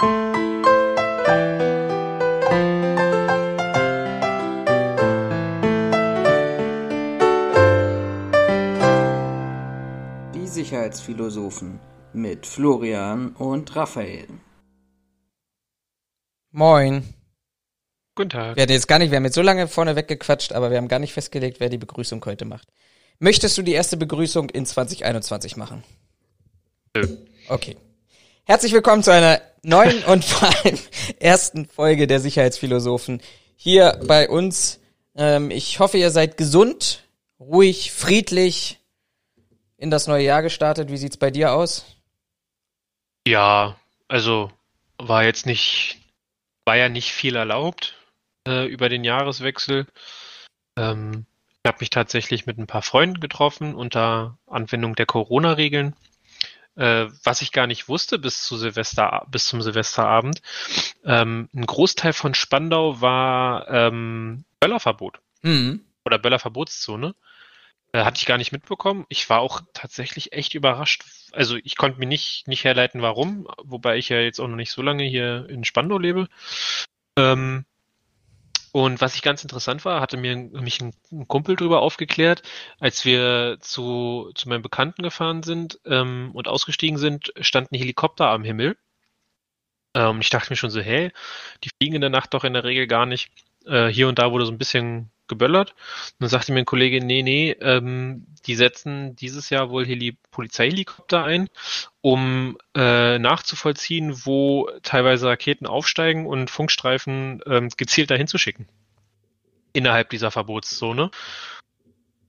Die Sicherheitsphilosophen mit Florian und Raphael. Moin. Guten Tag. Wir hatten jetzt gar nicht, wir haben jetzt so lange vorne weggequatscht, aber wir haben gar nicht festgelegt, wer die Begrüßung heute macht. Möchtest du die erste Begrüßung in 2021 machen? Nö. Okay. Herzlich willkommen zu einer neuen und vor allem ersten Folge der Sicherheitsphilosophen hier bei uns. Ähm, ich hoffe, ihr seid gesund, ruhig, friedlich in das neue Jahr gestartet. Wie sieht's bei dir aus? Ja, also war jetzt nicht, war ja nicht viel erlaubt äh, über den Jahreswechsel. Ähm, ich habe mich tatsächlich mit ein paar Freunden getroffen unter Anwendung der Corona-Regeln. Äh, was ich gar nicht wusste bis zu Silvester, bis zum Silvesterabend. Ähm, ein Großteil von Spandau war ähm, Böllerverbot Hm. oder Böllerverbotszone. Äh, hatte ich gar nicht mitbekommen. Ich war auch tatsächlich echt überrascht. Also ich konnte mir nicht, nicht herleiten, warum, wobei ich ja jetzt auch noch nicht so lange hier in Spandau lebe. Ähm, und was ich ganz interessant war, hatte mir mich ein, ein Kumpel drüber aufgeklärt, als wir zu, zu meinem Bekannten gefahren sind ähm, und ausgestiegen sind, stand ein Helikopter am Himmel. Ähm, ich dachte mir schon so, hä, die fliegen in der Nacht doch in der Regel gar nicht. Äh, hier und da wurde so ein bisschen geböllert. Und dann sagte mir ein Kollege, nee, nee, ähm, die setzen dieses Jahr wohl Heli Polizeihelikopter ein, um äh, nachzuvollziehen, wo teilweise Raketen aufsteigen und Funkstreifen ähm, gezielt dahin zu schicken. Innerhalb dieser Verbotszone.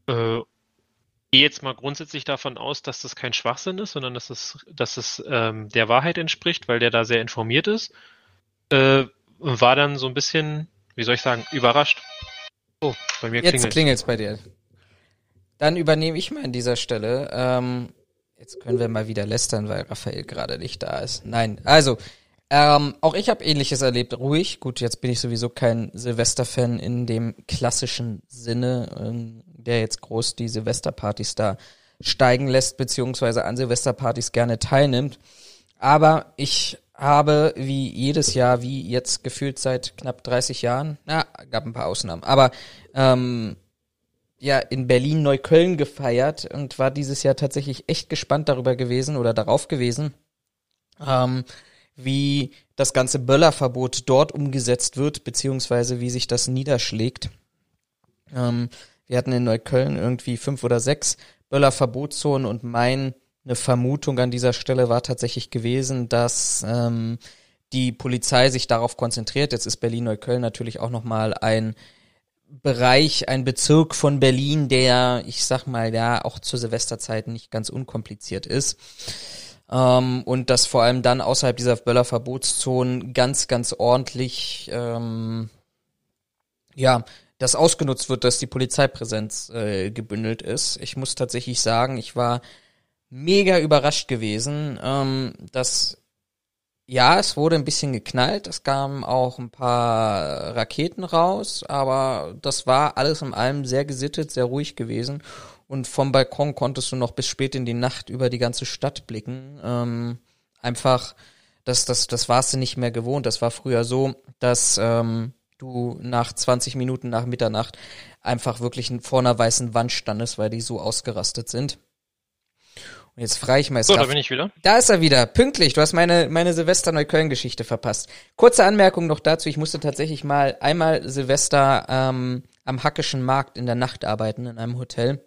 Äh, gehe jetzt mal grundsätzlich davon aus, dass das kein Schwachsinn ist, sondern dass es, dass es ähm, der Wahrheit entspricht, weil der da sehr informiert ist. Äh, war dann so ein bisschen, wie soll ich sagen, überrascht. Oh, bei mir Jetzt klingelt. klingelt's bei dir. Dann übernehme ich mal an dieser Stelle. Ähm, jetzt können wir mal wieder lästern, weil Raphael gerade nicht da ist. Nein, also ähm, auch ich habe Ähnliches erlebt. Ruhig. Gut, jetzt bin ich sowieso kein Silvester-Fan in dem klassischen Sinne, ähm, der jetzt groß die Silvesterpartys da steigen lässt, beziehungsweise an Silvesterpartys gerne teilnimmt. Aber ich habe wie jedes Jahr, wie jetzt gefühlt seit knapp 30 Jahren, na, gab ein paar Ausnahmen, aber ähm, ja in Berlin Neukölln gefeiert und war dieses Jahr tatsächlich echt gespannt darüber gewesen oder darauf gewesen, ähm, wie das ganze Böllerverbot dort umgesetzt wird, beziehungsweise wie sich das niederschlägt. Ähm, wir hatten in Neukölln irgendwie fünf oder sechs Böllerverbotszonen und mein eine Vermutung an dieser Stelle war tatsächlich gewesen, dass ähm, die Polizei sich darauf konzentriert. Jetzt ist Berlin-Neukölln natürlich auch nochmal ein Bereich, ein Bezirk von Berlin, der, ich sag mal, ja, auch zur Silvesterzeit nicht ganz unkompliziert ist. Ähm, und dass vor allem dann außerhalb dieser Böllerverbotszonen ganz, ganz ordentlich, ähm, ja, das ausgenutzt wird, dass die Polizeipräsenz äh, gebündelt ist. Ich muss tatsächlich sagen, ich war mega überrascht gewesen, ähm, dass ja, es wurde ein bisschen geknallt, es kamen auch ein paar Raketen raus, aber das war alles in allem sehr gesittet, sehr ruhig gewesen. Und vom Balkon konntest du noch bis spät in die Nacht über die ganze Stadt blicken. Ähm, einfach, das, das, das warst du nicht mehr gewohnt. Das war früher so, dass ähm, du nach 20 Minuten nach Mitternacht einfach wirklich vor einer weißen Wand standest, weil die so ausgerastet sind. Und jetzt frage ich mal, So, da bin ich wieder. da ist er wieder, pünktlich. Du hast meine, meine Silvester-Neukölln-Geschichte verpasst. Kurze Anmerkung noch dazu, ich musste tatsächlich mal einmal Silvester ähm, am Hackischen Markt in der Nacht arbeiten, in einem Hotel.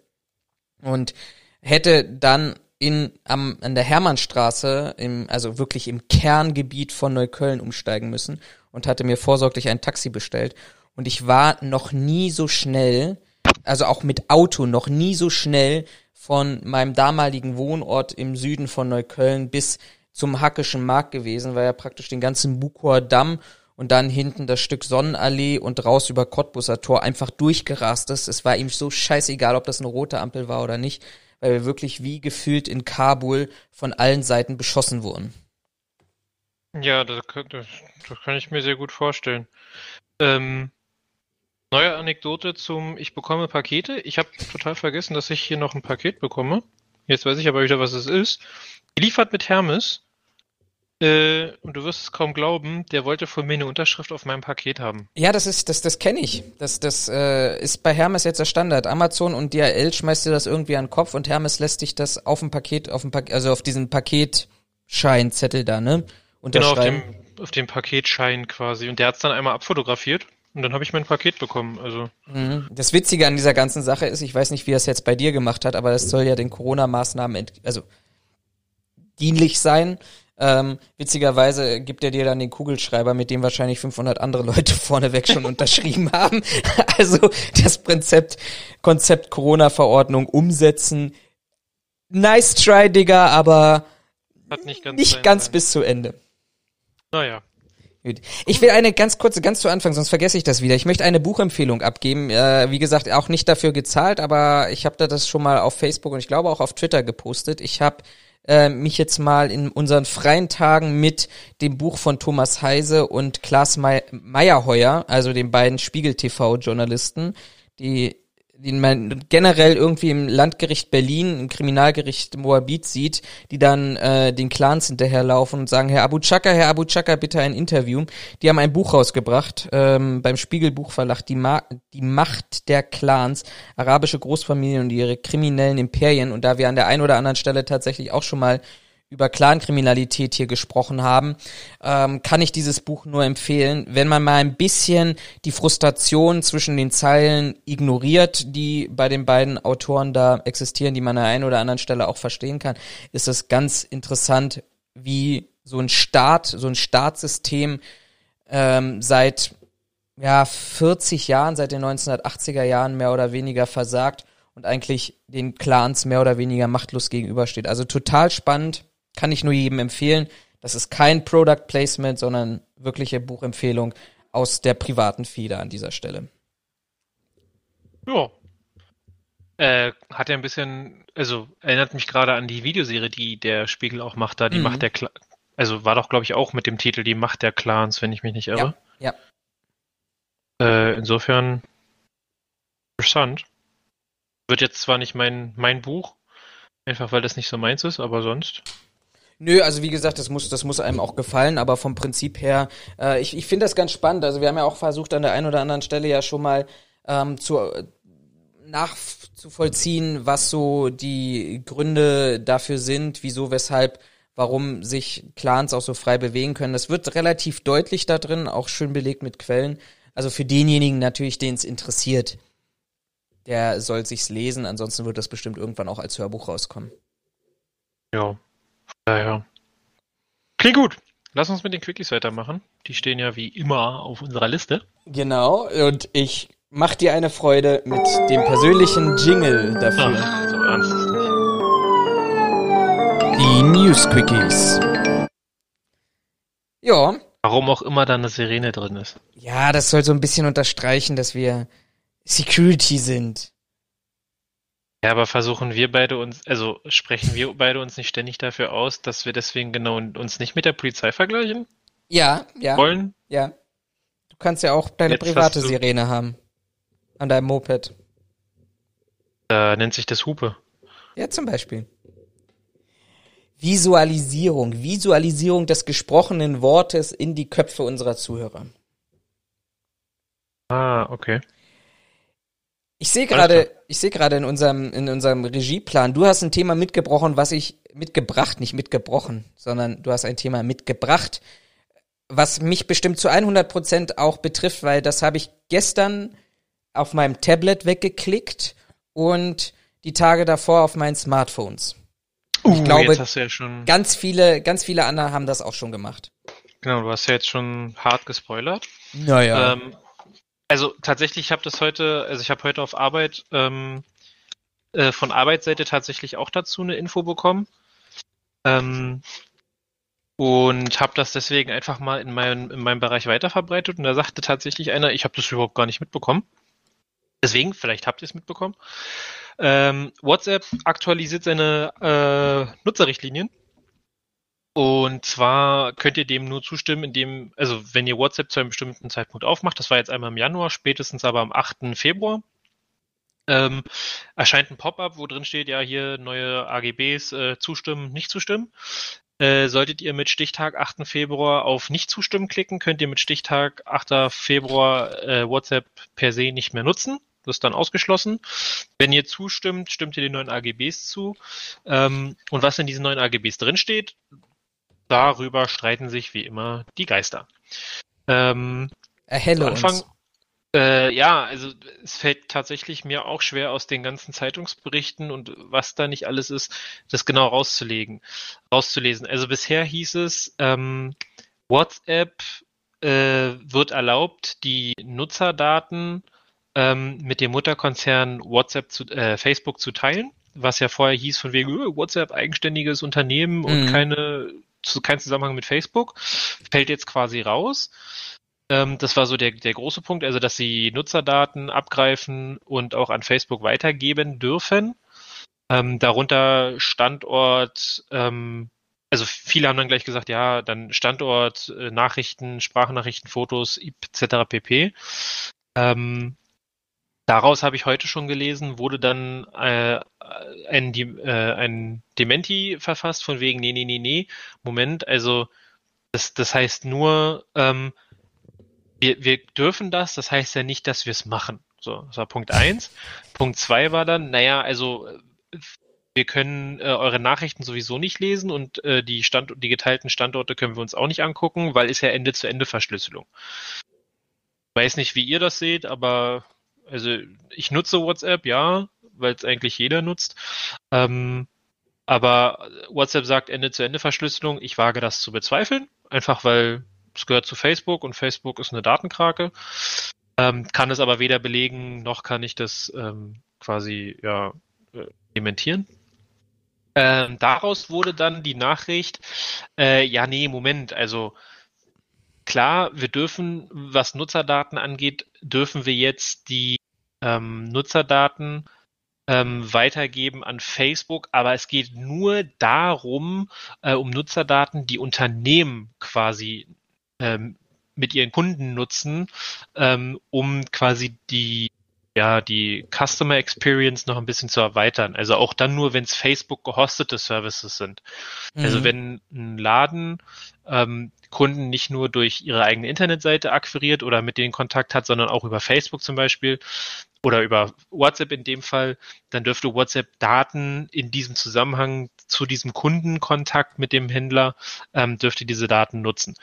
Und hätte dann in, am, an der Hermannstraße, im, also wirklich im Kerngebiet von Neukölln umsteigen müssen und hatte mir vorsorglich ein Taxi bestellt. Und ich war noch nie so schnell, also auch mit Auto, noch nie so schnell von meinem damaligen Wohnort im Süden von Neukölln bis zum Hackischen Markt gewesen, weil ja praktisch den ganzen Bukower Damm und dann hinten das Stück Sonnenallee und raus über Cottbuser Tor einfach durchgerast ist. Es war ihm so scheißegal, ob das eine rote Ampel war oder nicht, weil wir wirklich wie gefühlt in Kabul von allen Seiten beschossen wurden. Ja, das, kann- das, das kann ich mir sehr gut vorstellen. Ähm, neue Anekdote zum Ich bekomme Pakete. Ich habe total vergessen, dass ich hier noch ein Paket bekomme. Jetzt weiß ich aber wieder, was es ist. Geliefert mit Hermes. Äh, und du wirst es kaum glauben, der wollte von mir eine Unterschrift auf meinem Paket haben. Ja, das ist, das, das kenne ich. Das, das äh, ist bei Hermes jetzt der Standard. Amazon und DHL schmeißt dir das irgendwie an den Kopf und Hermes lässt dich das auf dem Paket, auf dem Paket, also auf diesen Paketscheinzettel da, ne? Genau, auf dem, auf dem Paketschein quasi. Und der hat's dann einmal abfotografiert und dann habe ich mein Paket bekommen. Also, Mhm. Das Witzige an dieser ganzen Sache ist, ich weiß nicht, wie er es jetzt bei dir gemacht hat, aber das soll ja den Corona-Maßnahmen also dienlich sein. Ähm, witzigerweise gibt er dir dann den Kugelschreiber, mit dem wahrscheinlich 500 andere Leute vorneweg schon unterschrieben haben. Also das Prinzip, Konzept Corona-Verordnung umsetzen. Nice try, Digga, aber hat nicht ganz nicht ganz sein- bis zu Ende. Naja. Ich will eine ganz kurze, ganz zu Anfang, sonst vergesse ich das wieder. Ich möchte eine Buchempfehlung abgeben. Äh, wie gesagt, auch nicht dafür gezahlt, aber ich habe da das schon mal auf Facebook und ich glaube auch auf Twitter gepostet. Ich habe äh, mich jetzt mal in unseren freien Tagen mit dem Buch von Thomas Heise und Klaas Mey Meyerheuer, also den beiden Spiegel-TV-Journalisten, die die man generell irgendwie im Landgericht Berlin, im Kriminalgericht Moabit sieht, die dann äh, den Clans hinterherlaufen und sagen, Herr Abu Chaka, Herr Abu Chaka, bitte ein Interview. Die haben ein Buch rausgebracht ähm, beim Spiegel Buchverlag, die, Ma die Macht der Clans, arabische Großfamilien und ihre kriminellen Imperien. Und da wir an der einen oder anderen Stelle tatsächlich auch schon mal über Clankriminalität hier gesprochen haben, ähm, kann ich dieses Buch nur empfehlen, wenn man mal ein bisschen die Frustration zwischen den Zeilen ignoriert, die bei den beiden Autoren da existieren, die man an der einen oder anderen Stelle auch verstehen kann, ist es ganz interessant, wie so ein Staat, so ein Staatssystem ähm, seit ja 40 Jahren, seit den 1980er Jahren mehr oder weniger versagt und eigentlich den Clans mehr oder weniger machtlos gegenübersteht. Also total spannend, kann ich nur jedem empfehlen. Das ist kein Product Placement, sondern wirkliche Buchempfehlung aus der privaten Feder an dieser Stelle. Ja. Äh, hat ja ein bisschen, also erinnert mich gerade an die Videoserie, die der Spiegel auch macht, da die Mhm. Macht der Cla also war doch, glaube ich, auch mit dem Titel Die Macht der Clans, wenn ich mich nicht irre. Ja, Äh, insofern interessant. Wird jetzt zwar nicht mein, mein Buch, einfach weil das nicht so meins ist, aber sonst. Nö, also wie gesagt, das muss, das muss einem auch gefallen, aber vom Prinzip her, äh, ich, ich finde das ganz spannend. Also wir haben ja auch versucht, an der einen oder anderen Stelle ja schon mal ähm, zu nachzuvollziehen, was so die Gründe dafür sind, wieso, weshalb, warum sich Clans auch so frei bewegen können. Das wird relativ deutlich da drin, auch schön belegt mit Quellen. Also für denjenigen natürlich, den es interessiert, der soll sich's lesen, ansonsten wird das bestimmt irgendwann auch als Hörbuch rauskommen. Ja. Ja. Klingt gut. Lass uns mit den Quickies weitermachen. Die stehen ja wie immer auf unserer Liste. Genau, und ich mach dir eine Freude mit dem persönlichen Jingle dafür. Ach, so ernst ist nicht. Die News Quickies. Ja, Warum auch immer da eine Sirene drin ist. ja, das soll so ein bisschen unterstreichen, dass wir Security sind. Ja, aber versuchen wir beide uns, also sprechen wir beide uns nicht ständig dafür aus, dass wir deswegen genau uns nicht mit der Polizei vergleichen Ja, ja, wollen? ja. Du kannst ja auch deine Jetzt private Sirene haben. An deinem Moped. Da nennt sich das Hupe. Ja, zum Beispiel. Visualisierung. Visualisierung des gesprochenen Wortes in die Köpfe unserer Zuhörer. Ah, okay. Ich sehe gerade, ich sehe gerade in unserem in unserem Regieplan, du hast ein Thema mitgebrochen, was ich mitgebracht, nicht mitgebrochen, sondern du hast ein Thema mitgebracht, was mich bestimmt zu 100 Prozent auch betrifft, weil das habe ich gestern auf meinem Tablet weggeklickt und die Tage davor auf meinen Smartphones. Uh, glaube, jetzt hast du ja schon, Ganz viele, ganz viele andere haben das auch schon gemacht. genau, du hast ja jetzt schon hart gespoilert. Naja. Ähm, also tatsächlich, ich habe das heute, also ich habe heute auf Arbeit ähm, äh, von Arbeitsseite tatsächlich auch dazu eine Info bekommen. Ähm, und habe das deswegen einfach mal in, mein, in meinem Bereich weiterverbreitet. Und da sagte tatsächlich einer, ich habe das überhaupt gar nicht mitbekommen. Deswegen, vielleicht habt ihr es mitbekommen. Ähm, WhatsApp aktualisiert seine äh, Nutzerrichtlinien. Und zwar könnt ihr dem nur zustimmen, indem, also wenn ihr WhatsApp zu einem bestimmten Zeitpunkt aufmacht, das war jetzt einmal im Januar, spätestens aber am 8. Februar, ähm, erscheint ein Pop-up, wo drin steht, ja, hier neue AGBs äh, zustimmen, nicht zustimmen. Äh, solltet ihr mit Stichtag 8. Februar auf Nicht zustimmen klicken, könnt ihr mit Stichtag 8. Februar äh, WhatsApp per se nicht mehr nutzen. Das ist dann ausgeschlossen. Wenn ihr zustimmt, stimmt ihr den neuen AGBs zu. Ähm, und was in diesen neuen AGBs drinsteht, darüber streiten sich wie immer die Geister. Ähm, Erhelle Anfang, uns. äh, ja, also es fällt tatsächlich mir auch schwer aus den ganzen Zeitungsberichten und was da nicht alles ist, das genau rauszulegen, rauszulesen. Also bisher hieß es, ähm, WhatsApp äh, wird erlaubt, die Nutzerdaten ähm, mit dem Mutterkonzern WhatsApp zu, äh, Facebook zu teilen, was ja vorher hieß von wegen öh, WhatsApp eigenständiges Unternehmen und Mhm. keine zu, kein Zusammenhang mit Facebook, fällt jetzt quasi raus. Ähm, das war so der, der große Punkt, also dass sie Nutzerdaten abgreifen und auch an Facebook weitergeben dürfen. Ähm, darunter Standort, ähm, also viele haben dann gleich gesagt, ja, dann Standort, äh, Nachrichten, Sprachnachrichten, Fotos, etc. pp. Ähm, daraus habe ich heute schon gelesen, wurde dann äh, ein, äh, ein Dementi verfasst von wegen, nee, nee, nee, nee, Moment, also das, das heißt nur, ähm, wir, wir dürfen das, das heißt ja nicht, dass wir es machen. So, das war Punkt eins. Punkt zwei war dann, naja, also wir können äh, eure Nachrichten sowieso nicht lesen und äh, die, Stand die geteilten Standorte können wir uns auch nicht angucken, weil ist ja Ende-zu-Ende-Verschlüsselung. Weiß nicht, wie ihr das seht, aber also ich nutze WhatsApp, ja, weil es eigentlich jeder nutzt. Ähm, aber WhatsApp sagt Ende-zu-Ende-Verschlüsselung. Ich wage das zu bezweifeln, einfach weil es gehört zu Facebook und Facebook ist eine Datenkrake. Ähm, kann es aber weder belegen, noch kann ich das ähm, quasi ja, äh, dementieren. Ähm, daraus wurde dann die Nachricht, äh, ja, nee, Moment, also klar, wir dürfen, was Nutzerdaten angeht, dürfen wir jetzt die ähm, Nutzerdaten ähm, weitergeben an Facebook, aber es geht nur darum, äh, um Nutzerdaten, die Unternehmen quasi ähm, mit ihren Kunden nutzen, ähm, um quasi die ja, die Customer Experience noch ein bisschen zu erweitern. Also auch dann nur, wenn es Facebook gehostete Services sind. Also Mhm. wenn ein Laden ähm, Kunden nicht nur durch ihre eigene Internetseite akquiriert oder mit denen Kontakt hat, sondern auch über Facebook zum Beispiel oder über WhatsApp in dem Fall, dann dürfte WhatsApp Daten in diesem Zusammenhang zu diesem Kundenkontakt mit dem Händler, ähm, dürfte diese Daten nutzen.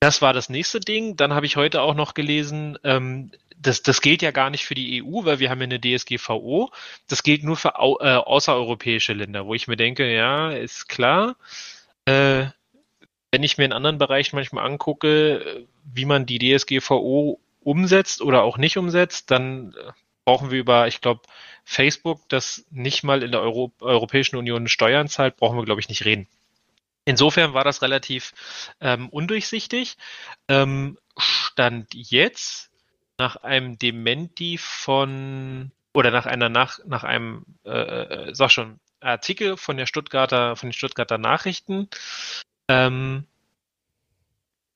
Das war das nächste Ding. Dann habe ich heute auch noch gelesen, ähm, das, das gilt ja gar nicht für die EU, weil wir haben ja eine DSGVO. Das gilt nur für au, äh, außereuropäische Länder, wo ich mir denke, ja, ist klar. Äh, wenn ich mir in anderen Bereichen manchmal angucke, wie man die DSGVO umsetzt oder auch nicht umsetzt, dann äh, brauchen wir über, ich glaube, Facebook, das nicht mal in der Euro Europäischen Union Steuern zahlt, brauchen wir, glaube ich, nicht reden. Insofern war das relativ ähm, undurchsichtig. Ähm, Stand jetzt nach einem Dementi von oder nach einer nach nach einem äh, sag schon Artikel von der Stuttgarter von den Stuttgarter Nachrichten ähm,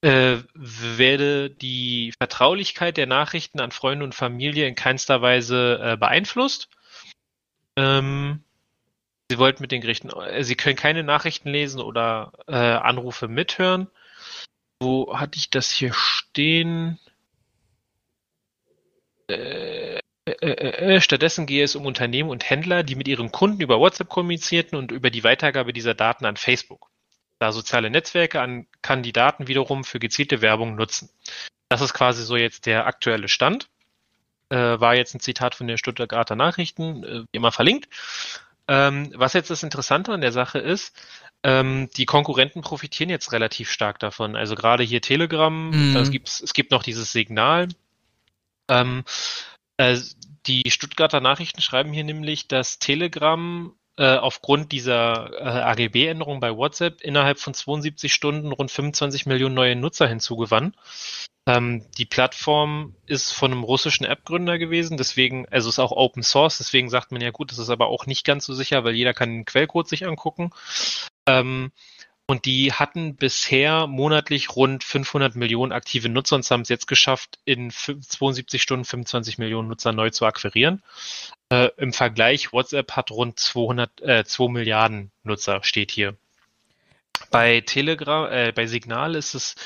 äh, werde die Vertraulichkeit der Nachrichten an Freunde und Familie in keinster Weise äh, beeinflusst. Ähm, sie wollten mit den Gerichten, äh, sie können keine Nachrichten lesen oder äh, Anrufe mithören. Wo hatte ich das hier stehen? Äh, äh, äh, stattdessen gehe es um Unternehmen und Händler, die mit ihren Kunden über WhatsApp kommunizierten und über die Weitergabe dieser Daten an Facebook. Da soziale Netzwerke an Kandidaten wiederum für gezielte Werbung nutzen. Das ist quasi so jetzt der aktuelle Stand. Äh, war jetzt ein Zitat von den Stuttgarter Nachrichten, äh, wie immer verlinkt. Ähm, was jetzt das Interessante an der Sache ist, ähm, die Konkurrenten profitieren jetzt relativ stark davon. Also gerade hier Telegram, Mhm. es gibt noch dieses Signal. Ähm, äh, die Stuttgarter Nachrichten schreiben hier nämlich, dass Telegram äh, aufgrund dieser äh, AGB-Änderung bei WhatsApp innerhalb von 72 Stunden rund 25 Millionen neue Nutzer hinzugewann. Ähm, die Plattform ist von einem russischen App-Gründer gewesen, deswegen, also ist auch Open Source, deswegen sagt man ja gut, das ist aber auch nicht ganz so sicher, weil jeder kann den Quellcode sich angucken. Ähm, und die hatten bisher monatlich rund 500 Millionen aktive Nutzer und haben es jetzt geschafft, in 72 Stunden 25 Millionen Nutzer neu zu akquirieren. Äh, Im Vergleich, WhatsApp hat rund 200, äh, 2 Milliarden Nutzer, steht hier. Bei Telegram, äh, bei Signal ist es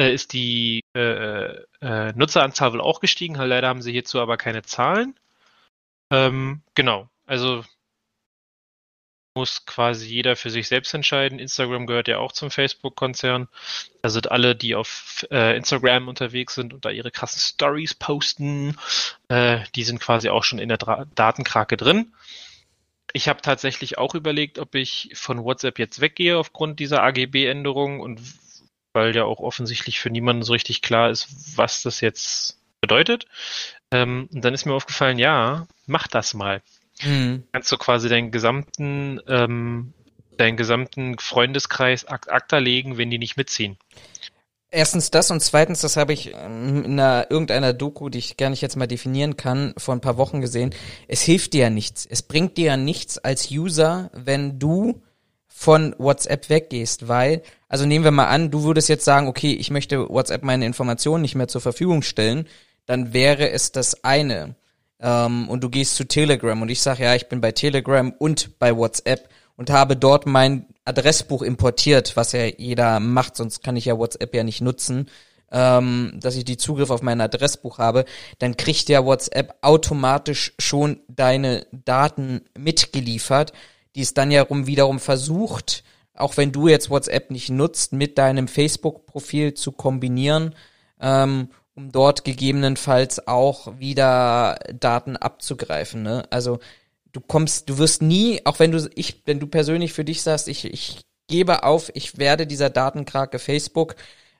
äh, ist die äh, äh, Nutzeranzahl wohl auch gestiegen. Leider haben sie hierzu aber keine Zahlen. Ähm, genau, also muss quasi jeder für sich selbst entscheiden. Instagram gehört ja auch zum Facebook-Konzern. Also alle, die auf äh, Instagram unterwegs sind und da ihre krassen Stories posten, äh, die sind quasi auch schon in der Dra Datenkrake drin. Ich habe tatsächlich auch überlegt, ob ich von WhatsApp jetzt weggehe aufgrund dieser AGB-Änderung und weil ja auch offensichtlich für niemanden so richtig klar ist, was das jetzt bedeutet. Ähm, und dann ist mir aufgefallen, ja, mach das mal. Mhm. Kannst du quasi deinen gesamten, ähm, deinen gesamten Freundeskreis ak akta legen, wenn die nicht mitziehen. Erstens das und zweitens, das habe ich in einer, irgendeiner Doku, die ich gar nicht jetzt mal definieren kann, vor ein paar Wochen gesehen. Es hilft dir ja nichts. Es bringt dir ja nichts als User, wenn du von WhatsApp weggehst, weil, also nehmen wir mal an, du würdest jetzt sagen, okay, ich möchte WhatsApp meine Informationen nicht mehr zur Verfügung stellen, dann wäre es das eine ähm, und du gehst zu Telegram und ich sage, ja, ich bin bei Telegram und bei WhatsApp und habe dort mein Adressbuch importiert, was ja jeder macht, sonst kann ich ja WhatsApp ja nicht nutzen, ähm, dass ich die Zugriff auf mein Adressbuch habe, dann kriegt ja WhatsApp automatisch schon deine Daten mitgeliefert, die es dann ja rum wiederum versucht, auch wenn du jetzt WhatsApp nicht nutzt, mit deinem Facebook-Profil zu kombinieren ähm, um dort gegebenenfalls auch wieder Daten abzugreifen. Ne? Also du kommst, du wirst nie, auch wenn du, ich, wenn du persönlich für dich sagst, ich, ich gebe auf, ich werde dieser Datenkrake Facebook.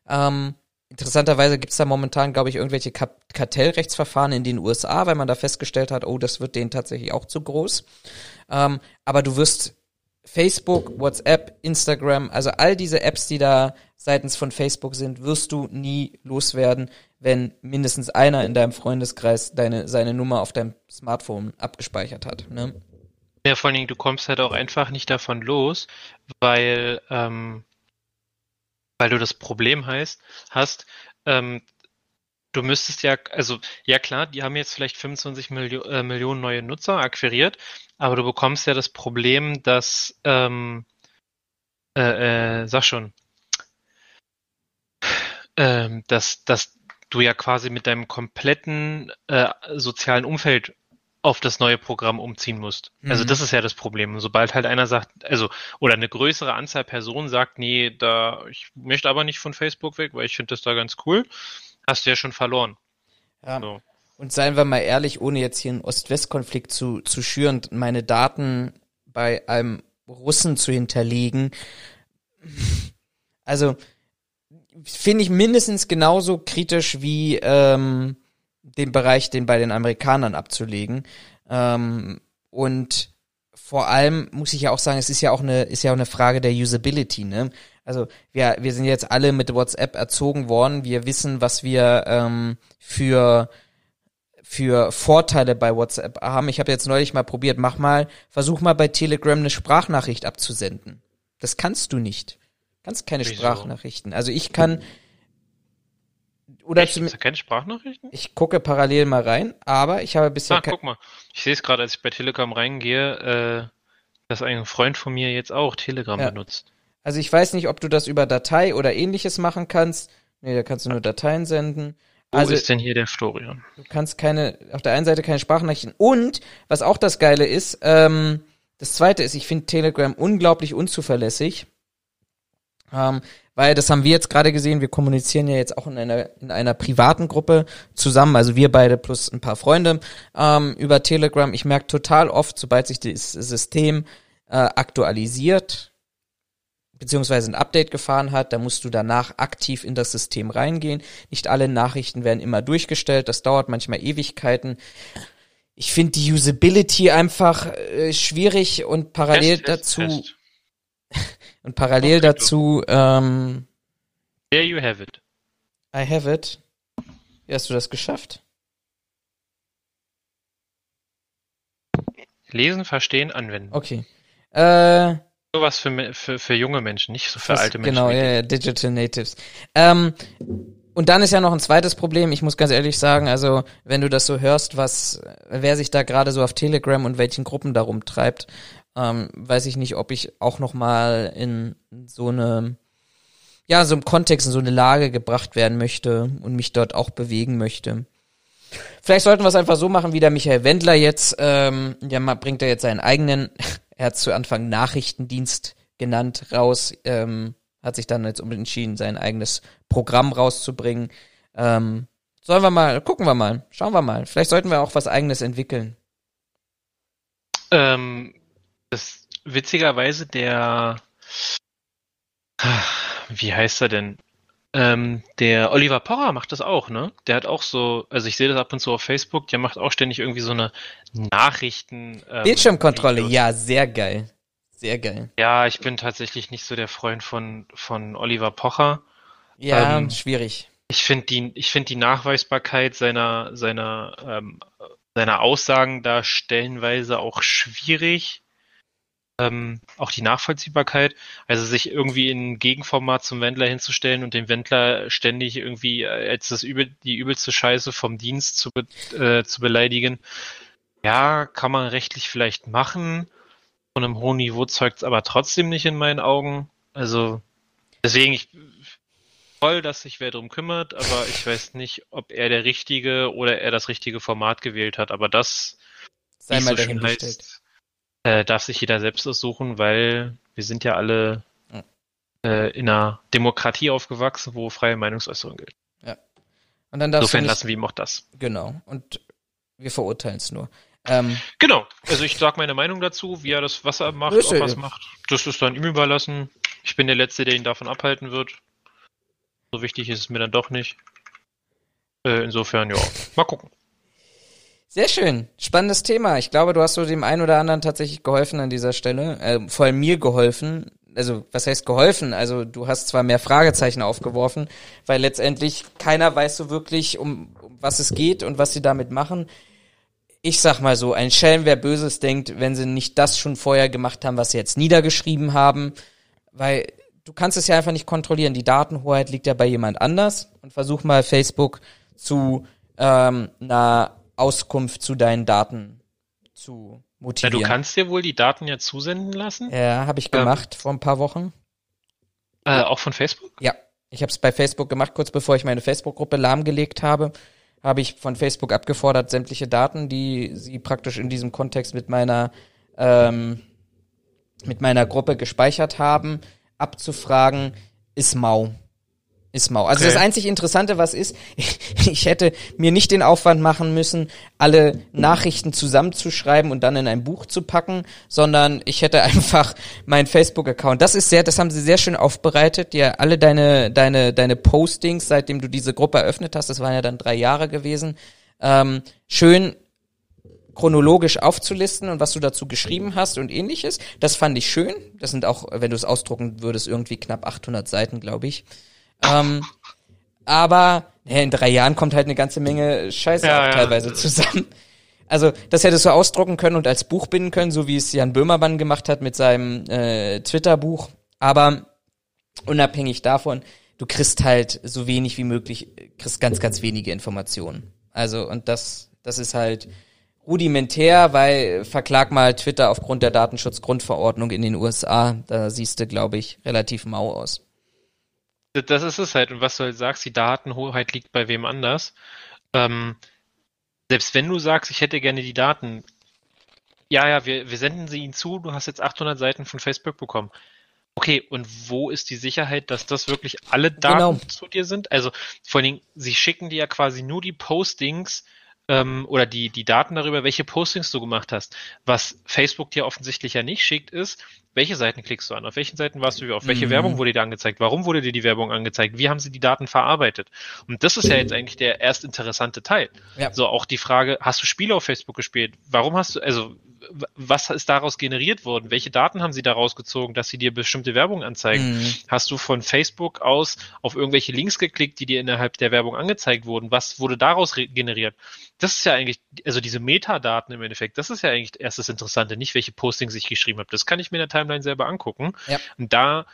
Ähm, interessanterweise gibt's da momentan, glaube ich, irgendwelche Kartellrechtsverfahren in den USA, weil man da festgestellt hat, oh, das wird denen tatsächlich auch zu groß. Ähm, aber du wirst Facebook, WhatsApp, Instagram, also all diese Apps, die da seitens von Facebook sind, wirst du nie loswerden, wenn mindestens einer in deinem Freundeskreis deine, seine Nummer auf deinem Smartphone abgespeichert hat. Ne? Ja, vor allen Dingen, du kommst halt auch einfach nicht davon los, weil, ähm, weil du das Problem heißt, hast, ähm, du müsstest ja, also ja klar, die haben jetzt vielleicht 25 Milio äh, Millionen neue Nutzer akquiriert, aber du bekommst ja das Problem, dass, ähm, äh, äh, sag schon, ähm, dass, dass du ja quasi mit deinem kompletten äh, sozialen Umfeld auf das neue Programm umziehen musst. Also mhm. Also das ist ja das Problem. sobald halt einer sagt, also, oder eine größere Anzahl Personen sagt, nee, da, ich möchte aber nicht von Facebook weg, weil ich finde das da ganz cool, hast du ja schon verloren. Ja. So. Und seien wir mal ehrlich, ohne jetzt hier einen Ost-West-Konflikt zu, zu schüren, meine Daten bei einem Russen zu hinterlegen. Also, finde ich mindestens genauso kritisch wie ähm, den Bereich, den bei den Amerikanern abzulegen. Ähm, und vor allem muss ich ja auch sagen, es ist ja auch eine, ist ja auch eine Frage der Usability, ne? Also wir, wir sind jetzt alle mit WhatsApp erzogen worden. Wir wissen, was wir ähm, für für Vorteile bei WhatsApp haben. Ich habe jetzt neulich mal probiert, mach mal, versuch mal bei Telegram eine Sprachnachricht abzusenden. Das kannst du nicht. Kannst keine Wieso? Sprachnachrichten. Also ich kann oder Echt? Zum, keine Sprachnachrichten? Ich gucke parallel mal rein, aber ich habe bisher. Ah, guck mal. Ich sehe es gerade, als ich bei Telegram reingehe, äh, dass ein Freund von mir jetzt auch Telegram ja. benutzt. Also ich weiß nicht, ob du das über Datei oder ähnliches machen kannst. Nee, da kannst du nur Dateien senden. Wo also, ist denn hier der Florian? Du kannst keine, auf der einen Seite keine Sprachnachrichten. Und, was auch das Geile ist, ähm, das zweite ist, ich finde Telegram unglaublich unzuverlässig. Ähm, weil das haben wir jetzt gerade gesehen, wir kommunizieren ja jetzt auch in einer, in einer privaten Gruppe zusammen, also wir beide plus ein paar Freunde ähm, über Telegram. Ich merke total oft, sobald sich das System äh, aktualisiert, beziehungsweise ein Update gefahren hat, da musst du danach aktiv in das System reingehen. Nicht alle Nachrichten werden immer durchgestellt, das dauert manchmal Ewigkeiten. Ich finde die Usability einfach äh, schwierig und parallel Test, dazu Test. Und parallel dazu, ähm, There you have it. I have it. Wie hast du das geschafft? Lesen, verstehen, anwenden. Okay. Äh, Sowas für, für, für junge Menschen, nicht so für das, alte Menschen. Genau, ja, ja, Digital Natives. Ähm, und dann ist ja noch ein zweites Problem. Ich muss ganz ehrlich sagen, also wenn du das so hörst, was, wer sich da gerade so auf Telegram und welchen Gruppen darum treibt, ähm, weiß ich nicht, ob ich auch noch mal in so eine ja, so im Kontext in so eine Lage gebracht werden möchte und mich dort auch bewegen möchte. Vielleicht sollten wir es einfach so machen, wie der Michael Wendler jetzt, ähm, ja, bringt er jetzt seinen eigenen, er hat zu Anfang Nachrichtendienst genannt, raus, ähm, hat sich dann jetzt entschieden, sein eigenes Programm rauszubringen. Ähm, sollen wir mal, gucken wir mal, schauen wir mal. Vielleicht sollten wir auch was eigenes entwickeln. Ähm, das witzigerweise der wie heißt er denn? Ähm, der Oliver Porrer macht das auch, ne? Der hat auch so, also ich sehe das ab und zu auf Facebook, der macht auch ständig irgendwie so eine Nachrichten. Ähm, Bildschirmkontrolle, Videos. ja, sehr geil. Sehr geil. Ja, ich bin tatsächlich nicht so der Freund von, von Oliver Pocher. Ja, ähm, schwierig. Ich finde die, ich finde die Nachweisbarkeit seiner, seiner, ähm, seiner Aussagen da stellenweise auch schwierig ähm, auch die Nachvollziehbarkeit, also sich irgendwie in Gegenformat zum Wendler hinzustellen und den Wendler ständig irgendwie äh, als das übel, die übelste Scheiße vom Dienst zu, be, äh, zu beleidigen. Ja, kann man rechtlich vielleicht machen. Von einem hohen Niveau zeugt es aber trotzdem nicht in meinen Augen. Also deswegen, ich toll, dass sich wer drum kümmert, aber ich weiß nicht, ob er der richtige oder er das richtige Format gewählt hat. Aber das sei mal so dahingestellt. Heißt, äh, darf sich jeder selbst aussuchen, weil wir sind ja alle äh, in einer Demokratie aufgewachsen, wo freie Meinungsäußerung gilt. Ja. Und dann Insofern nicht, lassen wir ihm auch das. Genau. Und wir verurteilen es nur. Ähm, genau. Also ich sage meine Meinung dazu, wie er das Wasser macht, ob er es macht. Das ist dann ihm überlassen. Ich bin der Letzte, der ihn davon abhalten wird. So wichtig ist es mir dann doch nicht. Äh, insofern, ja. Mal gucken. Sehr schön. Spannendes Thema. Ich glaube, du hast so dem einen oder anderen tatsächlich geholfen an dieser Stelle. Äh, vor allem mir geholfen. Also, was heißt geholfen? Also, du hast zwar mehr Fragezeichen aufgeworfen, weil letztendlich keiner weiß so wirklich, um, um was es geht und was sie damit machen. Ich sag mal so, ein Schelm, wer Böses denkt, wenn sie nicht das schon vorher gemacht haben, was sie jetzt niedergeschrieben haben, weil du kannst es ja einfach nicht kontrollieren. Die Datenhoheit liegt ja bei jemand anders und versuch mal Facebook zu ähm, einer Auskunft zu deinen Daten zu motivieren. Na, du kannst dir wohl die Daten ja zusenden lassen? Ja, habe ich gemacht ähm, vor ein paar Wochen. Äh, auch von Facebook? Ja, ich habe es bei Facebook gemacht, kurz bevor ich meine Facebook-Gruppe lahmgelegt habe, habe ich von Facebook abgefordert, sämtliche Daten, die sie praktisch in diesem Kontext mit meiner ähm, mit meiner Gruppe gespeichert haben, abzufragen, ist mau ist mau. Also okay. das einzig Interessante, was ist, ich hätte mir nicht den Aufwand machen müssen, alle Nachrichten zusammenzuschreiben und dann in ein Buch zu packen, sondern ich hätte einfach meinen Facebook-Account. Das ist sehr, das haben sie sehr schön aufbereitet. Ja, alle deine, deine, deine Postings, seitdem du diese Gruppe eröffnet hast, das waren ja dann drei Jahre gewesen, ähm, schön chronologisch aufzulisten und was du dazu geschrieben hast und ähnliches. Das fand ich schön. Das sind auch, wenn du es ausdrucken würdest, irgendwie knapp 800 Seiten, glaube ich. Ähm, aber ja, in drei Jahren kommt halt eine ganze Menge Scheiße ja, auch teilweise ja. zusammen. Also das hättest du ausdrucken können und als Buch binden können, so wie es Jan Böhmermann gemacht hat mit seinem äh, Twitter-Buch. Aber unabhängig davon, du kriegst halt so wenig wie möglich, kriegst ganz, ganz wenige Informationen. Also und das, das ist halt rudimentär, weil verklag mal Twitter aufgrund der Datenschutzgrundverordnung in den USA. Da siehst du, glaube ich, relativ mau aus. Das ist es halt. Und was du halt sagst, die Datenhoheit liegt bei wem anders. Ähm, selbst wenn du sagst, ich hätte gerne die Daten, ja, ja, wir, wir senden sie ihnen zu, du hast jetzt 800 Seiten von Facebook bekommen. Okay, und wo ist die Sicherheit, dass das wirklich alle Daten genau. zu dir sind? Also vor allen Dingen, sie schicken dir ja quasi nur die Postings ähm, oder die, die Daten darüber, welche Postings du gemacht hast. Was Facebook dir offensichtlich ja nicht schickt, ist, welche Seiten klickst du an? Auf welchen Seiten warst du? Auf welche mhm. Werbung wurde dir angezeigt? Warum wurde dir die Werbung angezeigt? Wie haben sie die Daten verarbeitet? Und das ist ja jetzt eigentlich der erst interessante Teil. Ja. So auch die Frage, hast du Spiele auf Facebook gespielt? Warum hast du, also was ist daraus generiert worden? Welche Daten haben sie daraus gezogen, dass sie dir bestimmte Werbung anzeigen? Mhm. Hast du von Facebook aus auf irgendwelche Links geklickt, die dir innerhalb der Werbung angezeigt wurden? Was wurde daraus generiert? Das ist ja eigentlich, also diese Metadaten im Endeffekt, das ist ja eigentlich erst das Interessante, nicht welche Postings ich geschrieben habe. Das kann ich mir in der Timeline selber angucken. Ja. Und da,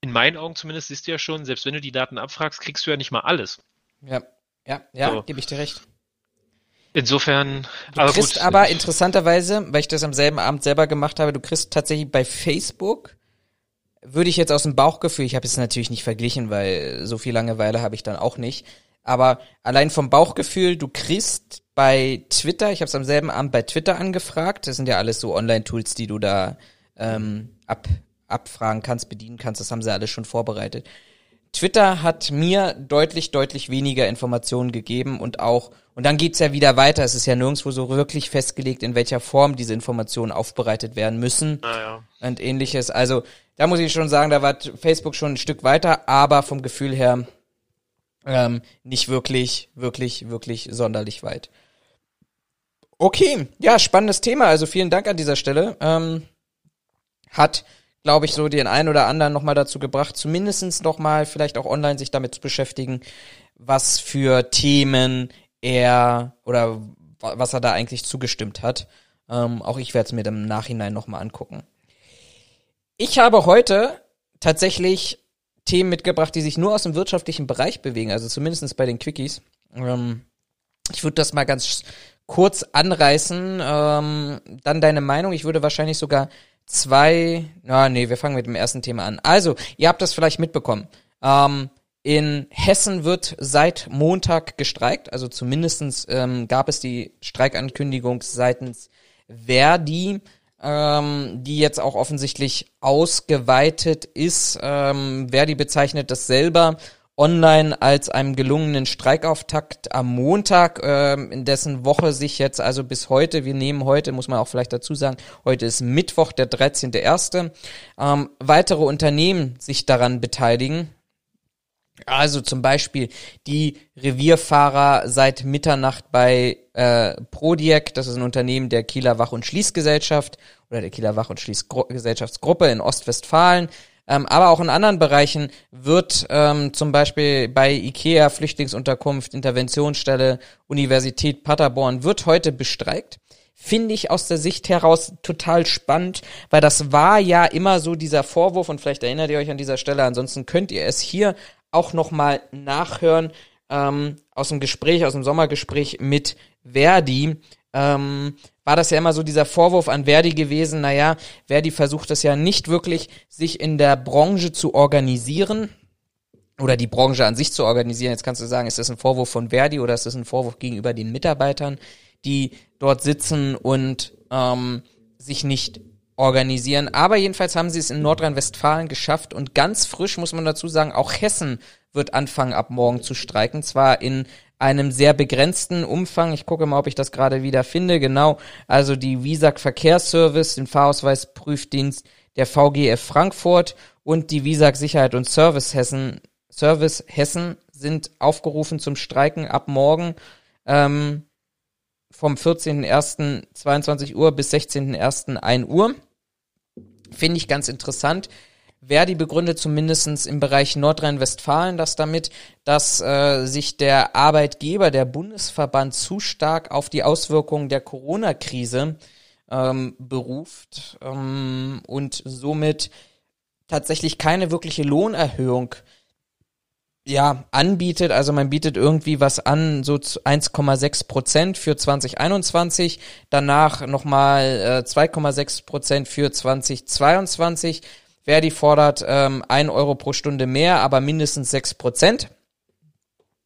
in meinen Augen zumindest, siehst du ja schon, selbst wenn du die Daten abfragst, kriegst du ja nicht mal alles. Ja, ja, ja, so. gebe ich dir recht. Insofern, du aber kriegst gut. aber interessanterweise, weil ich das am selben Abend selber gemacht habe, du kriegst tatsächlich bei Facebook, würde ich jetzt aus dem Bauchgefühl, ich habe es natürlich nicht verglichen, weil so viel Langeweile habe ich dann auch nicht, aber allein vom Bauchgefühl, du kriegst bei Twitter, ich habe es am selben Abend bei Twitter angefragt, das sind ja alles so Online-Tools, die du da ähm, ab, abfragen kannst, bedienen kannst, das haben sie alles schon vorbereitet. Twitter hat mir deutlich, deutlich weniger Informationen gegeben und auch, und dann geht's ja wieder weiter, es ist ja nirgendwo so wirklich festgelegt, in welcher Form diese Informationen aufbereitet werden müssen naja. und ähnliches. Also da muss ich schon sagen, da war Facebook schon ein Stück weiter, aber vom Gefühl her ähm, nicht wirklich, wirklich, wirklich sonderlich weit. Okay, ja, spannendes Thema. Also vielen Dank an dieser Stelle. Ähm, hat, glaube ich, so den einen oder anderen nochmal dazu gebracht, zumindestens nochmal vielleicht auch online sich damit zu beschäftigen, was für Themen er oder was er da eigentlich zugestimmt hat. Ähm, auch ich werde es mir im Nachhinein nochmal angucken. Ich habe heute tatsächlich Themen mitgebracht, die sich nur aus dem wirtschaftlichen Bereich bewegen, also zumindest bei den Quickies. Ähm, ich würde das mal ganz kurz anreißen. Ähm, dann deine Meinung. Ich würde wahrscheinlich sogar zwei. Na, nee, wir fangen mit dem ersten Thema an. Also, ihr habt das vielleicht mitbekommen. Ähm, in Hessen wird seit Montag gestreikt, also zumindestens ähm, gab es die Streikankündigung seitens Verdi ähm, die jetzt auch offensichtlich ausgeweitet ist. Ähm, Verdi bezeichnet das selber online als einem gelungenen Streikauftakt am Montag, ähm, in dessen Woche sich jetzt also bis heute, wir nehmen heute, muss man auch vielleicht dazu sagen, heute ist Mittwoch, der 13.1., ähm, weitere Unternehmen sich daran beteiligen. Also zum Beispiel die Revierfahrer seit Mitternacht bei äh, Prodiek, das ist ein Unternehmen der Kieler Wach- und Schließgesellschaft oder der Kieler Wach- und Schließgesellschaftsgruppe in Ostwestfalen. Ähm, aber auch in anderen Bereichen wird ähm, zum Beispiel bei IKEA, Flüchtlingsunterkunft, Interventionsstelle, Universität Paderborn wird heute bestreikt. Finde ich aus der Sicht heraus total spannend, weil das war ja immer so dieser Vorwurf und vielleicht erinnert ihr euch an dieser Stelle, ansonsten könnt ihr es hier auch nochmal nachhören ähm, aus dem Gespräch, aus dem Sommergespräch mit Verdi. Ähm, war das ja immer so dieser Vorwurf an Verdi gewesen, naja, Verdi versucht es ja nicht wirklich, sich in der Branche zu organisieren oder die Branche an sich zu organisieren. Jetzt kannst du sagen, ist das ein Vorwurf von Verdi oder ist das ein Vorwurf gegenüber den Mitarbeitern, die dort sitzen und ähm, sich nicht organisieren. Aber jedenfalls haben sie es in Nordrhein-Westfalen geschafft und ganz frisch muss man dazu sagen, auch Hessen wird anfangen ab morgen zu streiken, zwar in einem sehr begrenzten Umfang. Ich gucke mal, ob ich das gerade wieder finde. Genau, also die Visag Verkehrsservice, den Fahrausweisprüfdienst der VGF Frankfurt und die Visag Sicherheit und Service Hessen, Service Hessen sind aufgerufen zum Streiken ab morgen. Ähm, vom 14.01.22 Uhr bis 16.01. 1 Uhr. Finde ich ganz interessant. Verdi begründet zumindestens im Bereich Nordrhein-Westfalen das damit, dass äh, sich der Arbeitgeber, der Bundesverband, zu stark auf die Auswirkungen der Corona-Krise ähm, beruft ähm, und somit tatsächlich keine wirkliche Lohnerhöhung ja, anbietet. Also man bietet irgendwie was an, so 1,6 Prozent für 2021, danach nochmal äh, 2,6 Prozent für 2022. Verdi fordert ähm, 1 Euro pro Stunde mehr, aber mindestens 6 Prozent.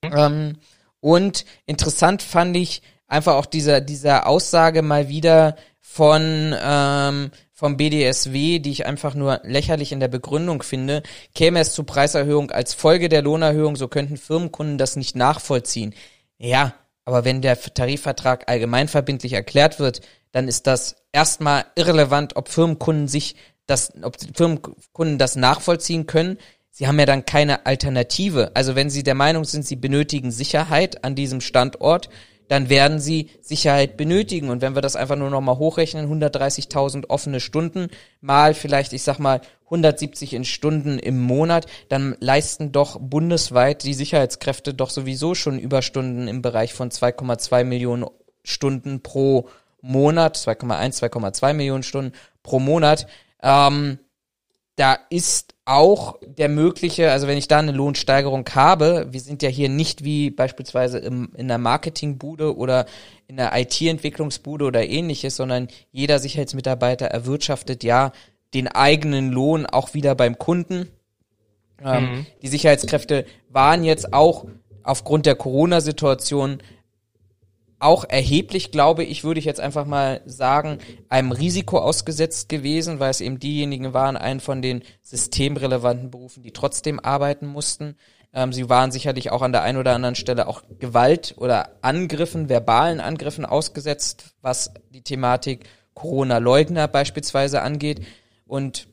Ähm, und interessant fand ich einfach auch dieser, dieser Aussage mal wieder von ähm, vom BDSW, die ich einfach nur lächerlich in der Begründung finde, käme es zu Preiserhöhung als Folge der Lohnerhöhung, so könnten Firmenkunden das nicht nachvollziehen. Ja, aber wenn der Tarifvertrag allgemeinverbindlich erklärt wird, dann ist das erstmal irrelevant, ob Firmenkunden sich das, ob Firmenkunden das nachvollziehen können. Sie haben ja dann keine Alternative. Also wenn Sie der Meinung sind, Sie benötigen Sicherheit an diesem Standort, dann werden sie Sicherheit benötigen. Und wenn wir das einfach nur nochmal hochrechnen, 130.000 offene Stunden mal vielleicht, ich sag mal, 170 in Stunden im Monat, dann leisten doch bundesweit die Sicherheitskräfte doch sowieso schon Überstunden im Bereich von 2,2 Millionen Stunden pro Monat, 2,1, 2,2 Millionen Stunden pro Monat. Ähm, da ist auch der mögliche, also wenn ich da eine Lohnsteigerung habe, wir sind ja hier nicht wie beispielsweise im, in der Marketingbude oder in der IT-Entwicklungsbude oder ähnliches, sondern jeder Sicherheitsmitarbeiter erwirtschaftet ja den eigenen Lohn auch wieder beim Kunden. Ähm, mhm. Die Sicherheitskräfte waren jetzt auch aufgrund der Corona-Situation auch erheblich, glaube ich, würde ich jetzt einfach mal sagen, einem Risiko ausgesetzt gewesen, weil es eben diejenigen waren, einen von den systemrelevanten Berufen, die trotzdem arbeiten mussten. Ähm, sie waren sicherlich auch an der einen oder anderen Stelle auch Gewalt oder Angriffen, verbalen Angriffen ausgesetzt, was die Thematik Corona-Leugner beispielsweise angeht. Und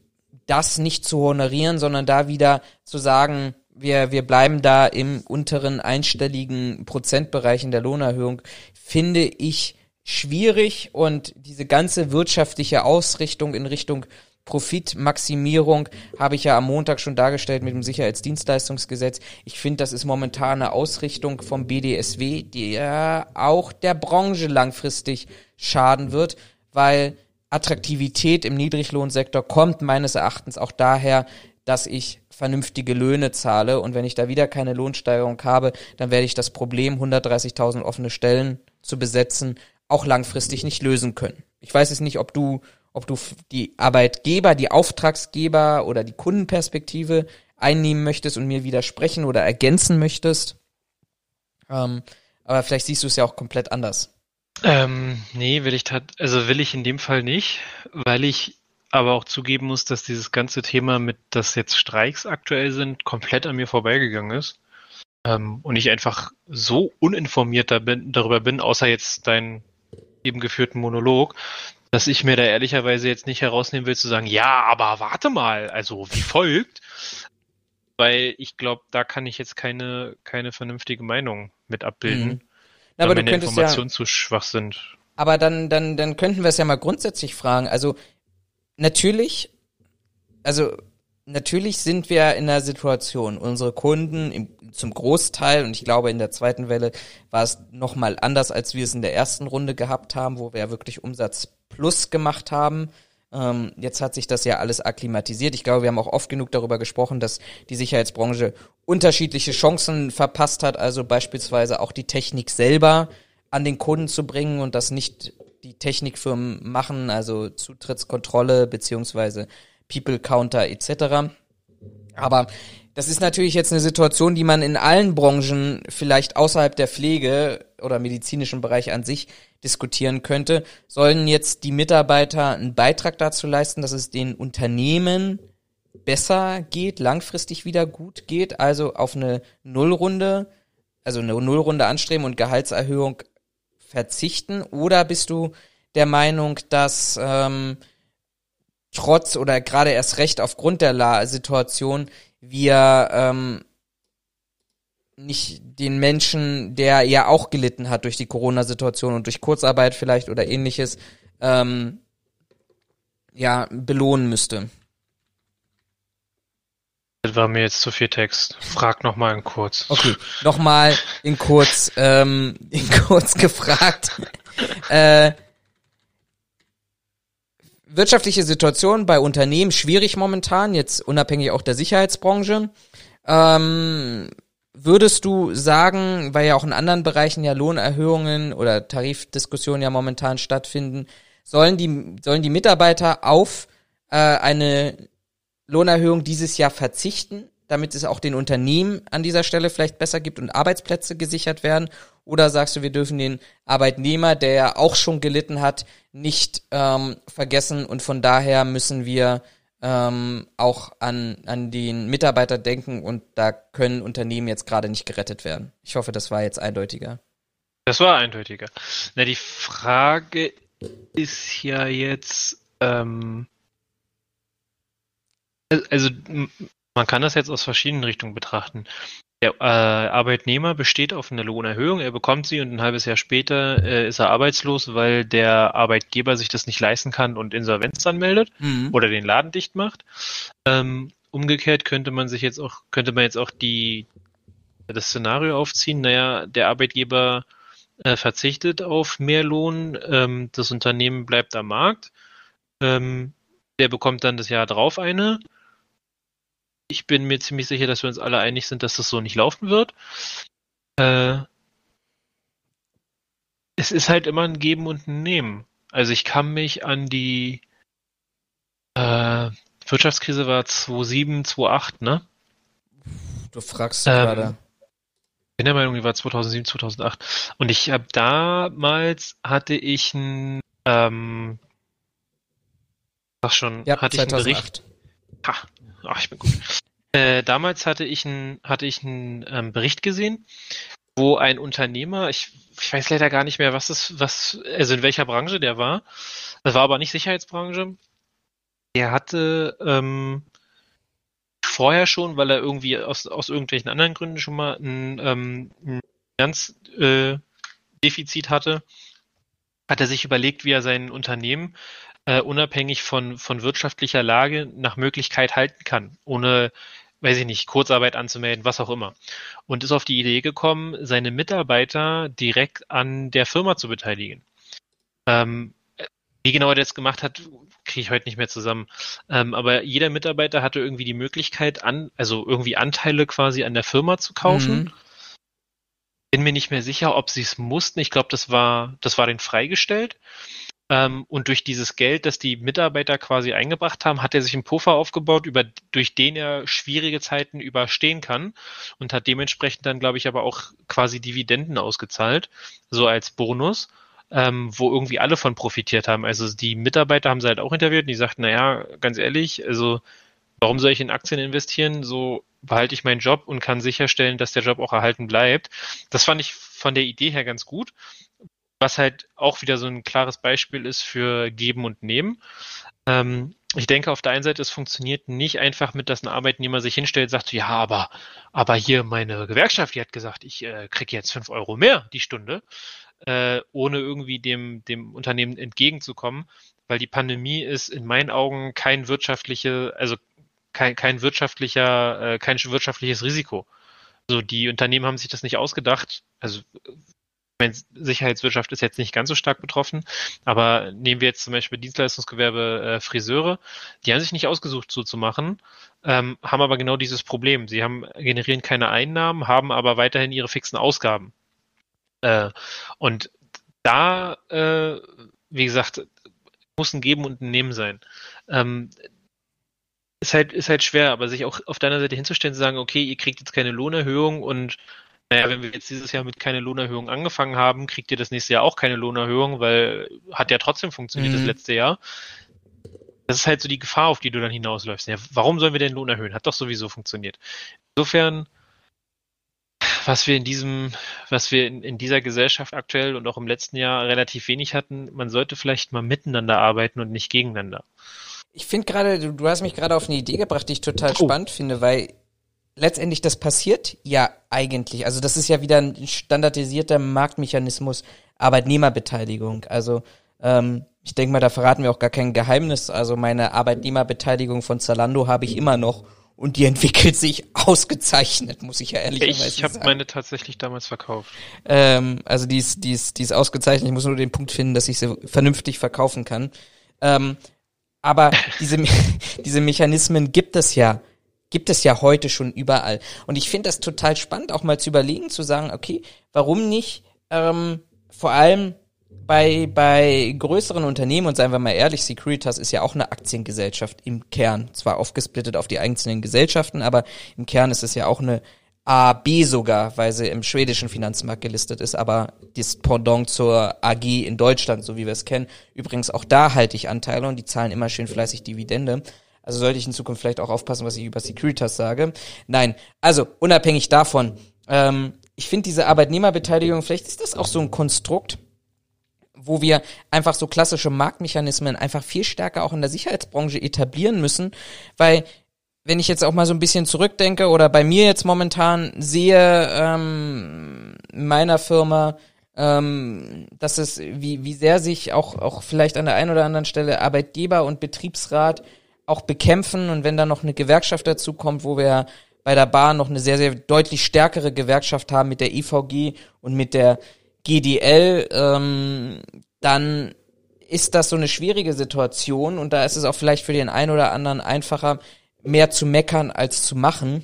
das nicht zu honorieren, sondern da wieder zu sagen, wir, wir bleiben da im unteren einstelligen Prozentbereich in der Lohnerhöhung, finde ich schwierig und diese ganze wirtschaftliche Ausrichtung in Richtung Profitmaximierung habe ich ja am Montag schon dargestellt mit dem Sicherheitsdienstleistungsgesetz. Ich finde, das ist momentan eine Ausrichtung vom BDSW, die ja auch der Branche langfristig schaden wird, weil Attraktivität im Niedriglohnsektor kommt meines Erachtens auch daher, dass ich vernünftige Löhne zahle und wenn ich da wieder keine Lohnsteigerung habe, dann werde ich das Problem 130.000 offene Stellen zu besetzen auch langfristig nicht lösen können. Ich weiß es nicht, ob du ob du die Arbeitgeber, die Auftragsgeber oder die Kundenperspektive einnehmen möchtest und mir widersprechen oder ergänzen möchtest. Ähm, aber vielleicht siehst du es ja auch komplett anders. Ähm, nee, will ich also will ich in dem Fall nicht, weil ich aber auch zugeben muss, dass dieses ganze Thema mit, dass jetzt Streiks aktuell sind, komplett an mir vorbeigegangen ist. Ähm, und ich einfach so uninformiert da bin, darüber bin, außer jetzt deinen eben geführten Monolog, dass ich mir da ehrlicherweise jetzt nicht herausnehmen will zu sagen, ja, aber warte mal, also wie folgt. Weil ich glaube, da kann ich jetzt keine, keine vernünftige Meinung mit abbilden. Mhm. Na, aber du könntest Informationen ja, zu schwach sind. Aber dann, dann, dann könnten wir es ja mal grundsätzlich fragen. Also natürlich, also natürlich sind wir in der Situation, unsere Kunden im, zum Großteil, und ich glaube in der zweiten Welle war es nochmal anders, als wir es in der ersten Runde gehabt haben, wo wir ja wirklich Umsatz plus gemacht haben. Ähm, jetzt hat sich das ja alles akklimatisiert. Ich glaube, wir haben auch oft genug darüber gesprochen, dass die Sicherheitsbranche unterschiedliche Chancen verpasst hat, also beispielsweise auch die Technik selber an den Kunden zu bringen und das nicht die Technikfirmen machen, also Zutrittskontrolle beziehungsweise People Counter etc. Aber das ist natürlich jetzt eine Situation, die man in allen Branchen vielleicht außerhalb der Pflege oder medizinischen Bereich an sich diskutieren könnte. Sollen jetzt die Mitarbeiter einen Beitrag dazu leisten, dass es den Unternehmen besser geht, langfristig wieder gut geht, also auf eine Nullrunde, also eine Nullrunde anstreben und Gehaltserhöhung verzichten? Oder bist du der Meinung, dass ähm, trotz oder gerade erst recht aufgrund der La Situation wir ähm, nicht den Menschen, der ja auch gelitten hat durch die Corona-Situation und durch Kurzarbeit vielleicht oder ähnliches, ähm, ja, belohnen müsste? Das war mir jetzt zu viel Text. Frag nochmal in kurz. Okay, nochmal in kurz, ähm, in kurz gefragt. äh, wirtschaftliche Situation bei Unternehmen schwierig momentan, jetzt unabhängig auch der Sicherheitsbranche. Ähm, würdest du sagen, weil ja auch in anderen Bereichen ja Lohnerhöhungen oder Tarifdiskussionen ja momentan stattfinden, sollen die, sollen die Mitarbeiter auf äh, eine Lohnerhöhung dieses Jahr verzichten, damit es auch den Unternehmen an dieser Stelle vielleicht besser gibt und Arbeitsplätze gesichert werden? Oder sagst du, wir dürfen den Arbeitnehmer, der ja auch schon gelitten hat, nicht ähm, vergessen und von daher müssen wir ähm, auch an, an den Mitarbeiter denken und da können Unternehmen jetzt gerade nicht gerettet werden. Ich hoffe, das war jetzt eindeutiger. Das war eindeutiger. Na, die Frage ist ja jetzt, ähm, also man kann das jetzt aus verschiedenen Richtungen betrachten. Der äh, Arbeitnehmer besteht auf eine Lohnerhöhung, er bekommt sie und ein halbes Jahr später äh, ist er arbeitslos, weil der Arbeitgeber sich das nicht leisten kann und Insolvenz anmeldet mhm. oder den Laden dicht macht. Ähm, umgekehrt könnte man sich jetzt auch, könnte man jetzt auch die das Szenario aufziehen, naja, der Arbeitgeber äh, verzichtet auf mehr Lohn, ähm, das Unternehmen bleibt am Markt, ähm, der bekommt dann das Jahr drauf eine ich bin mir ziemlich sicher, dass wir uns alle einig sind, dass das so nicht laufen wird. Äh, es ist halt immer ein Geben und ein Nehmen. Also ich kann mich an die äh, Wirtschaftskrise war 2007, 2008, ne? Du fragst Ähm, gerade. bin der Meinung, die war 2007, 2008. Und ich habe damals hatte ich ein, ähm, sag schon, Ja, hatte ich einen Bericht. 2008. Ha, ach, ich bin gut. Äh, damals hatte ich einen, hatte ich einen ähm, Bericht gesehen, wo ein Unternehmer, ich, ich weiß leider gar nicht mehr, was es, was, also in welcher Branche der war. Das war aber nicht Sicherheitsbranche. Der hatte ähm, vorher schon, weil er irgendwie aus, aus irgendwelchen anderen Gründen schon mal ein, ähm, ein Finanzdefizit äh, hatte, hat er sich überlegt, wie er sein Unternehmen äh, unabhängig von, von wirtschaftlicher Lage nach Möglichkeit halten kann, ohne, weiß ich nicht, Kurzarbeit anzumelden, was auch immer. Und ist auf die Idee gekommen, seine Mitarbeiter direkt an der Firma zu beteiligen. Ähm, wie genau er das gemacht hat, kriege ich heute nicht mehr zusammen. Ähm, aber jeder Mitarbeiter hatte irgendwie die Möglichkeit, an, also irgendwie Anteile quasi an der Firma zu kaufen. Mhm. Bin mir nicht mehr sicher, ob sie es mussten. Ich glaube, das war, das war denen freigestellt. Ähm, und durch dieses Geld, das die Mitarbeiter quasi eingebracht haben, hat er sich einen Puffer aufgebaut, über, durch den er schwierige Zeiten überstehen kann und hat dementsprechend dann, glaube ich, aber auch quasi Dividenden ausgezahlt, so als Bonus, ähm, wo irgendwie alle von profitiert haben. Also die Mitarbeiter haben sie halt auch interviewt und die sagten, naja, ganz ehrlich, also warum soll ich in Aktien investieren? So behalte ich meinen Job und kann sicherstellen, dass der Job auch erhalten bleibt. Das fand ich von der Idee her ganz gut was halt auch wieder so ein klares Beispiel ist für Geben und Nehmen. Ähm, ich denke, auf der einen Seite, es funktioniert nicht einfach mit, dass ein Arbeitnehmer sich hinstellt und sagt, ja, aber, aber hier meine Gewerkschaft, die hat gesagt, ich äh, kriege jetzt fünf Euro mehr die Stunde, äh, ohne irgendwie dem, dem Unternehmen entgegenzukommen, weil die Pandemie ist in meinen Augen kein wirtschaftliche, also kein, kein wirtschaftlicher, äh, kein wirtschaftliches Risiko. Also die Unternehmen haben sich das nicht ausgedacht. Also meine, Sicherheitswirtschaft ist jetzt nicht ganz so stark betroffen, aber nehmen wir jetzt zum Beispiel Dienstleistungsgewerbe äh, Friseure, die haben sich nicht ausgesucht, so zu machen, ähm, haben aber genau dieses Problem. Sie haben generieren keine Einnahmen, haben aber weiterhin ihre fixen Ausgaben. Äh, und da, äh, wie gesagt, muss ein Geben und ein Nehmen sein. Ähm, ist halt, ist halt schwer, aber sich auch auf deiner Seite hinzustellen, zu sagen, okay, ihr kriegt jetzt keine Lohnerhöhung und naja, wenn wir jetzt dieses Jahr mit keine Lohnerhöhung angefangen haben, kriegt ihr das nächste Jahr auch keine Lohnerhöhung, weil hat ja trotzdem funktioniert Mhm. das letzte Jahr. Das ist halt so die Gefahr, auf die du dann hinausläufst. Ja, warum sollen wir den Lohn erhöhen? Hat doch sowieso funktioniert. Insofern, was wir in diesem, was wir in, in dieser Gesellschaft aktuell und auch im letzten Jahr relativ wenig hatten, man sollte vielleicht mal miteinander arbeiten und nicht gegeneinander. Ich finde gerade, du, du hast mich gerade auf eine Idee gebracht, die ich total Oh. spannend finde, weil letztendlich das passiert ja eigentlich. Also das ist ja wieder ein standardisierter Marktmechanismus Arbeitnehmerbeteiligung. Also ähm, ich denke mal, da verraten wir auch gar kein Geheimnis. Also meine Arbeitnehmerbeteiligung von Zalando habe ich immer noch und die entwickelt sich ausgezeichnet, muss ich ja ehrlicherweise Ich, ich habe sagen. meine tatsächlich damals verkauft. Ähm, also die ist, die, ist, die ist ausgezeichnet. Ich muss nur den Punkt finden, dass ich sie vernünftig verkaufen kann. Ähm, aber diese, diese Mechanismen gibt es ja, gibt es ja heute schon überall. Und ich finde das total spannend, auch mal zu überlegen, zu sagen, okay, warum nicht ähm, vor allem bei, bei größeren Unternehmen, und seien wir mal ehrlich, Securitas ist ja auch eine Aktiengesellschaft im Kern. Zwar aufgesplittet auf die einzelnen Gesellschaften, aber im Kern ist es ja auch eine AB sogar, weil sie im schwedischen Finanzmarkt gelistet ist, aber das Pendant zur AG in Deutschland, so wie wir es kennen. Übrigens auch da halte ich Anteile und die zahlen immer schön fleißig Dividende. Also sollte ich in Zukunft vielleicht auch aufpassen, was ich über Securitas sage. Nein, also unabhängig davon, ähm, ich finde diese Arbeitnehmerbeteiligung, vielleicht ist das auch so ein Konstrukt, wo wir einfach so klassische Marktmechanismen einfach viel stärker auch in der Sicherheitsbranche etablieren müssen, weil wenn ich jetzt auch mal so ein bisschen zurückdenke oder bei mir jetzt momentan sehe, ähm, in meiner Firma, ähm, dass es, wie, wie sehr sich auch, auch vielleicht an der einen oder anderen Stelle Arbeitgeber und Betriebsrat auch bekämpfen und wenn da noch eine Gewerkschaft dazu kommt, wo wir bei der Bahn noch eine sehr, sehr deutlich stärkere Gewerkschaft haben mit der IVG und mit der GDL, ähm, dann ist das so eine schwierige Situation und da ist es auch vielleicht für den einen oder anderen einfacher, mehr zu meckern als zu machen.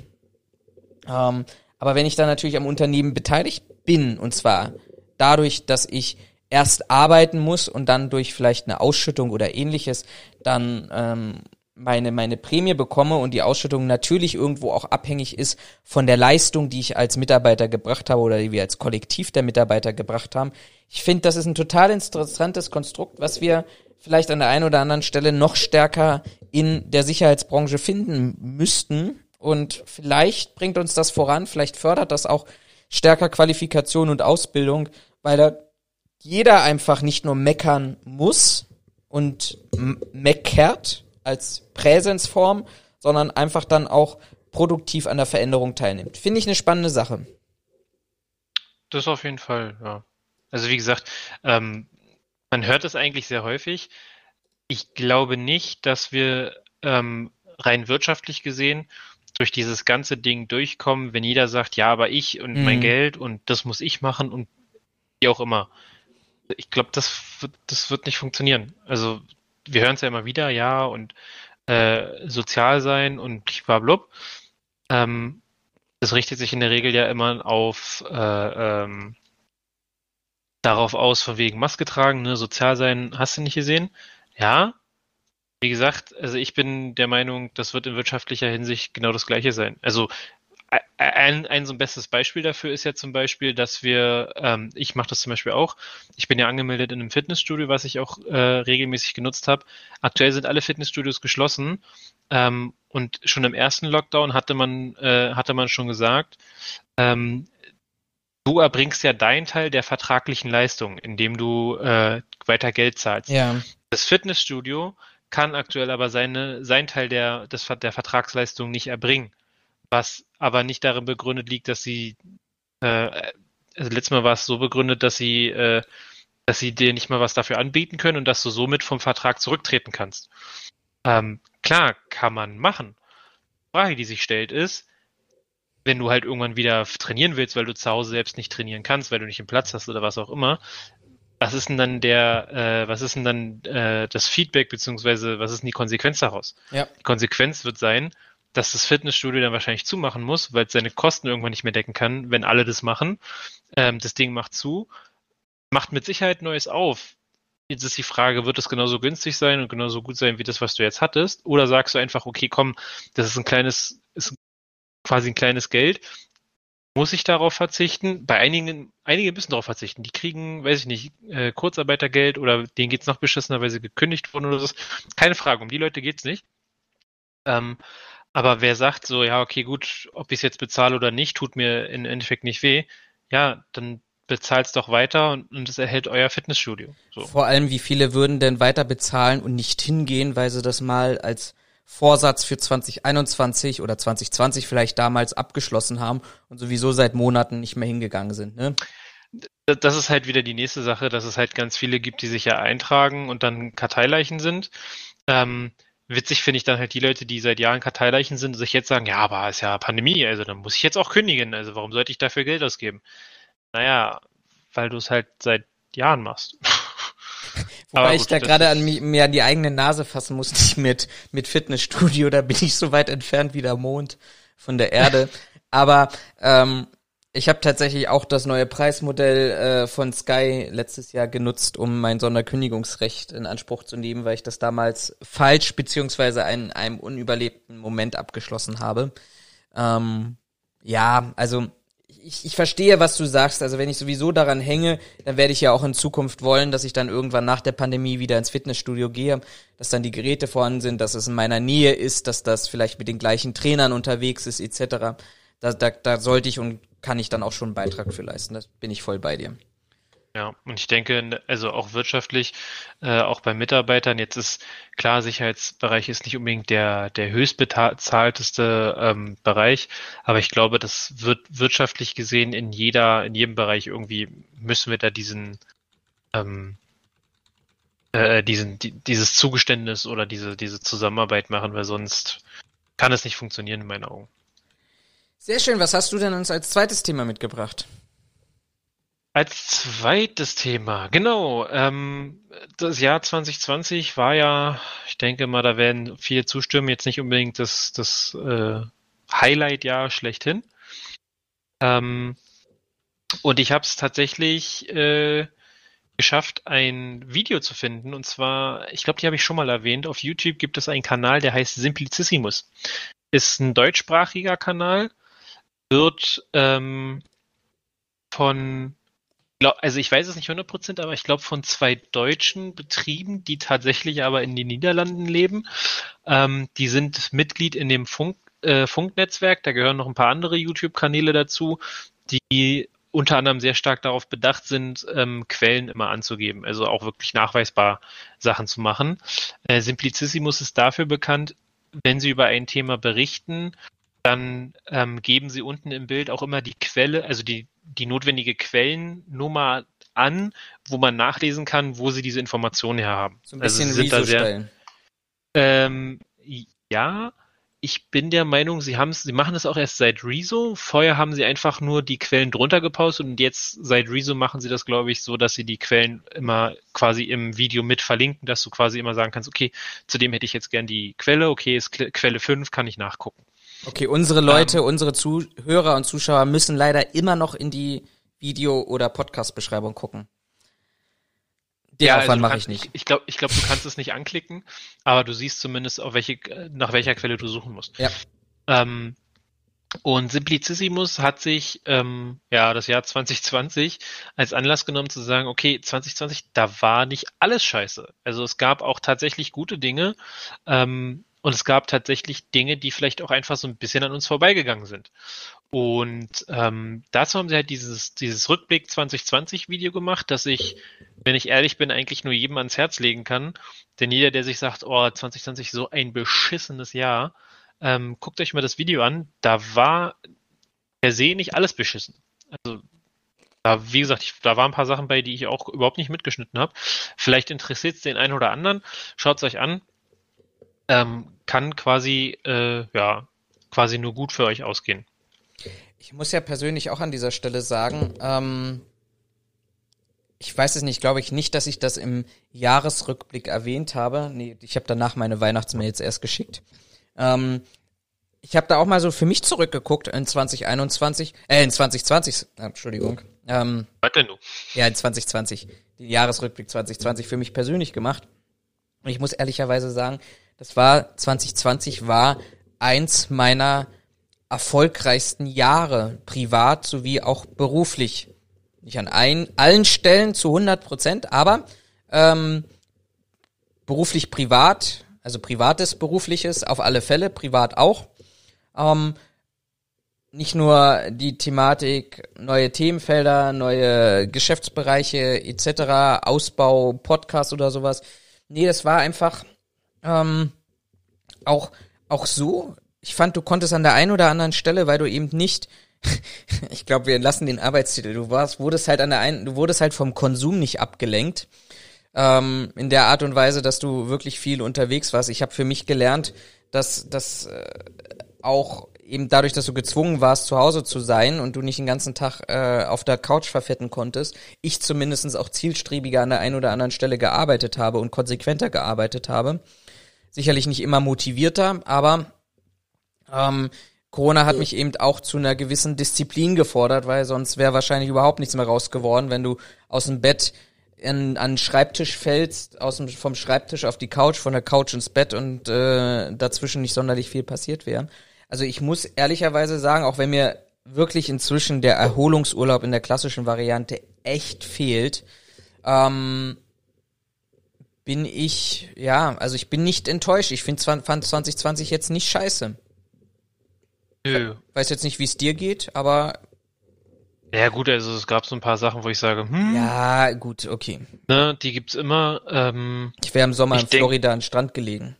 Ähm, aber wenn ich dann natürlich am Unternehmen beteiligt bin, und zwar dadurch, dass ich erst arbeiten muss und dann durch vielleicht eine Ausschüttung oder ähnliches dann ähm, meine, meine Prämie bekomme und die Ausschüttung natürlich irgendwo auch abhängig ist von der Leistung, die ich als Mitarbeiter gebracht habe oder die wir als Kollektiv der Mitarbeiter gebracht haben. Ich finde, das ist ein total interessantes Konstrukt, was wir vielleicht an der einen oder anderen Stelle noch stärker in der Sicherheitsbranche finden müssten. Und vielleicht bringt uns das voran, vielleicht fördert das auch stärker Qualifikation und Ausbildung, weil da jeder einfach nicht nur meckern muss und meckert, als Präsensform, sondern einfach dann auch produktiv an der Veränderung teilnimmt. Finde ich eine spannende Sache. Das auf jeden Fall, ja. Also wie gesagt, ähm, man hört es eigentlich sehr häufig. Ich glaube nicht, dass wir ähm, rein wirtschaftlich gesehen durch dieses ganze Ding durchkommen, wenn jeder sagt, ja, aber ich und mhm. mein Geld und das muss ich machen und wie auch immer. Ich glaube, das wird, das wird nicht funktionieren. Also wir hören es ja immer wieder, ja, und äh, sozial sein und blablabla. Ähm, das richtet sich in der Regel ja immer auf äh, ähm, darauf aus, von wegen Maske tragen, ne, sozial sein, hast du nicht gesehen? Ja. Wie gesagt, also ich bin der Meinung, das wird in wirtschaftlicher Hinsicht genau das gleiche sein. Also ein, ein so ein bestes Beispiel dafür ist ja zum Beispiel, dass wir, ähm, ich mache das zum Beispiel auch, ich bin ja angemeldet in einem Fitnessstudio, was ich auch äh, regelmäßig genutzt habe. Aktuell sind alle Fitnessstudios geschlossen ähm, und schon im ersten Lockdown hatte man, äh, hatte man schon gesagt, ähm, du erbringst ja deinen Teil der vertraglichen Leistung, indem du äh, weiter Geld zahlst. Ja. Das Fitnessstudio kann aktuell aber seine, sein Teil der, des, der Vertragsleistung nicht erbringen was aber nicht darin begründet liegt, dass sie, äh, also letztes Mal war es so begründet, dass sie, äh, dass sie dir nicht mal was dafür anbieten können und dass du somit vom Vertrag zurücktreten kannst. Ähm, klar, kann man machen. Die Frage, die sich stellt, ist, wenn du halt irgendwann wieder trainieren willst, weil du zu Hause selbst nicht trainieren kannst, weil du nicht einen Platz hast oder was auch immer, was ist denn dann der, äh, was ist denn dann äh, das Feedback beziehungsweise was ist denn die Konsequenz daraus? Ja. Die Konsequenz wird sein, dass das Fitnessstudio dann wahrscheinlich zumachen muss, weil es seine Kosten irgendwann nicht mehr decken kann, wenn alle das machen. Ähm, das Ding macht zu, macht mit Sicherheit Neues auf. Jetzt ist die Frage, wird es genauso günstig sein und genauso gut sein wie das, was du jetzt hattest? Oder sagst du einfach, okay, komm, das ist ein kleines, ist quasi ein kleines Geld. Muss ich darauf verzichten? Bei einigen, einige müssen darauf verzichten. Die kriegen, weiß ich nicht, äh, Kurzarbeitergeld oder denen geht's noch beschissener, weil sie gekündigt wurden oder so. Keine Frage, um die Leute geht's nicht. Ähm, aber wer sagt so, ja, okay, gut, ob ich es jetzt bezahle oder nicht, tut mir im Endeffekt nicht weh, ja, dann bezahlt's doch weiter und, und es erhält euer Fitnessstudio. So. Vor allem, wie viele würden denn weiter bezahlen und nicht hingehen, weil sie das mal als Vorsatz für 2021 oder 2020 vielleicht damals abgeschlossen haben und sowieso seit Monaten nicht mehr hingegangen sind, ne? Das ist halt wieder die nächste Sache, dass es halt ganz viele gibt, die sich ja eintragen und dann Karteileichen sind. Ähm, Witzig finde ich dann halt die Leute, die seit Jahren Karteileichen sind und sich jetzt sagen, ja, aber ist ja Pandemie, also dann muss ich jetzt auch kündigen, also warum sollte ich dafür Geld ausgeben? Naja, weil du es halt seit Jahren machst. Wobei gut, ich da gerade an mir an die eigene Nase fassen muss, nicht mit, mit Fitnessstudio, da bin ich so weit entfernt wie der Mond von der Erde. Aber ähm, ich habe tatsächlich auch das neue Preismodell äh, von Sky letztes Jahr genutzt, um mein Sonderkündigungsrecht in Anspruch zu nehmen, weil ich das damals falsch beziehungsweise in einem unüberlebten Moment abgeschlossen habe. Ähm, ja, also ich, ich verstehe, was du sagst. Also wenn ich sowieso daran hänge, dann werde ich ja auch in Zukunft wollen, dass ich dann irgendwann nach der Pandemie wieder ins Fitnessstudio gehe, dass dann die Geräte vorhanden sind, dass es in meiner Nähe ist, dass das vielleicht mit den gleichen Trainern unterwegs ist, etc. Da, da, da sollte ich und kann ich dann auch schon einen Beitrag für leisten. Das bin ich voll bei dir. Ja, und ich denke, also auch wirtschaftlich, äh, auch bei Mitarbeitern, jetzt ist klar, Sicherheitsbereich ist nicht unbedingt der, der höchst bezahlteste ähm, Bereich, aber ich glaube, das wird wirtschaftlich gesehen in jeder, in jedem Bereich irgendwie müssen wir da diesen, ähm, äh, diesen, die, dieses Zugeständnis oder diese, diese Zusammenarbeit machen, weil sonst kann es nicht funktionieren in meinen Augen. Sehr schön. Was hast du denn uns als zweites Thema mitgebracht? Als zweites Thema, genau. Ähm, das Jahr 2020 war ja, ich denke mal, da werden viele zustimmen, jetzt nicht unbedingt das, das äh, Highlight-Jahr schlechthin. Ähm, und ich habe es tatsächlich äh, geschafft, ein Video zu finden. Und zwar, ich glaube, die habe ich schon mal erwähnt. Auf YouTube gibt es einen Kanal, der heißt Simplicissimus. Ist ein deutschsprachiger Kanal, wird ähm, von glaub, also ich weiß es nicht 100%, aber ich glaube von zwei deutschen Betrieben, die tatsächlich aber in den Niederlanden leben. Ähm, die sind Mitglied in dem Funk, äh, Funknetzwerk, da gehören noch ein paar andere YouTube-Kanäle dazu, die unter anderem sehr stark darauf bedacht sind, ähm, Quellen immer anzugeben, also auch wirklich nachweisbar Sachen zu machen. Äh, Simplicissimus ist dafür bekannt, wenn sie über ein Thema berichten, dann ähm, geben sie unten im Bild auch immer die Quelle, also die, die notwendige Quellennummer an, wo man nachlesen kann, wo sie diese Informationen her haben. So ein bisschen also Rezo stellen. Ähm, ja, ich bin der Meinung, sie haben sie machen es auch erst seit Rezo. Vorher haben sie einfach nur die Quellen drunter gepostet und jetzt seit Rezo machen sie das, glaube ich, so, dass sie die Quellen immer quasi im Video mit verlinken, dass du quasi immer sagen kannst, okay, zudem hätte ich jetzt gern die Quelle, okay, ist Quelle 5, kann ich nachgucken. Okay, unsere Leute, ähm, unsere Zuhörer und Zuschauer müssen leider immer noch in die Video- oder Podcast-Beschreibung gucken. Den ja, Aufwand also mache ich nicht. Ich, ich glaube, ich glaub, du kannst es nicht anklicken, aber du siehst zumindest, auf welche, nach welcher Quelle du suchen musst. Ja. Ähm, und Simplicissimus hat sich ähm, ja das Jahr 2020 als Anlass genommen zu sagen, okay, 2020, da war nicht alles scheiße. Also es gab auch tatsächlich gute Dinge. Ähm, und es gab tatsächlich Dinge, die vielleicht auch einfach so ein bisschen an uns vorbeigegangen sind. Und ähm, dazu haben sie halt dieses, dieses Rückblick 2020 Video gemacht, das ich, wenn ich ehrlich bin, eigentlich nur jedem ans Herz legen kann. Denn jeder, der sich sagt, oh, 2020 so ein beschissenes Jahr, ähm, guckt euch mal das Video an. Da war per se nicht alles beschissen. Also da, wie gesagt, ich, da waren ein paar Sachen bei, die ich auch überhaupt nicht mitgeschnitten habe. Vielleicht interessiert es den einen oder anderen. Schaut es euch an ähm, kann quasi, äh, ja, quasi nur gut für euch ausgehen. Ich muss ja persönlich auch an dieser Stelle sagen, ähm, ich weiß es nicht, glaube ich nicht, dass ich das im Jahresrückblick erwähnt habe. Nee, ich habe danach meine Weihnachtsmails erst geschickt. Ähm, ich habe da auch mal so für mich zurückgeguckt in 2021, äh, in 2020, äh, Entschuldigung. Ähm, Was denn du? Ja, in 2020, den Jahresrückblick 2020 für mich persönlich gemacht. Und ich muss ehrlicherweise sagen, das war 2020 war eins meiner erfolgreichsten Jahre, privat sowie auch beruflich. Nicht an ein, allen Stellen zu 100 Prozent, aber ähm, beruflich privat, also privates, berufliches, auf alle Fälle, privat auch. Ähm, nicht nur die Thematik, neue Themenfelder, neue Geschäftsbereiche etc., Ausbau, Podcast oder sowas. Nee, das war einfach ähm, auch, auch so, ich fand, du konntest an der einen oder anderen Stelle, weil du eben nicht, ich glaube, wir lassen den Arbeitstitel, du warst, wurdest halt an der einen, du wurdest halt vom Konsum nicht abgelenkt. Ähm, in der Art und Weise, dass du wirklich viel unterwegs warst. Ich habe für mich gelernt, dass, dass äh, auch eben dadurch, dass du gezwungen warst, zu Hause zu sein und du nicht den ganzen Tag äh, auf der Couch verfetten konntest, ich zumindestens auch zielstrebiger an der einen oder anderen Stelle gearbeitet habe und konsequenter gearbeitet habe sicherlich nicht immer motivierter, aber ähm, Corona hat mich eben auch zu einer gewissen Disziplin gefordert, weil sonst wäre wahrscheinlich überhaupt nichts mehr raus geworden, wenn du aus dem Bett in, an den Schreibtisch fällst, aus dem, vom Schreibtisch auf die Couch, von der Couch ins Bett und äh, dazwischen nicht sonderlich viel passiert wäre. Also ich muss ehrlicherweise sagen, auch wenn mir wirklich inzwischen der Erholungsurlaub in der klassischen Variante echt fehlt, ähm, bin ich, ja, also ich bin nicht enttäuscht. Ich finde fand 2020 jetzt nicht scheiße. Nö. Weiß jetzt nicht, wie es dir geht, aber. Ja, gut, also es gab so ein paar Sachen, wo ich sage, hm. Ja, gut, okay. Ne, die gibt's immer. Ähm, ich wäre im Sommer in Florida an Strand gelegen.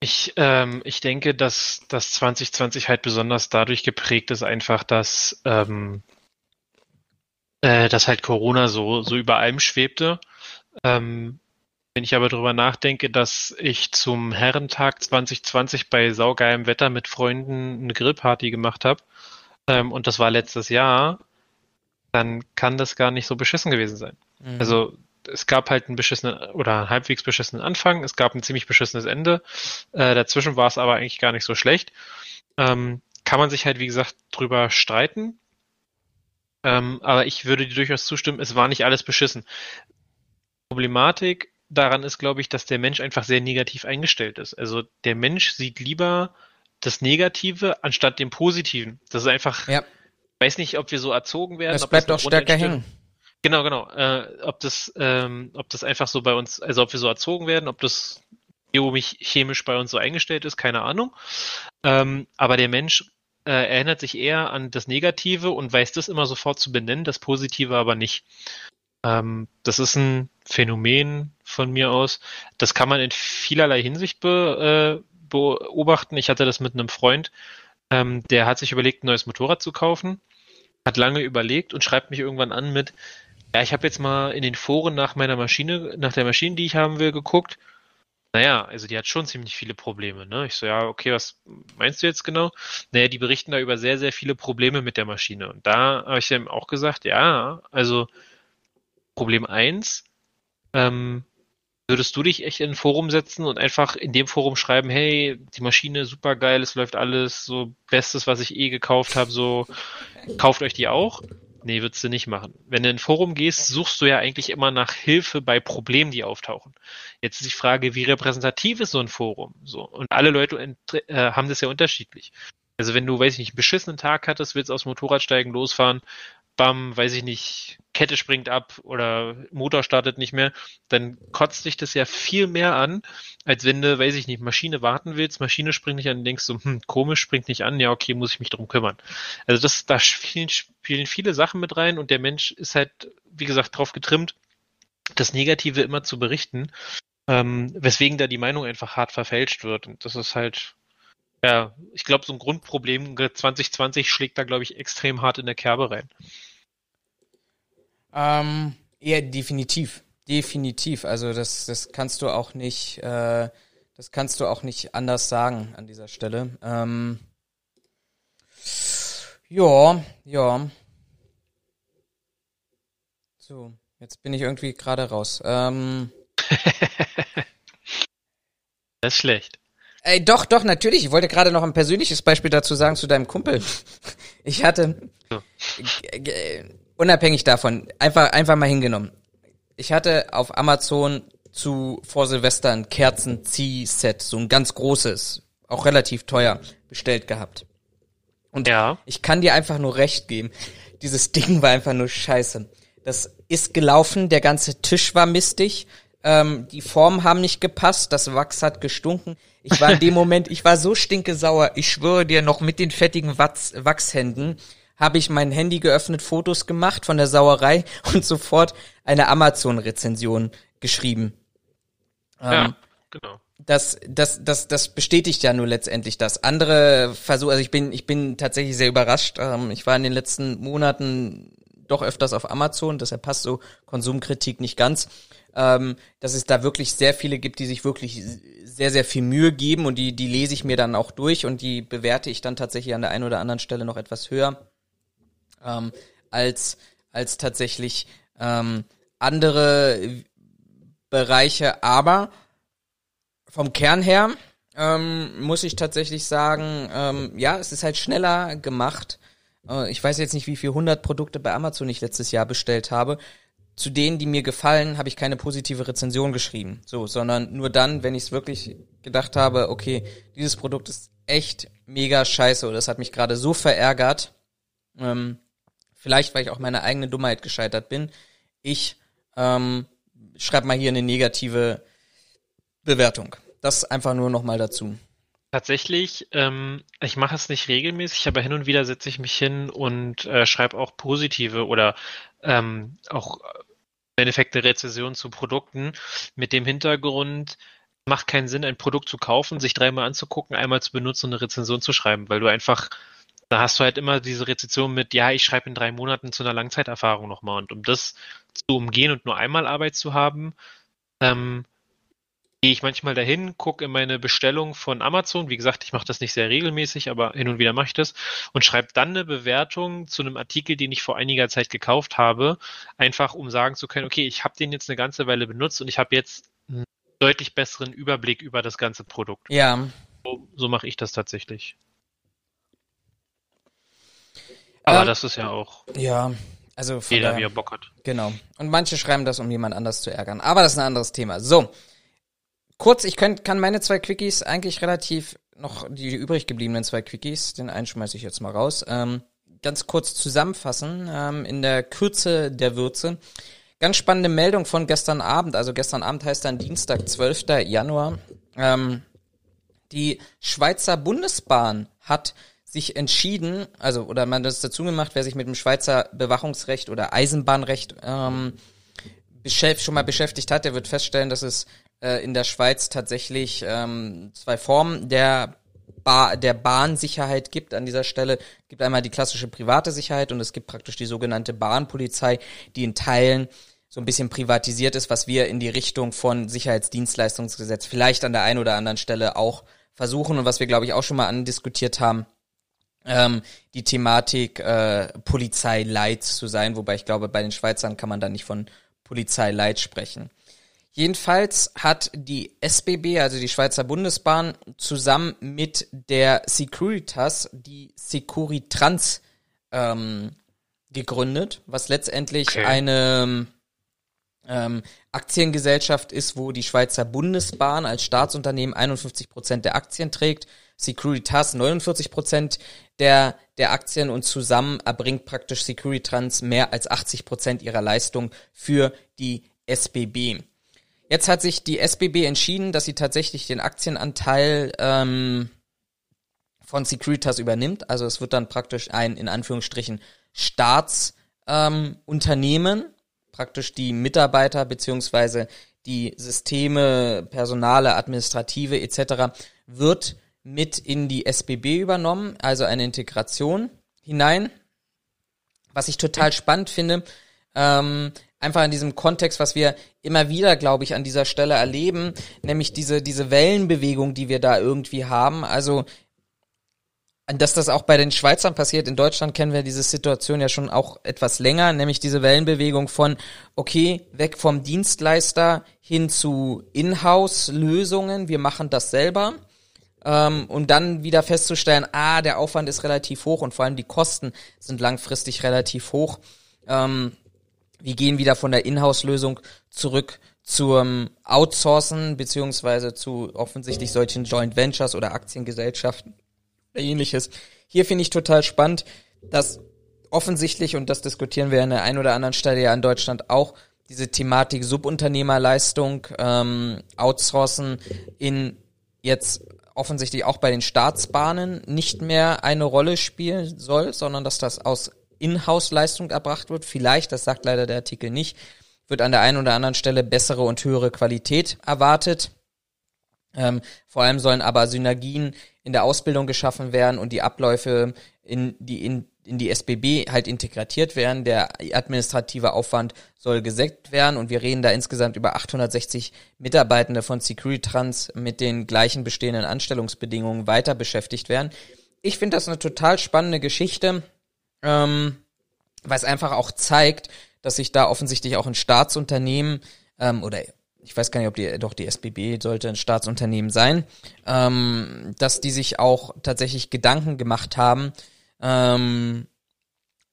Ich, ähm, ich denke, dass das 2020 halt besonders dadurch geprägt ist, einfach, dass, ähm, äh, dass halt Corona so, so über allem schwebte. Ähm, wenn ich aber drüber nachdenke, dass ich zum Herrentag 2020 bei saugeilem Wetter mit Freunden eine Grillparty gemacht habe, ähm, und das war letztes Jahr, dann kann das gar nicht so beschissen gewesen sein. Mhm. Also es gab halt einen beschissenen oder einen halbwegs beschissenen Anfang, es gab ein ziemlich beschissenes Ende. Äh, dazwischen war es aber eigentlich gar nicht so schlecht. Ähm, kann man sich halt, wie gesagt, drüber streiten. Ähm, aber ich würde dir durchaus zustimmen, es war nicht alles beschissen. Problematik daran ist, glaube ich, dass der Mensch einfach sehr negativ eingestellt ist. Also der Mensch sieht lieber das Negative anstatt dem Positiven. Das ist einfach, Ja. weiß nicht, ob wir so erzogen werden. Bleibt das auch eine stärker hängen. Genau, genau. Äh, ob das, ähm, ob das einfach so bei uns, also ob wir so erzogen werden, ob das chemisch bei uns so eingestellt ist, keine Ahnung. Ähm, aber der Mensch äh, erinnert sich eher an das Negative und weiß das immer sofort zu benennen, das Positive aber nicht. Ähm, das ist ein Phänomen von mir aus. Das kann man in vielerlei Hinsicht be, äh, beobachten. Ich hatte das mit einem Freund, ähm, der hat sich überlegt, ein neues Motorrad zu kaufen, hat lange überlegt und schreibt mich irgendwann an mit, ja, ich habe jetzt mal in den Foren nach meiner Maschine, nach der Maschine, die ich haben will, geguckt. Naja, also die hat schon ziemlich viele Probleme, ne? Ich so, ja, okay, was meinst du jetzt genau? Naja, die berichten da über sehr, sehr viele Probleme mit der Maschine. Und da habe ich ihm auch gesagt, ja, also Problem eins, ähm, würdest du dich echt in ein Forum setzen und einfach in dem Forum schreiben, hey, die Maschine super geil, es läuft alles, so Bestes, was ich eh gekauft habe, so kauft euch die auch? Nee, würdest du nicht machen. Wenn du in ein Forum gehst, suchst du ja eigentlich immer nach Hilfe bei Problemen, die auftauchen. Jetzt ist die Frage, wie repräsentativ ist so ein Forum? So. Und alle Leute äh, haben das ja unterschiedlich. Also wenn du, weiß ich nicht, einen beschissenen Tag hattest, willst aufs Motorrad steigen, losfahren, bam, weiß ich nicht, Kette springt ab oder Motor startet nicht mehr, dann kotzt dich das ja viel mehr an, als wenn du, weiß ich nicht, Maschine warten willst, Maschine springt nicht an denkst so, hm, komisch, springt nicht an, ja, okay, muss ich mich drum kümmern. Also das, da spielen, spielen viele Sachen mit rein und der Mensch ist halt, wie gesagt, drauf getrimmt, das Negative immer zu berichten, ähm, weswegen da die Meinung einfach hart verfälscht wird. Und das ist halt, ja, ich glaube, so ein Grundproblem 2020 schlägt da, glaube ich, extrem hart in der Kerbe rein. Ähm, ja, definitiv. Definitiv. Also das, das kannst du auch nicht, äh, das kannst du auch nicht anders sagen an dieser Stelle. Ähm, ja, ja. So, jetzt bin ich irgendwie gerade raus. Ähm, Das ist schlecht. Ey, doch, doch, natürlich. Ich wollte gerade noch ein persönliches Beispiel dazu sagen zu deinem Kumpel. Ich hatte, unabhängig davon, einfach, einfach mal hingenommen. Ich hatte auf Amazon zu vor Silvester ein Kerzen-Zieh-Set, so ein ganz großes, auch relativ teuer, bestellt gehabt. Und Ja. ich kann dir einfach nur recht geben. Dieses Ding war einfach nur scheiße. Das ist gelaufen, der ganze Tisch war mistig, ähm, die Formen haben nicht gepasst, das Wachs hat gestunken. Ich war in dem Moment, ich war so stinkesauer. Ich schwöre dir, noch mit den fettigen Wachs, Wachshänden habe ich mein Handy geöffnet, Fotos gemacht von der Sauerei und sofort eine Amazon-Rezension geschrieben. Ähm, Ja, genau. das, das, das, das bestätigt ja nur letztendlich das. Andere Versuche, also ich bin, ich bin tatsächlich sehr überrascht. Ähm, ich war in den letzten Monaten doch öfters auf Amazon, deshalb passt so Konsumkritik nicht ganz. Ähm, dass es da wirklich sehr viele gibt, die sich wirklich sehr, sehr viel Mühe geben und die, die lese ich mir dann auch durch und die bewerte ich dann tatsächlich an der einen oder anderen Stelle noch etwas höher ähm, als, als tatsächlich ähm, andere Bereiche, aber vom Kern her ähm, muss ich tatsächlich sagen, ähm, ja, es ist halt schneller gemacht. Äh, ich weiß jetzt nicht, wie viel 100 Produkte bei Amazon ich letztes Jahr bestellt habe. Zu denen, die mir gefallen, habe ich keine positive Rezension geschrieben. So, sondern nur dann, wenn ich es wirklich gedacht habe, okay, dieses Produkt ist echt mega scheiße oder es hat mich gerade so verärgert. Ähm, vielleicht, weil ich auch meine eigene Dummheit gescheitert bin. Ich ähm, schreib mal hier eine negative Bewertung. Das einfach nur noch mal dazu. Tatsächlich, ähm, ich mache es nicht regelmäßig, aber hin und wieder setze ich mich hin und äh, schreibe auch positive oder ähm, auch Endeffekt eine Rezension zu Produkten mit dem Hintergrund, macht keinen Sinn, ein Produkt zu kaufen, sich dreimal anzugucken, einmal zu benutzen und eine Rezension zu schreiben, weil du einfach, da hast du halt immer diese Rezension mit, ja, ich schreibe in drei Monaten zu einer Langzeiterfahrung nochmal und um das zu umgehen und nur einmal Arbeit zu haben, ähm, gehe ich manchmal dahin, gucke in meine Bestellung von Amazon. Wie gesagt, ich mache das nicht sehr regelmäßig, aber hin und wieder mache ich das und schreibe dann eine Bewertung zu einem Artikel, den ich vor einiger Zeit gekauft habe, einfach um sagen zu können, okay, ich habe den jetzt eine ganze Weile benutzt und ich habe jetzt einen deutlich besseren Überblick über das ganze Produkt. Ja. So, so mache ich das tatsächlich. Aber Ähm, das ist ja auch Ja, also jeder, daher- wie er Bock hat. Genau. Und manche schreiben das, um jemand anders zu ärgern. Aber das ist ein anderes Thema. So. Kurz, ich könnt, kann meine zwei Quickies eigentlich relativ noch die übrig gebliebenen zwei Quickies, den einen schmeiße ich jetzt mal raus, ähm, ganz kurz zusammenfassen ähm, in der Kürze der Würze. Ganz spannende Meldung von gestern Abend, also gestern Abend heißt dann Dienstag, 12. Januar. Ähm, die Schweizer Bundesbahn hat sich entschieden, also oder man hat das dazu gemacht, wer sich mit dem Schweizer Bewachungsrecht oder Eisenbahnrecht ähm, schon mal beschäftigt hat, der wird feststellen, dass es äh, in der Schweiz tatsächlich ähm, zwei Formen der ba der Bahnsicherheit gibt an dieser Stelle. Es gibt einmal die klassische private Sicherheit und es gibt praktisch die sogenannte Bahnpolizei, die in Teilen so ein bisschen privatisiert ist, was wir in die Richtung von Sicherheitsdienstleistungsgesetz vielleicht an der einen oder anderen Stelle auch versuchen und was wir, glaube ich, auch schon mal andiskutiert haben, ähm, die Thematik äh, Polizei Light zu sein, wobei ich glaube, bei den Schweizern kann man da nicht von Polizei Light sprechen. Jedenfalls hat die SBB, also die Schweizer Bundesbahn, zusammen mit der Securitas die Securitrans ähm, gegründet, was letztendlich Okay. eine ähm, Aktiengesellschaft ist, wo die Schweizer Bundesbahn als Staatsunternehmen 51 Prozent der Aktien trägt, Securitas 49 Prozent der, der Aktien und zusammen erbringt praktisch Securitrans mehr als 80 Prozent ihrer Leistung für die SBB. Jetzt hat sich die SBB entschieden, dass sie tatsächlich den Aktienanteil ähm, von Securitas übernimmt. Also es wird dann praktisch ein, in Anführungsstrichen, Staatsunternehmen, ähm, praktisch die Mitarbeiter beziehungsweise die Systeme, Personale, Administrative etc. wird mit in die SBB übernommen, also eine Integration hinein. Was ich total spannend finde, ähm, einfach in diesem Kontext, was wir immer wieder, glaube ich, an dieser Stelle erleben, nämlich diese, diese Wellenbewegung, die wir da irgendwie haben. Also dass das auch bei den Schweizern passiert. In Deutschland kennen wir diese Situation ja schon auch etwas länger, nämlich diese Wellenbewegung von, okay, weg vom Dienstleister hin zu Inhouse-Lösungen, wir machen das selber. Ähm, und dann wieder festzustellen, ah, der Aufwand ist relativ hoch und vor allem die Kosten sind langfristig relativ hoch. Ähm, wir gehen wieder von der Inhouse-Lösung zurück zum Outsourcen, beziehungsweise zu offensichtlich solchen Joint Ventures oder Aktiengesellschaften oder ähnliches. Hier finde ich total spannend, dass offensichtlich, und das diskutieren wir an der einen oder anderen Stelle ja in Deutschland auch, diese Thematik Subunternehmerleistung, ähm, Outsourcen in jetzt offensichtlich auch bei den Staatsbahnen nicht mehr eine Rolle spielen soll, sondern dass das aus Inhouse-Leistung erbracht wird. Vielleicht, das sagt leider der Artikel nicht, wird an der einen oder anderen Stelle bessere und höhere Qualität erwartet. Ähm, vor allem sollen aber Synergien in der Ausbildung geschaffen werden und die Abläufe in die in, in die SBB halt integriert werden. Der administrative Aufwand soll gesenkt werden und wir reden da insgesamt über 860 Mitarbeitende von Securitrans mit den gleichen bestehenden Anstellungsbedingungen weiter beschäftigt werden. Ich finde das eine total spannende Geschichte, ähm, weil es einfach auch zeigt, dass sich da offensichtlich auch ein Staatsunternehmen ähm, oder ich weiß gar nicht, ob die, doch die SBB sollte ein Staatsunternehmen sein, ähm, dass die sich auch tatsächlich Gedanken gemacht haben, ähm,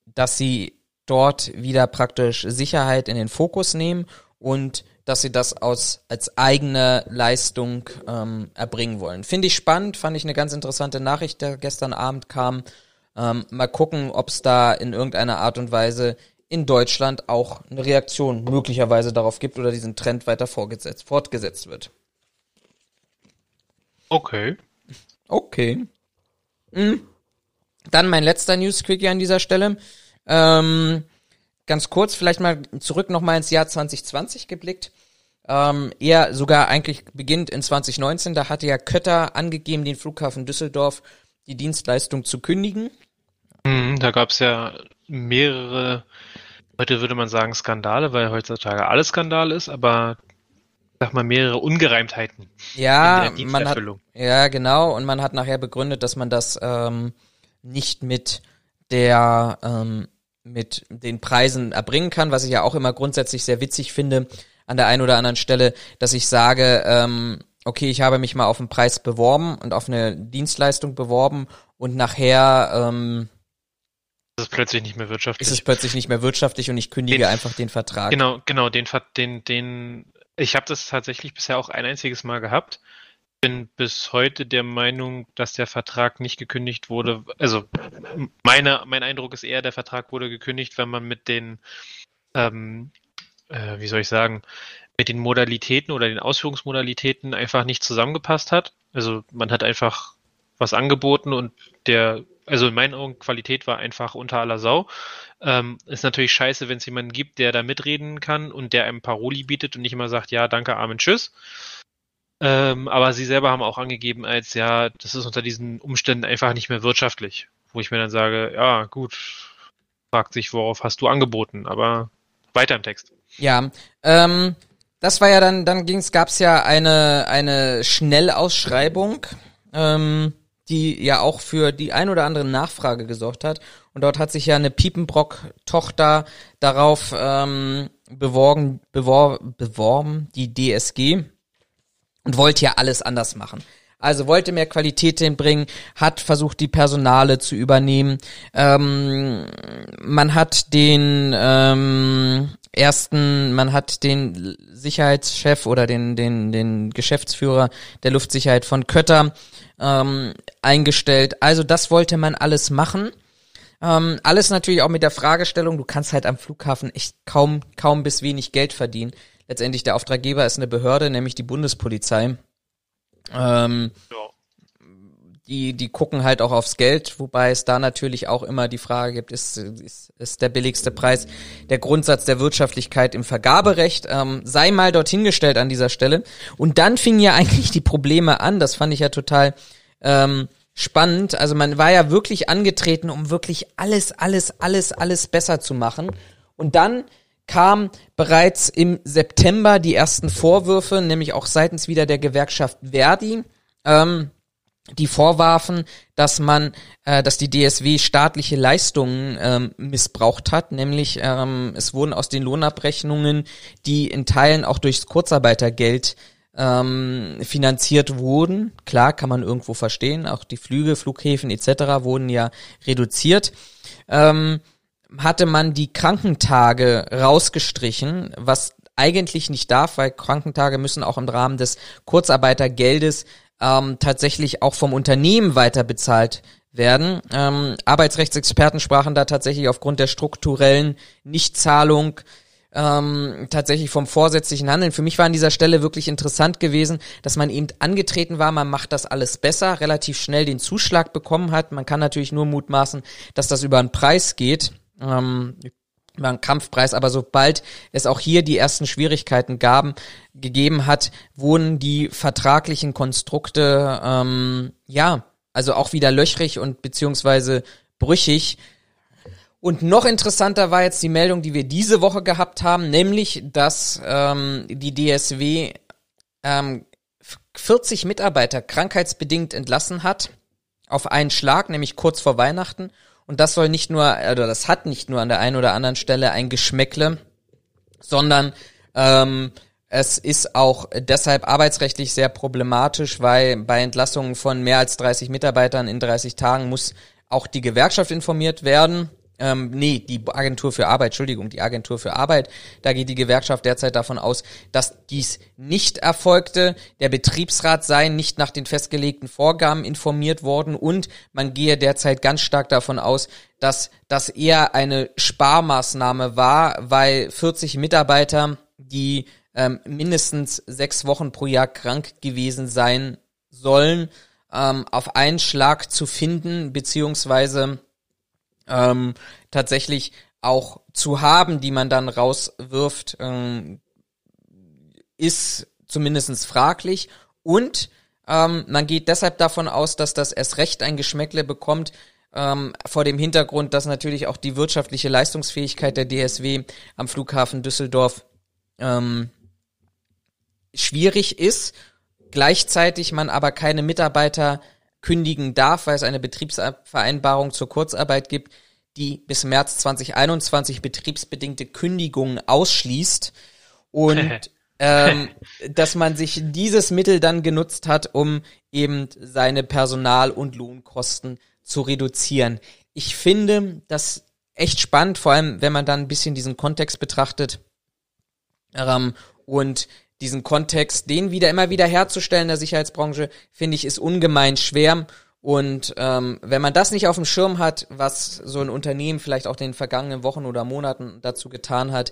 dass sie dort wieder praktisch Sicherheit in den Fokus nehmen und dass sie das aus als eigene Leistung ähm, erbringen wollen. Finde ich spannend, fand ich eine ganz interessante Nachricht, die gestern Abend kam. Ähm, mal gucken, ob es da in irgendeiner Art und Weise in Deutschland auch eine Reaktion möglicherweise darauf gibt oder diesen Trend weiter fortgesetzt wird. Okay. Okay. Mhm. Dann mein letzter News-Quickie an dieser Stelle. Ähm, ganz kurz, vielleicht mal zurück nochmal ins Jahr 2020 geblickt. Ähm, eher sogar eigentlich beginnt in 2019, da hatte ja Kötter angegeben, den Flughafen Düsseldorf die Dienstleistung zu kündigen. Mhm, da gab es ja mehrere, heute würde man sagen Skandale, weil heutzutage alles Skandal ist, aber sag mal, mehrere Ungereimtheiten. Ja, in der man hat, ja, genau, und man hat nachher begründet, dass man das ähm, nicht mit der, ähm, mit den Preisen erbringen kann, was ich ja auch immer grundsätzlich sehr witzig finde an der einen oder anderen Stelle, dass ich sage, ähm, okay, ich habe mich mal auf einen Preis beworben und auf eine Dienstleistung beworben und nachher ähm, Ist plötzlich nicht mehr wirtschaftlich. ist es plötzlich nicht mehr wirtschaftlich und ich kündige Den- einfach den Vertrag. Genau, genau, den, den, den, ich habe das tatsächlich bisher auch ein einziges Mal gehabt. Bin bis heute der Meinung, dass der Vertrag nicht gekündigt wurde. Also meine, mein Eindruck ist eher, der Vertrag wurde gekündigt, wenn man mit den, ähm, äh, wie soll ich sagen, mit den Modalitäten oder den Ausführungsmodalitäten einfach nicht zusammengepasst hat. Also man hat einfach was angeboten und der, also in meinen Augen, Qualität war einfach unter aller Sau. Ähm, ist natürlich scheiße, wenn es jemanden gibt, der da mitreden kann und der einem Paroli bietet und nicht immer sagt, ja, danke, Amen, tschüss. Ähm, aber sie selber haben auch angegeben, als ja, das ist unter diesen Umständen einfach nicht mehr wirtschaftlich. Wo ich mir dann sage, ja, gut, fragt sich, worauf hast du angeboten, aber weiter im Text. Ja, ähm, das war ja dann, dann ging's, gab's ja eine, eine Schnellausschreibung, ähm, die ja auch für die ein oder andere Nachfrage gesorgt hat. Und dort hat sich ja eine Piepenbrock-Tochter darauf ähm, beworben, bewor beworben, die DSG, und wollte ja alles anders machen. Also wollte mehr Qualität hinbringen, hat versucht, die Personale zu übernehmen. Ähm, man hat den ähm, ersten, man hat den Sicherheitschef oder den, den, den Geschäftsführer der Luftsicherheit von Kötter ähm, eingestellt. Also das wollte man alles machen. Ähm, alles natürlich auch mit der Fragestellung, du kannst halt am Flughafen echt kaum, kaum bis wenig Geld verdienen. Letztendlich der Auftraggeber ist eine Behörde, nämlich die Bundespolizei. Ähm, Ja. Die, die gucken halt auch aufs Geld, wobei es da natürlich auch immer die Frage gibt, ist, ist, ist der billigste Preis der Grundsatz der Wirtschaftlichkeit im Vergaberecht, ähm, sei mal dorthin gestellt an dieser Stelle. Und dann fingen ja eigentlich die Probleme an, das fand ich ja total ähm, spannend. Also man war ja wirklich angetreten, um wirklich alles, alles, alles, alles besser zu machen. Und dann kam bereits im September die ersten Vorwürfe, nämlich auch seitens wieder der Gewerkschaft Verdi. Ähm, die vorwarfen, dass man, äh, dass die DSW staatliche Leistungen ähm, missbraucht hat, nämlich ähm, es wurden aus den Lohnabrechnungen, die in Teilen auch durchs Kurzarbeitergeld ähm, finanziert wurden, klar kann man irgendwo verstehen, auch die Flüge, Flughäfen etc. wurden ja reduziert, ähm, hatte man die Krankentage rausgestrichen, was eigentlich nicht darf, weil Krankentage müssen auch im Rahmen des Kurzarbeitergeldes ähm, tatsächlich auch vom Unternehmen weiter bezahlt werden. Ähm, Arbeitsrechtsexperten sprachen da tatsächlich aufgrund der strukturellen Nichtzahlung ähm, tatsächlich vom vorsätzlichen Handeln. Für mich war an dieser Stelle wirklich interessant gewesen, dass man eben angetreten war, man macht das alles besser, relativ schnell den Zuschlag bekommen hat. Man kann natürlich nur mutmaßen, dass das über einen Preis geht. Ähm, über einen Kampfpreis, aber sobald es auch hier die ersten Schwierigkeiten gaben, gegeben hat, wurden die vertraglichen Konstrukte ähm, ja, also auch wieder löchrig und beziehungsweise brüchig. Und noch interessanter war jetzt die Meldung, die wir diese Woche gehabt haben, nämlich, dass ähm, die DSW ähm, 40 Mitarbeiter krankheitsbedingt entlassen hat auf einen Schlag, nämlich kurz vor Weihnachten. Und das soll nicht nur, oder das hat nicht nur an der einen oder anderen Stelle ein Geschmäckle, sondern ähm, es ist auch deshalb arbeitsrechtlich sehr problematisch, weil bei Entlassungen von mehr als 30 Mitarbeitern in 30 Tagen muss auch die Gewerkschaft informiert werden. Ähm, nee, die Agentur für Arbeit, Entschuldigung, die Agentur für Arbeit. Da geht die Gewerkschaft derzeit davon aus, dass dies nicht erfolgte. Der Betriebsrat sei nicht nach den festgelegten Vorgaben informiert worden und man gehe derzeit ganz stark davon aus, dass das eher eine Sparmaßnahme war, weil 40 Mitarbeiter, die ähm, mindestens sechs Wochen pro Jahr krank gewesen sein sollen, ähm, auf einen Schlag zu finden, beziehungsweise ähm, tatsächlich auch zu haben, die man dann rauswirft, ähm, ist zumindestens fraglich. Und ähm, man geht deshalb davon aus, dass das erst recht ein Geschmäckle bekommt, ähm, vor dem Hintergrund, dass natürlich auch die wirtschaftliche Leistungsfähigkeit der DSW am Flughafen Düsseldorf ähm, schwierig ist, gleichzeitig man aber keine Mitarbeiter kündigen darf, weil es eine Betriebsvereinbarung zur Kurzarbeit gibt, die bis März 2021 betriebsbedingte Kündigungen ausschließt und ähm, dass man sich dieses Mittel dann genutzt hat, um eben seine Personal- und Lohnkosten zu reduzieren. Ich finde das echt spannend, vor allem wenn man dann ein bisschen diesen Kontext betrachtet ähm, und diesen Kontext, den wieder immer wieder herzustellen in der Sicherheitsbranche, finde ich, ist ungemein schwer. Und ähm, wenn man das nicht auf dem Schirm hat, was so ein Unternehmen vielleicht auch in den vergangenen Wochen oder Monaten dazu getan hat,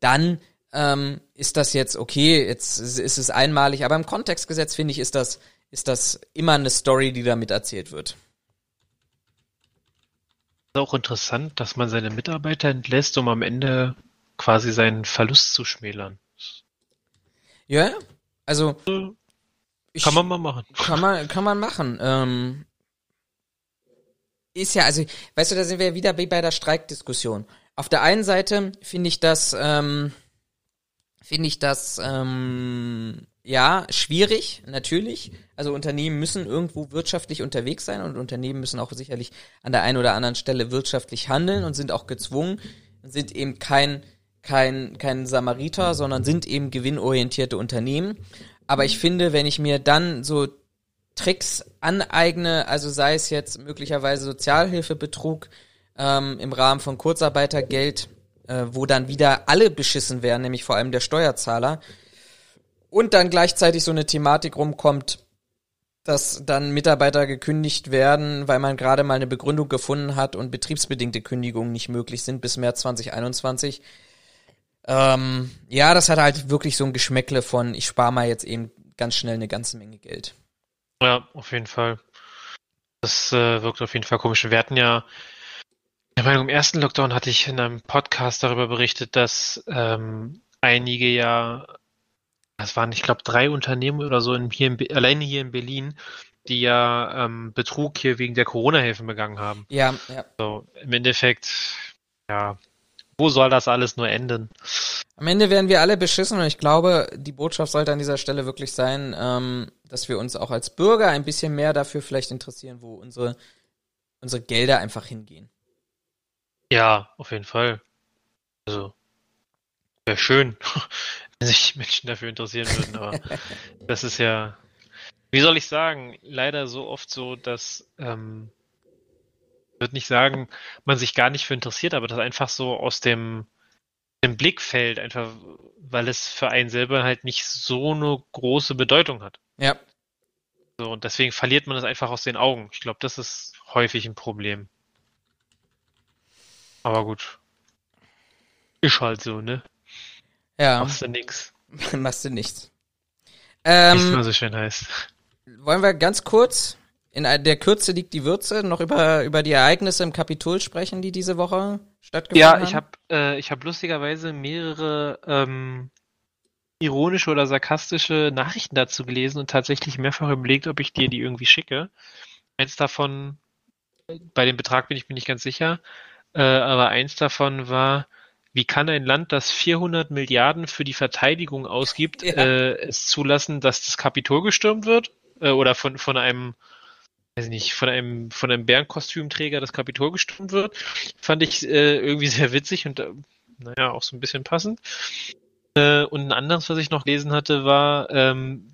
dann ähm, ist das jetzt okay, jetzt ist es einmalig, aber im Kontextgesetz finde ich, ist das, ist das immer eine Story, die damit erzählt wird. Ist auch interessant, dass man seine Mitarbeiter entlässt, um am Ende quasi seinen Verlust zu schmälern. Ja, also ich, kann man mal machen. Kann man, kann man machen. Ähm, ist ja, also, weißt du, da sind wir ja wieder wie bei der Streikdiskussion. Auf der einen Seite finde ich das, ähm, finde ich das, ähm, ja, schwierig, natürlich. Also Unternehmen müssen irgendwo wirtschaftlich unterwegs sein und Unternehmen müssen auch sicherlich an der einen oder anderen Stelle wirtschaftlich handeln und sind auch gezwungen, sind eben kein, kein, kein Samariter, sondern sind eben gewinnorientierte Unternehmen. Aber ich finde, wenn ich mir dann so Tricks aneigne, also sei es jetzt möglicherweise Sozialhilfebetrug ähm, im Rahmen von Kurzarbeitergeld, äh, wo dann wieder alle beschissen werden, nämlich vor allem der Steuerzahler, und dann gleichzeitig so eine Thematik rumkommt, dass dann Mitarbeiter gekündigt werden, weil man gerade mal eine Begründung gefunden hat und betriebsbedingte Kündigungen nicht möglich sind bis März 2021. Ähm, ja, das hat halt wirklich so ein Geschmäckle von, ich spare mal jetzt eben ganz schnell eine ganze Menge Geld. Ja, auf jeden Fall. Das äh, wirkt auf jeden Fall komisch. Wir hatten ja ich meine, im ersten Lockdown hatte ich in einem Podcast darüber berichtet, dass ähm, einige ja, das waren, ich glaube, drei Unternehmen oder so in, hier in, alleine hier in Berlin, die ja ähm, Betrug hier wegen der Corona-Hilfen begangen haben. Ja, ja. So, im Endeffekt, ja, wo soll das alles nur enden? Am Ende werden wir alle beschissen und ich glaube, die Botschaft sollte an dieser Stelle wirklich sein, ähm, dass wir uns auch als Bürger ein bisschen mehr dafür vielleicht interessieren, wo unsere, unsere Gelder einfach hingehen. Ja, auf jeden Fall. Also, wäre schön, wenn sich Menschen dafür interessieren würden, aber das ist ja, wie soll ich sagen, leider so oft so, dass, ähm, würde nicht sagen, man sich gar nicht für interessiert, aber das einfach so aus dem, dem Blick fällt, einfach weil es für einen selber halt nicht so eine große Bedeutung hat. Ja. So, und deswegen verliert man das einfach aus den Augen. Ich glaube, das ist häufig ein Problem. Aber gut. Ist halt so, ne? Ja. Machst du nix. Machst du nichts. Ähm, Wie es so schön heißt. Wollen wir ganz kurz, in der Kürze liegt die Würze, noch über, über die Ereignisse im Kapitol sprechen, die diese Woche stattgefunden ja, haben? Ja, ich habe äh, ich hab lustigerweise mehrere ähm, ironische oder sarkastische Nachrichten dazu gelesen und tatsächlich mehrfach überlegt, ob ich dir die irgendwie schicke. Eins davon, bei dem Betrag bin ich mir nicht ganz sicher, äh, aber eins davon war, wie kann ein Land, das 400 Milliarden für die Verteidigung ausgibt, ja. äh, es zulassen, dass das Kapitol gestürmt wird? Äh, oder von, von einem, weiß nicht, von einem, von einem Bärenkostümträger das Kapitol gestürmt wird? Fand ich äh, irgendwie sehr witzig und, äh, naja, auch so ein bisschen passend. Äh, und ein anderes, was ich noch lesen hatte, war, ähm,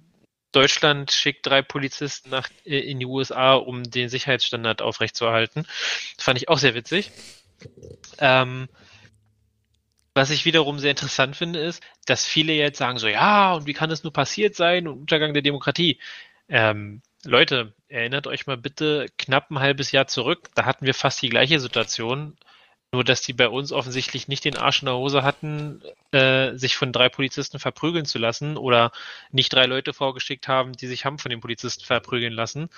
Deutschland schickt drei Polizisten nach, äh, in die USA, um den Sicherheitsstandard aufrechtzuerhalten. Das fand ich auch sehr witzig. Ähm, was ich wiederum sehr interessant finde, ist, dass viele jetzt sagen so, ja, und wie kann das nur passiert sein und Untergang der Demokratie? Ähm, Leute, erinnert euch mal bitte knapp ein halbes Jahr zurück, da hatten wir fast die gleiche Situation, nur dass die bei uns offensichtlich nicht den Arsch in der Hose hatten, äh, sich von drei Polizisten verprügeln zu lassen oder nicht drei Leute vorgeschickt haben, die sich haben von den Polizisten verprügeln lassen,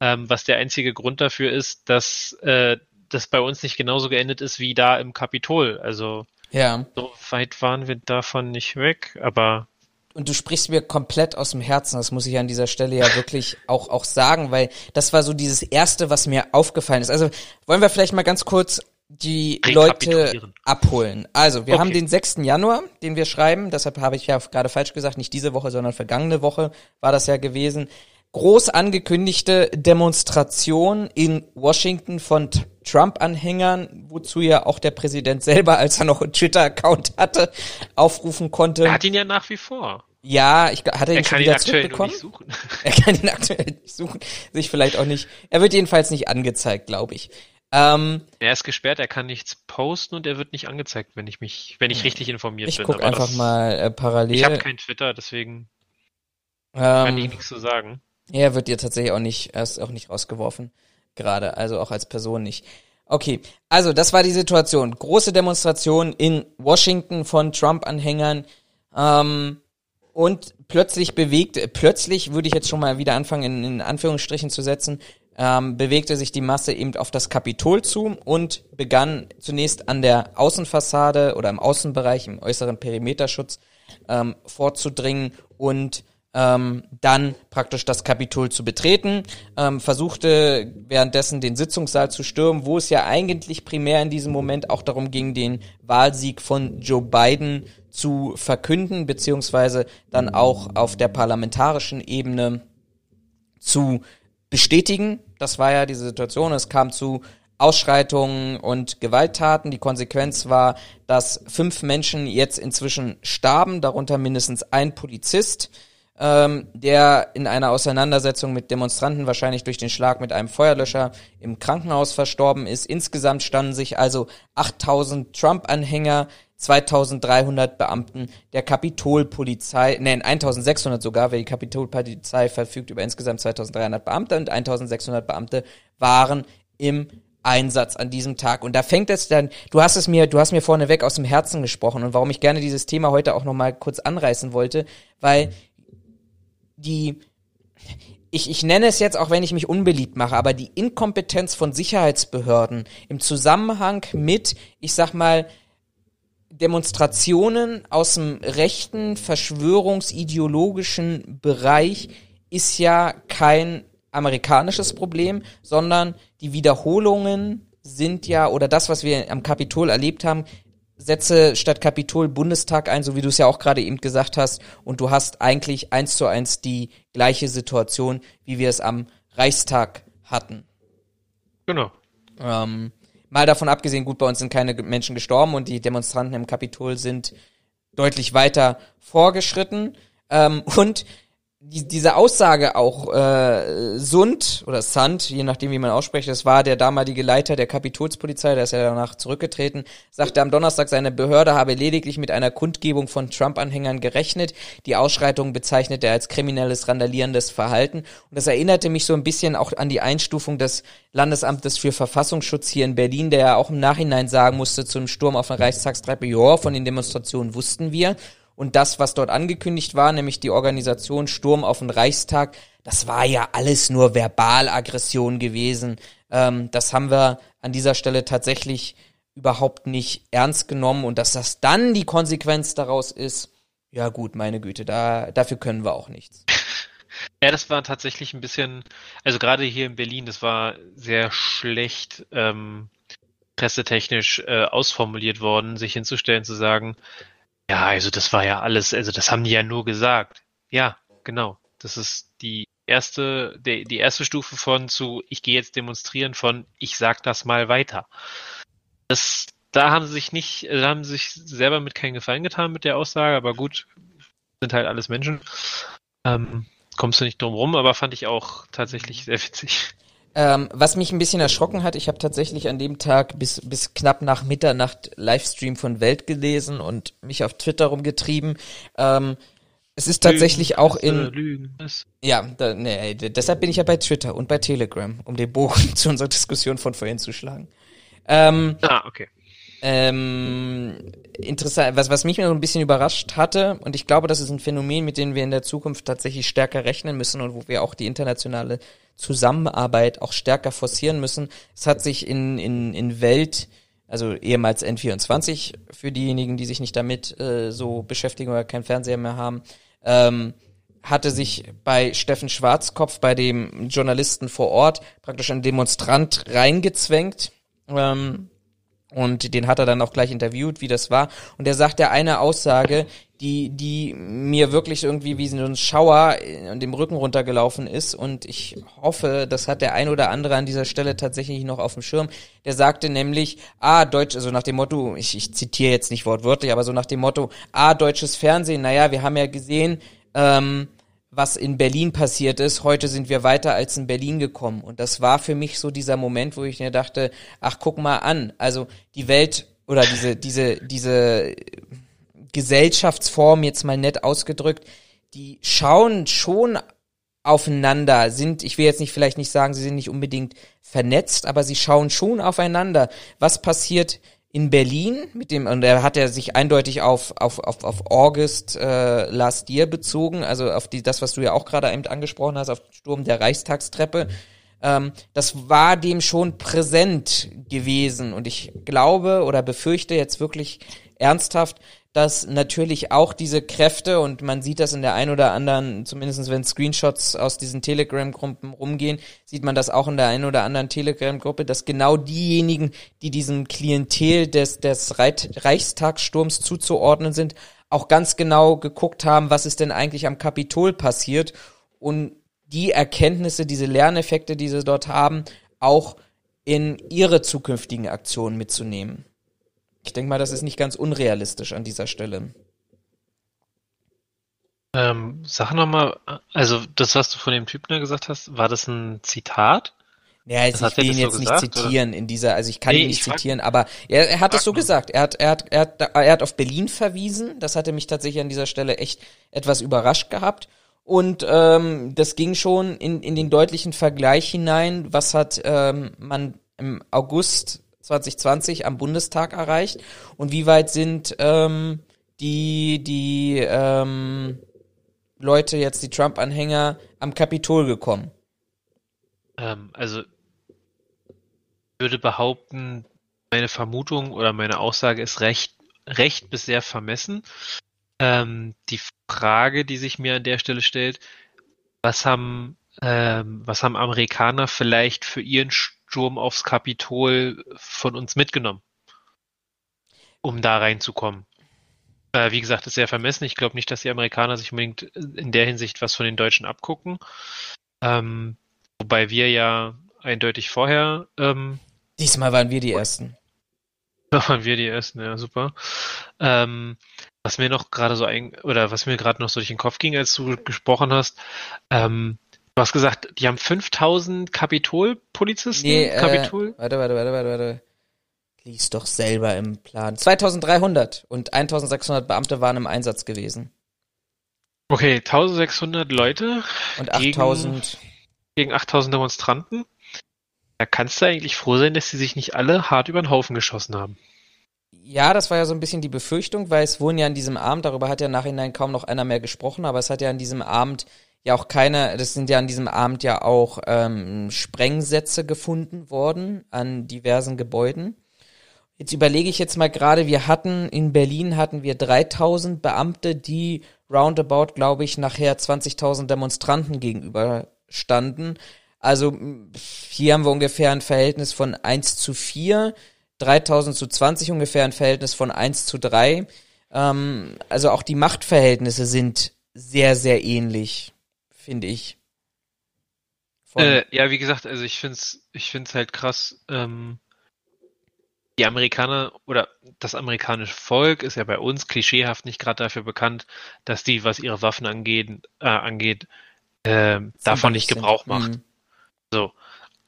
ähm, was der einzige Grund dafür ist, dass äh, das bei uns nicht genauso geendet ist wie da im Kapitol. Also ja. so weit waren wir davon nicht weg, aber und du sprichst mir komplett aus dem Herzen, das muss ich an dieser Stelle ja wirklich auch, auch sagen, weil das war so dieses erste, was mir aufgefallen ist. Also wollen wir vielleicht mal ganz kurz die Leute abholen. Also, wir Okay. haben den 6. Januar, den wir schreiben, deshalb habe ich ja gerade falsch gesagt, nicht diese Woche, sondern vergangene Woche war das ja gewesen. Groß angekündigte Demonstration in Washington von Trump-Anhängern, wozu ja auch der Präsident selber, als er noch einen Twitter-Account hatte, aufrufen konnte. Er hat ihn ja nach wie vor. Ja, ich gl- hat er ihn schon ihn wieder aktuell nur zurückbekommen? nicht suchen. Er kann ihn aktuell nicht suchen, sich vielleicht auch nicht. Er wird jedenfalls nicht angezeigt, glaube ich. Ähm, Er ist gesperrt, er kann nichts posten und er wird nicht angezeigt, wenn ich mich, wenn ich richtig informiert ich bin. guck Aber einfach das- mal äh, parallel. Ich habe kein Twitter, deswegen kann ich ähm, nichts zu sagen. er wird dir tatsächlich auch nicht, er ist auch nicht rausgeworfen. Gerade, also auch als Person nicht. Okay, also das war die Situation. Große Demonstration in Washington von Trump-Anhängern. Ähm, und plötzlich bewegt, plötzlich würde ich jetzt schon mal wieder anfangen, in, in Anführungsstrichen zu setzen, ähm, bewegte sich die Masse eben auf das Kapitol zu und begann zunächst an der Außenfassade oder im Außenbereich, im äußeren Perimeterschutz ähm, vorzudringen und ähm, dann praktisch das Kapitol zu betreten, ähm, versuchte währenddessen den Sitzungssaal zu stürmen, wo es ja eigentlich primär in diesem Moment auch darum ging, den Wahlsieg von Joe Biden zu verkünden, beziehungsweise dann auch auf der parlamentarischen Ebene zu bestätigen. Das war ja diese Situation. Es kam zu Ausschreitungen und Gewalttaten. Die Konsequenz war, dass fünf Menschen jetzt inzwischen starben, darunter mindestens ein Polizist, ähm, der in einer Auseinandersetzung mit Demonstranten wahrscheinlich durch den Schlag mit einem Feuerlöscher im Krankenhaus verstorben ist. Insgesamt standen sich also 8000 Trump-Anhänger 2300 Beamten der Kapitolpolizei, nein, 1600 sogar, weil die Kapitolpolizei verfügt über insgesamt 2300 Beamte und 1600 Beamte waren im Einsatz an diesem Tag. Und da fängt es dann, du hast es mir, du hast mir vorneweg aus dem Herzen gesprochen und warum ich gerne dieses Thema heute auch nochmal kurz anreißen wollte, weil die, ich, ich nenne es jetzt, auch wenn ich mich unbeliebt mache, aber die Inkompetenz von Sicherheitsbehörden im Zusammenhang mit, ich sag mal, Demonstrationen aus dem rechten, verschwörungsideologischen Bereich ist ja kein amerikanisches Problem, sondern die Wiederholungen sind ja, oder das, was wir am Kapitol erlebt haben, setze statt Kapitol Bundestag ein, so wie du es ja auch gerade eben gesagt hast, und du hast eigentlich eins zu eins die gleiche Situation, wie wir es am Reichstag hatten. Genau. Ähm, mal davon abgesehen, gut, bei uns sind keine Menschen gestorben und die Demonstranten im Kapitol sind deutlich weiter vorgeschritten. Ähm, und die, diese Aussage auch äh, Sund oder Sand, je nachdem wie man ausspricht, das war der damalige Leiter der Kapitolspolizei, der ist ja danach zurückgetreten, sagte am Donnerstag, seine Behörde habe lediglich mit einer Kundgebung von Trump-Anhängern gerechnet. Die Ausschreitung bezeichnete er als kriminelles, randalierendes Verhalten. Und das erinnerte mich so ein bisschen auch an die Einstufung des Landesamtes für Verfassungsschutz hier in Berlin, der ja auch im Nachhinein sagen musste zum Sturm auf eine Reichstagstreppe, ja, von den Demonstrationen wussten wir. Und das, was dort angekündigt war, nämlich die Organisation Sturm auf den Reichstag, das war ja alles nur Verbalaggression gewesen. Ähm, das haben wir an dieser Stelle tatsächlich überhaupt nicht ernst genommen. Und dass das dann die Konsequenz daraus ist, ja gut, meine Güte, da, dafür können wir auch nichts. Ja, das war tatsächlich ein bisschen, also gerade hier in Berlin, das war sehr schlecht ähm, pressetechnisch äh, ausformuliert worden, sich hinzustellen, zu sagen, ja, also das war ja alles, also das haben die ja nur gesagt. Ja, genau. Das ist die erste, die, die erste Stufe von zu, ich gehe jetzt demonstrieren von, ich sag das mal weiter. Das, da haben sie sich nicht, da haben sie sich selber mit keinen Gefallen getan mit der Aussage, aber gut, sind halt alles Menschen. Ähm, kommst du nicht drum rum, aber fand ich auch tatsächlich sehr witzig. Ähm, was mich ein bisschen erschrocken hat, ich habe tatsächlich an dem Tag bis, bis knapp nach Mitternacht Livestream von Welt gelesen und mich auf Twitter rumgetrieben. Ähm, es ist tatsächlich Lügen, auch Fresse, in, Lügen, ja, da, nee, deshalb bin ich ja bei Twitter und bei Telegram, um den Bogen zu unserer Diskussion von vorhin zu schlagen. Ähm, Ah, okay. ähm, interessant, was, was mich so ein bisschen überrascht hatte, und ich glaube, das ist ein Phänomen, mit dem wir in der Zukunft tatsächlich stärker rechnen müssen und wo wir auch die internationale Zusammenarbeit auch stärker forcieren müssen. Es hat sich in, in, in Welt, also ehemals N24, für diejenigen, die sich nicht damit äh, so beschäftigen oder keinen Fernseher mehr haben, ähm, hatte sich bei Steffen Schwarzkopf, bei dem Journalisten vor Ort, praktisch ein Demonstrant reingezwängt. Ähm, Und den hat er dann auch gleich interviewt, wie das war. Und er sagt ja eine Aussage, die, die mir wirklich irgendwie wie so ein Schauer in dem Rücken runtergelaufen ist. Und ich hoffe, das hat der ein oder andere an dieser Stelle tatsächlich noch auf dem Schirm. Der sagte nämlich, ah, Deutsch, also nach dem Motto, ich, ich zitiere jetzt nicht wortwörtlich, aber so nach dem Motto, ah, deutsches Fernsehen, naja, wir haben ja gesehen, ähm, was in Berlin passiert ist. Heute sind wir weiter als in Berlin gekommen. Und das war für mich so dieser Moment, wo ich mir dachte, ach, guck mal an. Also die Welt oder diese, diese, diese Gesellschaftsform jetzt mal nett ausgedrückt, die schauen schon aufeinander, sind, ich will jetzt nicht vielleicht nicht sagen, sie sind nicht unbedingt vernetzt, aber sie schauen schon aufeinander. Was passiert in Berlin mit dem und er hat er sich eindeutig auf auf auf auf August äh, last year bezogen, also auf die das was du ja auch gerade eben angesprochen hast, auf den Sturm der Reichstagstreppe. Ähm, das war dem schon präsent gewesen und ich glaube oder befürchte jetzt wirklich ernsthaft, dass natürlich auch diese Kräfte, und man sieht das in der ein oder anderen, zumindest wenn Screenshots aus diesen Telegram-Gruppen rumgehen, sieht man das auch in der ein oder anderen Telegram-Gruppe, dass genau diejenigen, die diesem Klientel des, des Reichstagssturms zuzuordnen sind, auch ganz genau geguckt haben, was ist denn eigentlich am Kapitol passiert und die Erkenntnisse, diese Lerneffekte, die sie dort haben, auch in ihre zukünftigen Aktionen mitzunehmen. Ich denke mal, das ist nicht ganz unrealistisch an dieser Stelle. Ähm, sag nochmal, also das, was du von dem Typen da gesagt hast, war das ein Zitat? Ja, also ich will ihn jetzt so nicht gesagt, zitieren oder? in dieser, also ich kann nee, ihn nicht zitieren, aber er, er hat es so gesagt. Er hat, er, hat, er, hat, er hat auf Berlin verwiesen. Das hatte mich tatsächlich an dieser Stelle echt etwas überrascht gehabt. Und ähm, das ging schon in, in den deutlichen Vergleich hinein, was hat ähm, man im August 2020 am Bundestag erreicht und wie weit sind ähm, die die ähm, Leute jetzt die Trump-Anhänger am Kapitol gekommen? Ähm, also ich würde behaupten, meine Vermutung oder meine Aussage ist recht recht bis sehr vermessen. Ähm, die Frage, die sich mir an der Stelle stellt, was haben ähm, was haben Amerikaner vielleicht für ihren Sturm aufs Kapitol von uns mitgenommen, um da reinzukommen. Äh, wie gesagt, ist sehr vermessen. Ich glaube nicht, dass die Amerikaner sich unbedingt in der Hinsicht was von den Deutschen abgucken. Ähm, wobei wir ja eindeutig vorher. Ähm, Diesmal waren wir die Ersten. waren wir die Ersten, ja, super. Ähm, was mir noch gerade so ein, oder was mir gerade noch so durch den Kopf ging, als du gesprochen hast, ähm, Du hast gesagt, die haben 5000 Kapitolpolizisten? Nee, äh, Kapitol? Warte, warte, warte, warte, warte. Lies doch selber im Plan. 2300 und 1600 Beamte waren im Einsatz gewesen. Okay, 1600 Leute. Und 8000. Gegen, gegen 8000 Demonstranten. Da kannst du eigentlich froh sein, dass sie sich nicht alle hart über den Haufen geschossen haben. Ja, das war ja so ein bisschen die Befürchtung, weil es wurden ja an diesem Abend, darüber hat ja nachhinein kaum noch einer mehr gesprochen, aber es hat ja an diesem Abend ja auch keine, das sind ja an diesem Abend ja auch ähm, Sprengsätze gefunden worden an diversen Gebäuden. Jetzt überlege ich jetzt mal gerade, wir hatten in Berlin hatten wir 3000 Beamte, die roundabout, glaube ich, nachher 20.000 Demonstranten gegenüber standen. Also hier haben wir ungefähr ein Verhältnis von 1 zu 4, 3000 zu 20 ungefähr ein Verhältnis von 1 zu 3. Ähm, also auch die Machtverhältnisse sind sehr, sehr ähnlich finde ich. Äh, ja, wie gesagt, also ich finde es ich find's halt krass. Ähm, die Amerikaner oder das amerikanische Volk ist ja bei uns klischeehaft nicht gerade dafür bekannt, dass die, was ihre Waffen angeht, äh, angeht äh, davon nicht Gebrauch sind. macht. Mhm. So.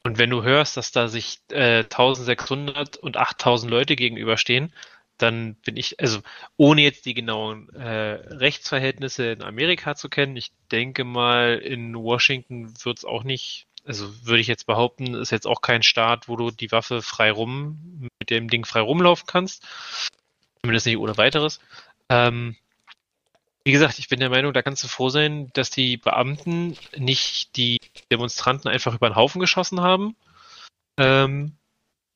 Und wenn du hörst, dass da sich äh, 1600 und 8000 Leute gegenüberstehen, dann bin ich, also ohne jetzt die genauen äh, Rechtsverhältnisse in Amerika zu kennen, ich denke mal, in Washington wird es auch nicht, also würde ich jetzt behaupten, ist jetzt auch kein Staat, wo du die Waffe frei rum, mit dem Ding frei rumlaufen kannst. Zumindest nicht ohne weiteres. Ähm, wie gesagt, ich bin der Meinung, da kannst du froh sein, dass die Beamten nicht die Demonstranten einfach über den Haufen geschossen haben. Ähm,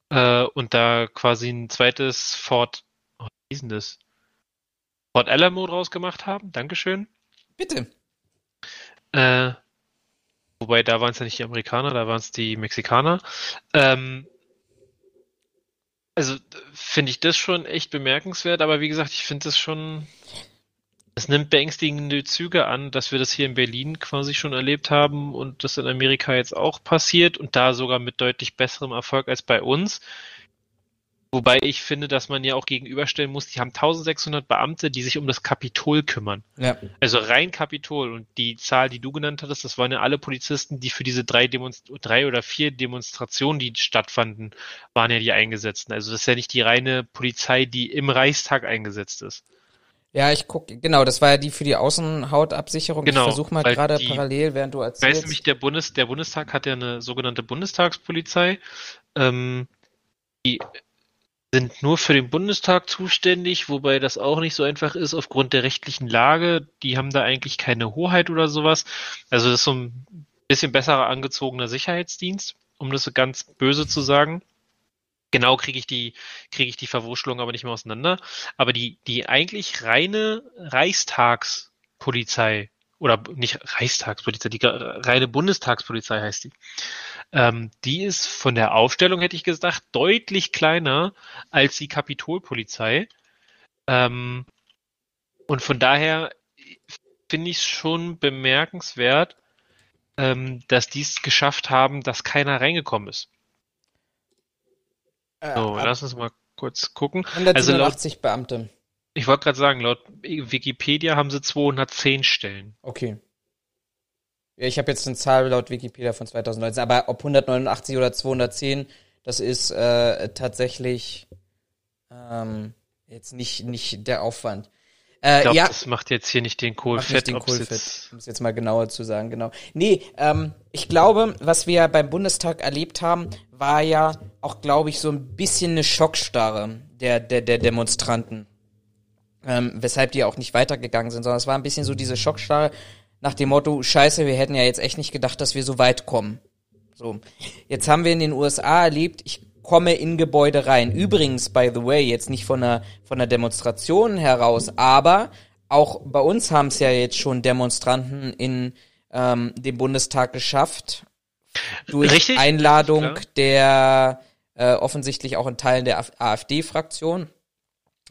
äh, und da quasi ein zweites Fort das? Port Alamo draus gemacht haben. Dankeschön. Bitte. Äh, wobei, da waren es ja nicht die Amerikaner, da waren es die Mexikaner. Ähm, also finde ich das schon echt bemerkenswert, aber wie gesagt, ich finde das schon, es nimmt beängstigende Züge an, dass wir das hier in Berlin quasi schon erlebt haben und das in Amerika jetzt auch passiert und da sogar mit deutlich besserem Erfolg als bei uns. Wobei ich finde, dass man ja auch gegenüberstellen muss, die haben 1600 Beamte, die sich um das Kapitol kümmern. Ja. Also rein Kapitol und die Zahl, die du genannt hattest, das waren ja alle Polizisten, die für diese drei, Demonst drei oder vier Demonstrationen, die stattfanden, waren ja die Eingesetzten. Also das ist ja nicht die reine Polizei, die im Reichstag eingesetzt ist. Ja, ich guck, genau, das war ja die für die Außenhautabsicherung. Genau, ich versuche mal gerade parallel, während du Weißt erzählst. nämlich, der, Bundes, der Bundestag hat ja eine sogenannte Bundestagspolizei. Ähm, die sind nur für den Bundestag zuständig, wobei das auch nicht so einfach ist aufgrund der rechtlichen Lage. Die haben da eigentlich keine Hoheit oder sowas. Also das ist so ein bisschen besserer angezogener Sicherheitsdienst, um das so ganz böse zu sagen. Genau kriege ich die kriege ich die Verwurschtelung aber nicht mehr auseinander. Aber die die eigentlich reine Reichstagspolizei oder nicht Reichstagspolizei, die reine Bundestagspolizei heißt die. Ähm, die ist von der Aufstellung, hätte ich gesagt, deutlich kleiner als die Kapitolpolizei. Ähm, und von daher finde ich es schon bemerkenswert, ähm, dass die es geschafft haben, dass keiner reingekommen ist. äh, So, lass uns mal kurz gucken. Also laut, 187 Beamte. Ich wollte gerade sagen, laut Wikipedia haben sie 210 Stellen. Okay. Ja, ich habe jetzt eine Zahl laut Wikipedia von 2019, aber ob 189 oder 210, das ist äh, tatsächlich ähm, jetzt nicht nicht der Aufwand. Äh, Ich glaube, ja, das macht jetzt hier nicht den Kohl Macht nicht den Kohlfett. jetzt- Um es jetzt mal genauer zu sagen, genau. Nee, ähm, ich glaube, was wir beim Bundestag erlebt haben, war ja auch, glaube ich, so ein bisschen eine Schockstarre der, der, der Demonstranten. Ähm, weshalb die auch nicht weitergegangen sind, sondern es war ein bisschen so diese Schockstarre nach dem Motto, scheiße, wir hätten ja jetzt echt nicht gedacht, dass wir so weit kommen. So. Jetzt haben wir in den USA erlebt, ich komme in Gebäude rein. Übrigens, by the way, jetzt nicht von einer, von einer Demonstration heraus, aber auch bei uns haben es ja jetzt schon Demonstranten in ähm, den Bundestag geschafft. Durch Richtig, Einladung klar. der äh, offensichtlich auch in Teilen der AfD-Fraktion.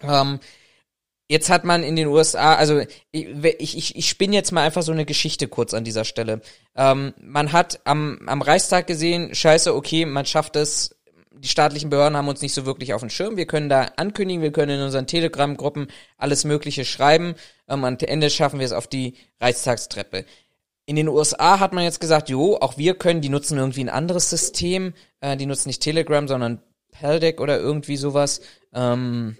Ähm, Jetzt hat man in den USA, also ich, ich, ich spinne jetzt mal einfach so eine Geschichte kurz an dieser Stelle. Ähm, man hat am, am Reichstag gesehen, scheiße, okay, man schafft es, die staatlichen Behörden haben uns nicht so wirklich auf dem Schirm. Wir können da ankündigen, wir können in unseren Telegram-Gruppen alles Mögliche schreiben. Ähm, am Ende schaffen wir es auf die Reichstagstreppe. In den USA hat man jetzt gesagt, jo, auch wir können, die nutzen irgendwie ein anderes System, äh, die nutzen nicht Telegram, sondern Peldec oder irgendwie sowas. Ähm,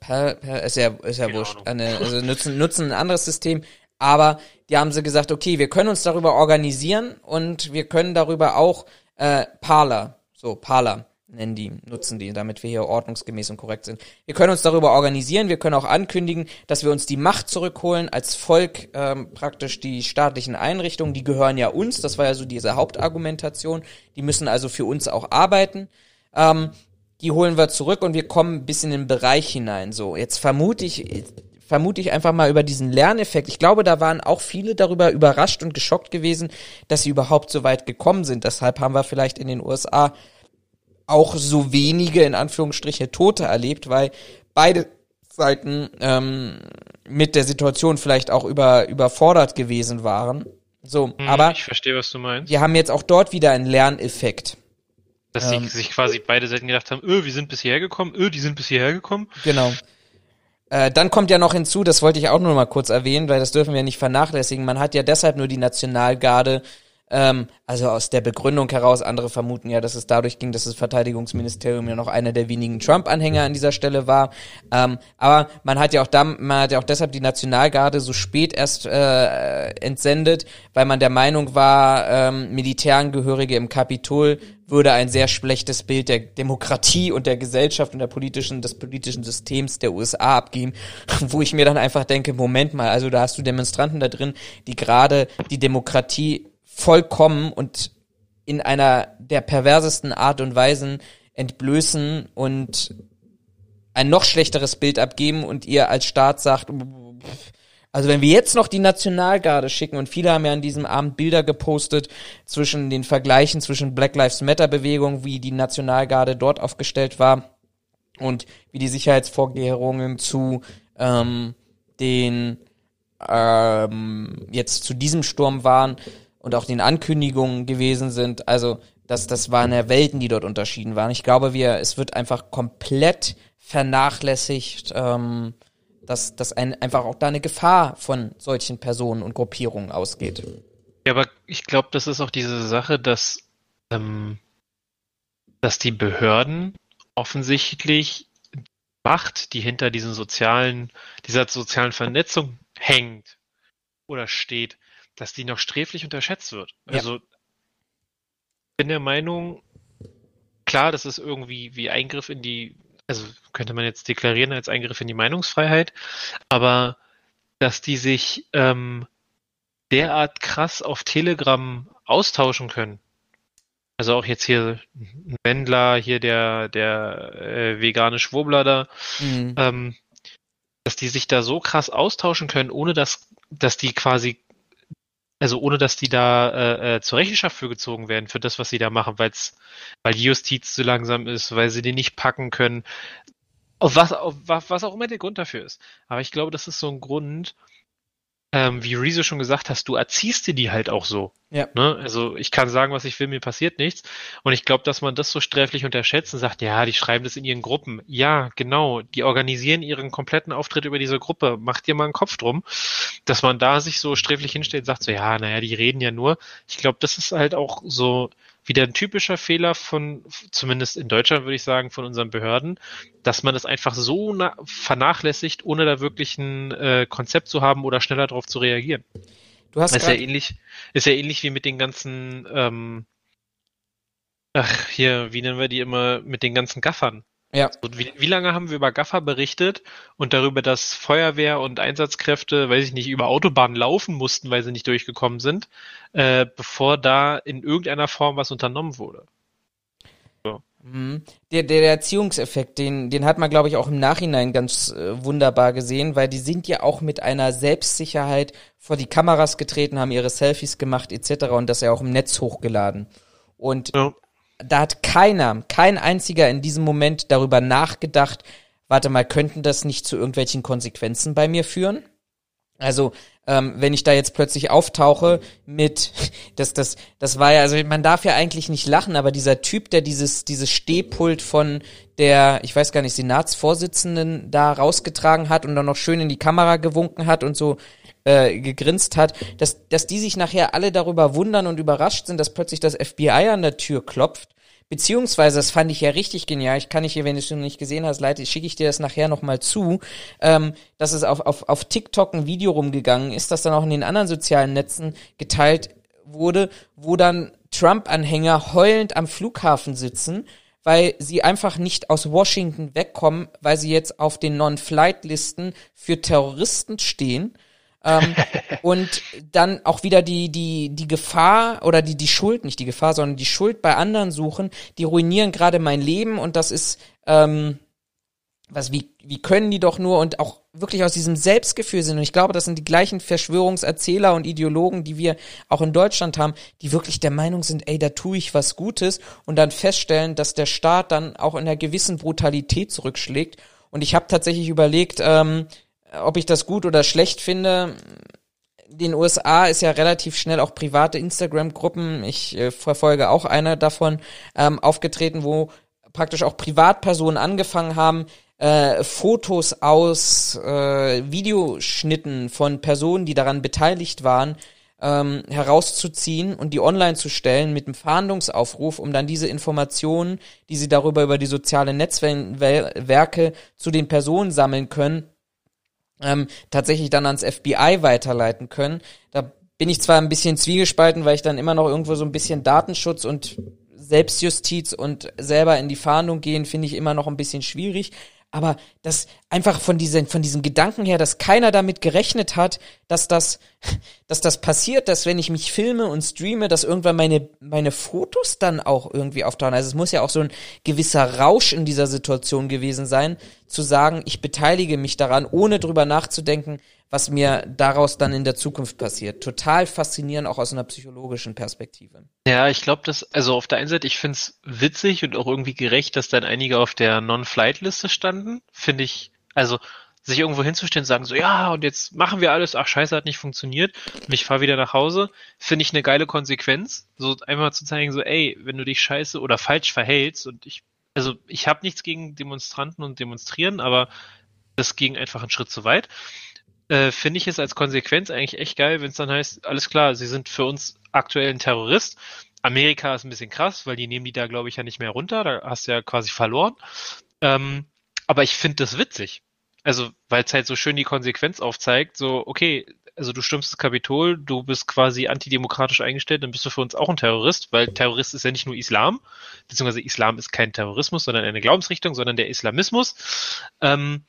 per, per, ist ja, ist ja Keine wurscht. Eine, also nutzen, nutzen ein anderes System, aber die haben sie gesagt, okay, wir können uns darüber organisieren und wir können darüber auch äh, Parler, so Parler nennen die, nutzen die, damit wir hier ordnungsgemäß und korrekt sind. Wir können uns darüber organisieren, wir können auch ankündigen, dass wir uns die Macht zurückholen, als Volk ähm, praktisch die staatlichen Einrichtungen, die gehören ja uns, das war ja so diese Hauptargumentation, die müssen also für uns auch arbeiten. Ähm, die holen wir zurück und wir kommen bis in den Bereich hinein. So, jetzt vermute ich, vermute ich einfach mal über diesen Lerneffekt. Ich glaube, da waren auch viele darüber überrascht und geschockt gewesen, dass sie überhaupt so weit gekommen sind. Deshalb haben wir vielleicht in den USA auch so wenige, in Anführungsstriche, Tote erlebt, weil beide Seiten ähm, mit der Situation vielleicht auch über, überfordert gewesen waren. So, Hm, aber ich verstehe, was du meinst. wir haben jetzt auch dort wieder einen Lerneffekt. Dass ähm, sie sich quasi beide Seiten gedacht haben, öh, wir sind bis hierher gekommen, öh, die sind bis hierher gekommen. Genau. Äh, dann kommt ja noch hinzu, das wollte ich auch nur mal kurz erwähnen, weil das dürfen wir nicht vernachlässigen. Man hat ja deshalb nur die Nationalgarde, ähm, also aus der Begründung heraus, andere vermuten ja, dass es dadurch ging, dass das Verteidigungsministerium ja noch einer der wenigen Trump-Anhänger an dieser Stelle war. Ähm, aber man hat ja auch dann, man hat ja auch deshalb die Nationalgarde so spät erst äh, entsendet, weil man der Meinung war, ähm, Militärangehörige im Kapitol würde ein sehr schlechtes Bild der Demokratie und der Gesellschaft und der politischen, des politischen Systems der USA abgeben, wo ich mir dann einfach denke, Moment mal, also da hast du Demonstranten da drin, die gerade die Demokratie vollkommen und in einer der perversesten Art und Weisen entblößen und ein noch schlechteres Bild abgeben und ihr als Staat sagt, Also wenn wir jetzt noch die Nationalgarde schicken und viele haben ja an diesem Abend Bilder gepostet zwischen den Vergleichen zwischen Black Lives Matter Bewegung, wie die Nationalgarde dort aufgestellt war und wie die Sicherheitsvorkehrungen zu ähm, den ähm, jetzt zu diesem Sturm waren und auch den Ankündigungen gewesen sind. Also das, das waren ja Welten, die dort unterschieden waren. Ich glaube, wir, es wird einfach komplett vernachlässigt, ähm, dass, dass ein, einfach auch da eine Gefahr von solchen Personen und Gruppierungen ausgeht. Ja, aber ich glaube, das ist auch diese Sache, dass, ähm, dass die Behörden offensichtlich Macht, die hinter diesen sozialen, dieser sozialen Vernetzung hängt oder steht, dass die noch sträflich unterschätzt wird. Ja. Also ich bin der Meinung, klar, das ist irgendwie wie Eingriff in die also könnte man jetzt deklarieren als Eingriff in die Meinungsfreiheit, aber dass die sich ähm, derart krass auf Telegram austauschen können. Also auch jetzt hier ein Wendler, hier der, der äh, vegane Schwurbler da, mhm. ähm, dass die sich da so krass austauschen können, ohne dass, dass die quasi also ohne dass die da äh, äh, zur Rechenschaft für gezogen werden für das, was sie da machen, weil's, weil die Justiz zu langsam ist, weil sie die nicht packen können. Auf was, auf was auch immer der Grund dafür ist. Aber ich glaube, das ist so ein Grund, ähm, wie Rezo schon gesagt hast, du erziehst dir die halt auch so. Ja. Ne? Also ich kann sagen, was ich will, mir passiert nichts. Und ich glaube, dass man das so sträflich unterschätzt und sagt, ja, die schreiben das in ihren Gruppen. Ja, genau. Die organisieren ihren kompletten Auftritt über diese Gruppe. Macht dir mal einen Kopf drum, dass man da sich so sträflich hinstellt und sagt so, ja, naja, die reden ja nur. Ich glaube, das ist halt auch so wieder ein typischer Fehler von, zumindest in Deutschland würde ich sagen, von unseren Behörden, dass man das einfach so vernachlässigt, ohne da wirklich ein äh, Konzept zu haben oder schneller darauf zu reagieren. Du hast ist ja ähnlich, ist ja ähnlich wie mit den ganzen, ähm, ach hier, wie nennen wir die immer, mit den ganzen Gaffern. Ja. Wie, wie, lange haben wir über Gaffer berichtet und darüber, dass Feuerwehr und Einsatzkräfte, weiß ich nicht, über Autobahnen laufen mussten, weil sie nicht durchgekommen sind, äh, bevor da in irgendeiner Form was unternommen wurde? So. Mhm. Der, der, der Erziehungseffekt, den, den hat man, glaube ich, auch im Nachhinein ganz äh, wunderbar gesehen, weil die sind ja auch mit einer Selbstsicherheit vor die Kameras getreten, haben ihre Selfies gemacht etc. und das ja auch im Netz hochgeladen. Und ja da hat keiner, kein einziger in diesem Moment darüber nachgedacht, warte mal, könnten das nicht zu irgendwelchen Konsequenzen bei mir führen? Also, ähm, wenn ich da jetzt plötzlich auftauche mit, das, das, das war ja, also man darf ja eigentlich nicht lachen, aber dieser Typ, der dieses, dieses Stehpult von der, ich weiß gar nicht, Senatsvorsitzenden da rausgetragen hat und dann noch schön in die Kamera gewunken hat und so äh, gegrinst hat, dass, dass die sich nachher alle darüber wundern und überrascht sind, dass plötzlich das FBI an der Tür klopft. Beziehungsweise, das fand ich ja richtig genial. Ich kann nicht hier, wenn du es noch nicht gesehen hast, leite, schicke ich dir das nachher nochmal zu, ähm, dass es auf, auf, auf TikTok ein Video rumgegangen ist, das dann auch in den anderen sozialen Netzen geteilt wurde, wo dann Trump-Anhänger heulend am Flughafen sitzen, weil sie einfach nicht aus Washington wegkommen, weil sie jetzt auf den Non-Flight-Listen für Terroristen stehen ähm, und dann auch wieder die, die, die Gefahr oder die, die Schuld, nicht die Gefahr, sondern die Schuld bei anderen suchen, die ruinieren gerade mein Leben und das ist, ähm, was, wie, wie können die doch nur und auch wirklich aus diesem Selbstgefühl sind. Und ich glaube, das sind die gleichen Verschwörungserzähler und Ideologen, die wir auch in Deutschland haben, die wirklich der Meinung sind, ey, da tue ich was Gutes und dann feststellen, dass der Staat dann auch in einer gewissen Brutalität zurückschlägt. Und ich habe tatsächlich überlegt, ähm, ob ich das gut oder schlecht finde. Den USA ist ja relativ schnell auch private Instagram-Gruppen, ich äh, verfolge auch eine davon, ähm, aufgetreten, wo praktisch auch Privatpersonen angefangen haben, äh, Fotos aus äh, Videoschnitten von Personen, die daran beteiligt waren, ähm, herauszuziehen und die online zu stellen mit einem Fahndungsaufruf, um dann diese Informationen, die sie darüber über die sozialen Netzwerke zu den Personen sammeln können, ähm, tatsächlich dann ans FBI weiterleiten können. Da bin ich zwar ein bisschen zwiegespalten, weil ich dann immer noch irgendwo so ein bisschen Datenschutz und Selbstjustiz und selber in die Fahndung gehen, finde ich immer noch ein bisschen schwierig. Aber das einfach von diesem, von diesem Gedanken her, dass keiner damit gerechnet hat, dass das, dass das passiert, dass wenn ich mich filme und streame, dass irgendwann meine, meine Fotos dann auch irgendwie auftauchen. Also es muss ja auch so ein gewisser Rausch in dieser Situation gewesen sein, zu sagen, ich beteilige mich daran, ohne drüber nachzudenken, was mir daraus dann in der Zukunft passiert. Total faszinierend, auch aus einer psychologischen Perspektive. Ja, ich glaube, dass, also auf der einen Seite, ich finde es witzig und auch irgendwie gerecht, dass dann einige auf der Non-Flight-Liste standen. Finde ich, also sich irgendwo hinzustellen und sagen so, ja, und jetzt machen wir alles, ach scheiße, hat nicht funktioniert und ich fahre wieder nach Hause, finde ich eine geile Konsequenz. So einmal zu zeigen, so, ey, wenn du dich scheiße oder falsch verhältst und ich, also ich habe nichts gegen Demonstranten und Demonstrieren, aber das ging einfach einen Schritt zu weit äh, finde ich es als Konsequenz eigentlich echt geil, wenn es dann heißt, alles klar, sie sind für uns aktuell ein Terrorist. Amerika ist ein bisschen krass, weil die nehmen die da, glaube ich, ja nicht mehr runter. Da hast du ja quasi verloren. Ähm, aber ich finde das witzig. Also, weil es halt so schön die Konsequenz aufzeigt, so, okay, also du stürmst das Kapitol, du bist quasi antidemokratisch eingestellt, dann bist du für uns auch ein Terrorist, weil Terrorist ist ja nicht nur Islam, beziehungsweise Islam ist kein Terrorismus, sondern eine Glaubensrichtung, sondern der Islamismus. Ähm,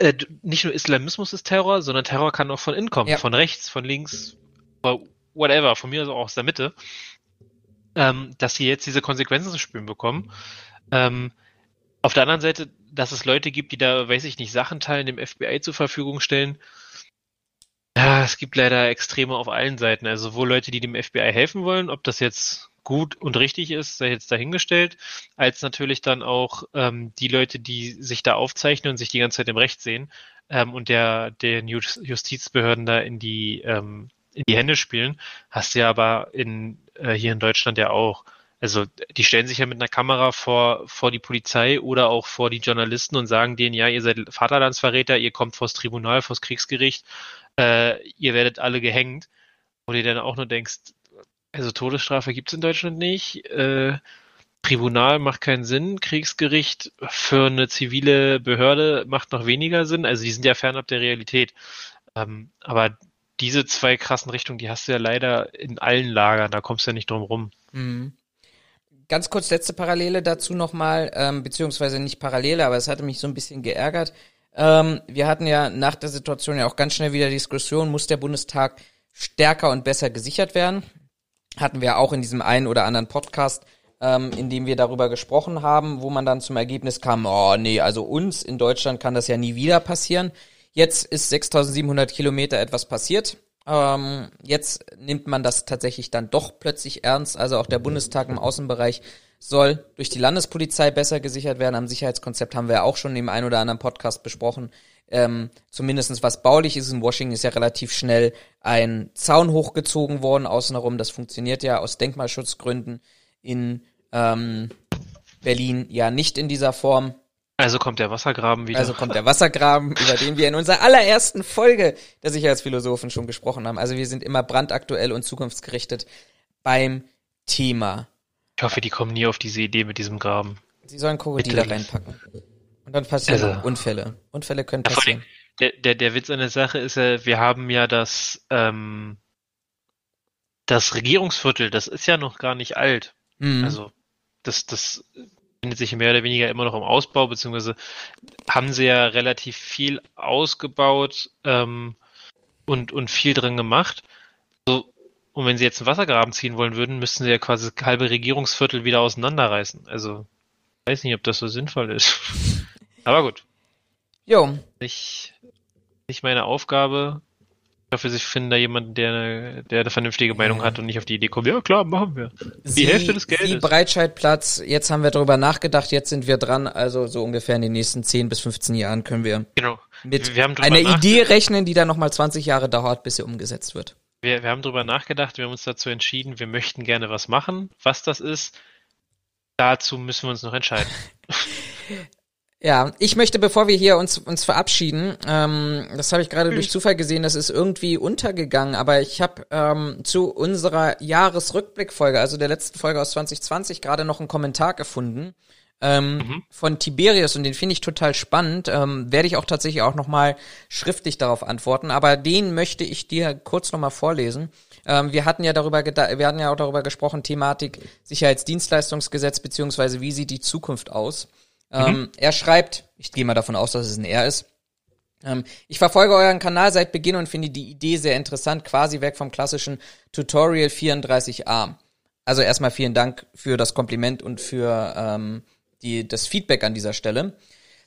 äh, nicht nur Islamismus ist Terror, sondern Terror kann auch von innen kommen, ja. von rechts, von links, whatever, von mir also auch aus der Mitte, ähm, dass sie jetzt diese Konsequenzen zu spüren bekommen. Ähm, auf der anderen Seite, dass es Leute gibt, die da, weiß ich nicht, Sachen teilen, dem FBI zur Verfügung stellen. Ja, es gibt leider Extreme auf allen Seiten. Also sowohl Leute, die dem FBI helfen wollen, ob das jetzt gut und richtig ist, sei jetzt dahingestellt, als natürlich dann auch ähm, die Leute, die sich da aufzeichnen und sich die ganze Zeit im Recht sehen ähm, und der den Justizbehörden da in die ähm, in die Hände spielen, hast du ja aber in äh, hier in Deutschland ja auch. Also die stellen sich ja mit einer Kamera vor vor die Polizei oder auch vor die Journalisten und sagen denen, ja, ihr seid Vaterlandsverräter, ihr kommt vors Tribunal, vors Kriegsgericht, äh, ihr werdet alle gehängt. Wo du dann auch nur denkst, also Todesstrafe gibt's in Deutschland nicht. Äh, Tribunal macht keinen Sinn. Kriegsgericht für eine zivile Behörde macht noch weniger Sinn. Also die sind ja fernab der Realität. Ähm, aber diese zwei krassen Richtungen, die hast du ja leider in allen Lagern. Da kommst du ja nicht drum rum. Mhm. Ganz kurz letzte Parallele dazu nochmal, ähm, beziehungsweise nicht Parallele, aber es hatte mich so ein bisschen geärgert. Ähm, wir hatten ja nach der Situation ja auch ganz schnell wieder Diskussion, muss der Bundestag stärker und besser gesichert werden hatten wir auch in diesem einen oder anderen Podcast, ähm, in dem wir darüber gesprochen haben, wo man dann zum Ergebnis kam, oh nee, also uns in Deutschland kann das ja nie wieder passieren. Jetzt ist 6700 Kilometer etwas passiert. Ähm, jetzt nimmt man das tatsächlich dann doch plötzlich ernst. Also auch der Bundestag im Außenbereich soll durch die Landespolizei besser gesichert werden. Am Sicherheitskonzept haben wir ja auch schon im einen oder anderen Podcast besprochen. Ähm, zumindestens was baulich ist, in Washington ist ja relativ schnell ein Zaun hochgezogen worden, außen herum. Das funktioniert ja aus Denkmalschutzgründen in ähm, Berlin ja nicht in dieser Form. Also kommt der Wassergraben wieder. Also kommt der Wassergraben, über den wir in unserer allerersten Folge der Sicherheitsphilosophen schon gesprochen haben. Also wir sind immer brandaktuell und zukunftsgerichtet beim Thema. Ich hoffe, die kommen nie auf diese Idee mit diesem Graben. Sie sollen Krokodile reinpacken. Und dann passieren also, Unfälle. Unfälle können passieren. Der, der, der Witz an der Sache ist ja, wir haben ja das, ähm, das Regierungsviertel, das ist ja noch gar nicht alt. Mhm. Also das, das findet sich mehr oder weniger immer noch im Ausbau, beziehungsweise haben sie ja relativ viel ausgebaut ähm, und, und viel drin gemacht. Und wenn sie jetzt einen Wassergraben ziehen wollen würden, müssten sie ja quasi das halbe Regierungsviertel wieder auseinanderreißen. Also, weiß nicht, ob das so sinnvoll ist. Aber gut. Jo. Nicht, nicht meine Aufgabe. Ich hoffe, sie finden da jemanden, der, der eine vernünftige Meinung hat und nicht auf die Idee kommt, ja klar, machen wir. Die sie, Hälfte des Geldes. Die Breitscheidplatz, jetzt haben wir darüber nachgedacht, jetzt sind wir dran, also so ungefähr in den nächsten 10 bis 15 Jahren können wir genau. mit einer Idee rechnen, die dann nochmal 20 Jahre dauert, bis sie umgesetzt wird. Wir, wir haben darüber nachgedacht, wir haben uns dazu entschieden, wir möchten gerne was machen. Was das ist, dazu müssen wir uns noch entscheiden. Ja, ich möchte, bevor wir hier uns, uns verabschieden, ähm, das habe ich gerade durch Zufall gesehen, das ist irgendwie untergegangen, aber ich habe ähm, zu unserer Jahresrückblickfolge, also der letzten Folge aus 2020, gerade noch einen Kommentar gefunden ähm, mhm. von Tiberius und den finde ich total spannend. Ähm, Werde ich auch tatsächlich auch nochmal schriftlich darauf antworten, aber den möchte ich dir kurz nochmal vorlesen. Ähm, wir hatten ja darüber wir hatten ja auch darüber gesprochen, Thematik Sicherheitsdienstleistungsgesetz beziehungsweise wie sieht die Zukunft aus. Ähm, er schreibt, ich gehe mal davon aus, dass es ein Er ist. Ähm, ich verfolge euren Kanal seit Beginn und finde die Idee sehr interessant, quasi weg vom klassischen Tutorial 34a. Also erstmal vielen Dank für das Kompliment und für ähm, die, das Feedback an dieser Stelle.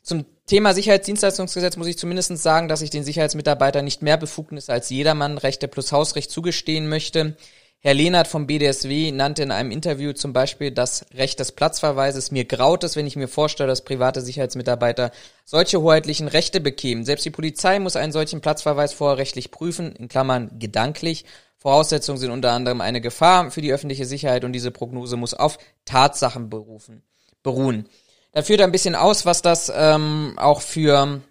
Zum Thema Sicherheitsdienstleistungsgesetz muss ich zumindest sagen, dass ich den Sicherheitsmitarbeitern nicht mehr Befugnisse als jedermann Rechte plus Hausrecht zugestehen möchte. Herr Lehnert vom BDSW nannte in einem Interview zum Beispiel das Recht des Platzverweises. Mir graut es, wenn ich mir vorstelle, dass private Sicherheitsmitarbeiter solche hoheitlichen Rechte bekämen. Selbst die Polizei muss einen solchen Platzverweis vorrechtlich prüfen, in Klammern gedanklich. Voraussetzungen sind unter anderem eine Gefahr für die öffentliche Sicherheit und diese Prognose muss auf Tatsachen berufen, beruhen. Da führt ein bisschen aus, was das ähm, auch für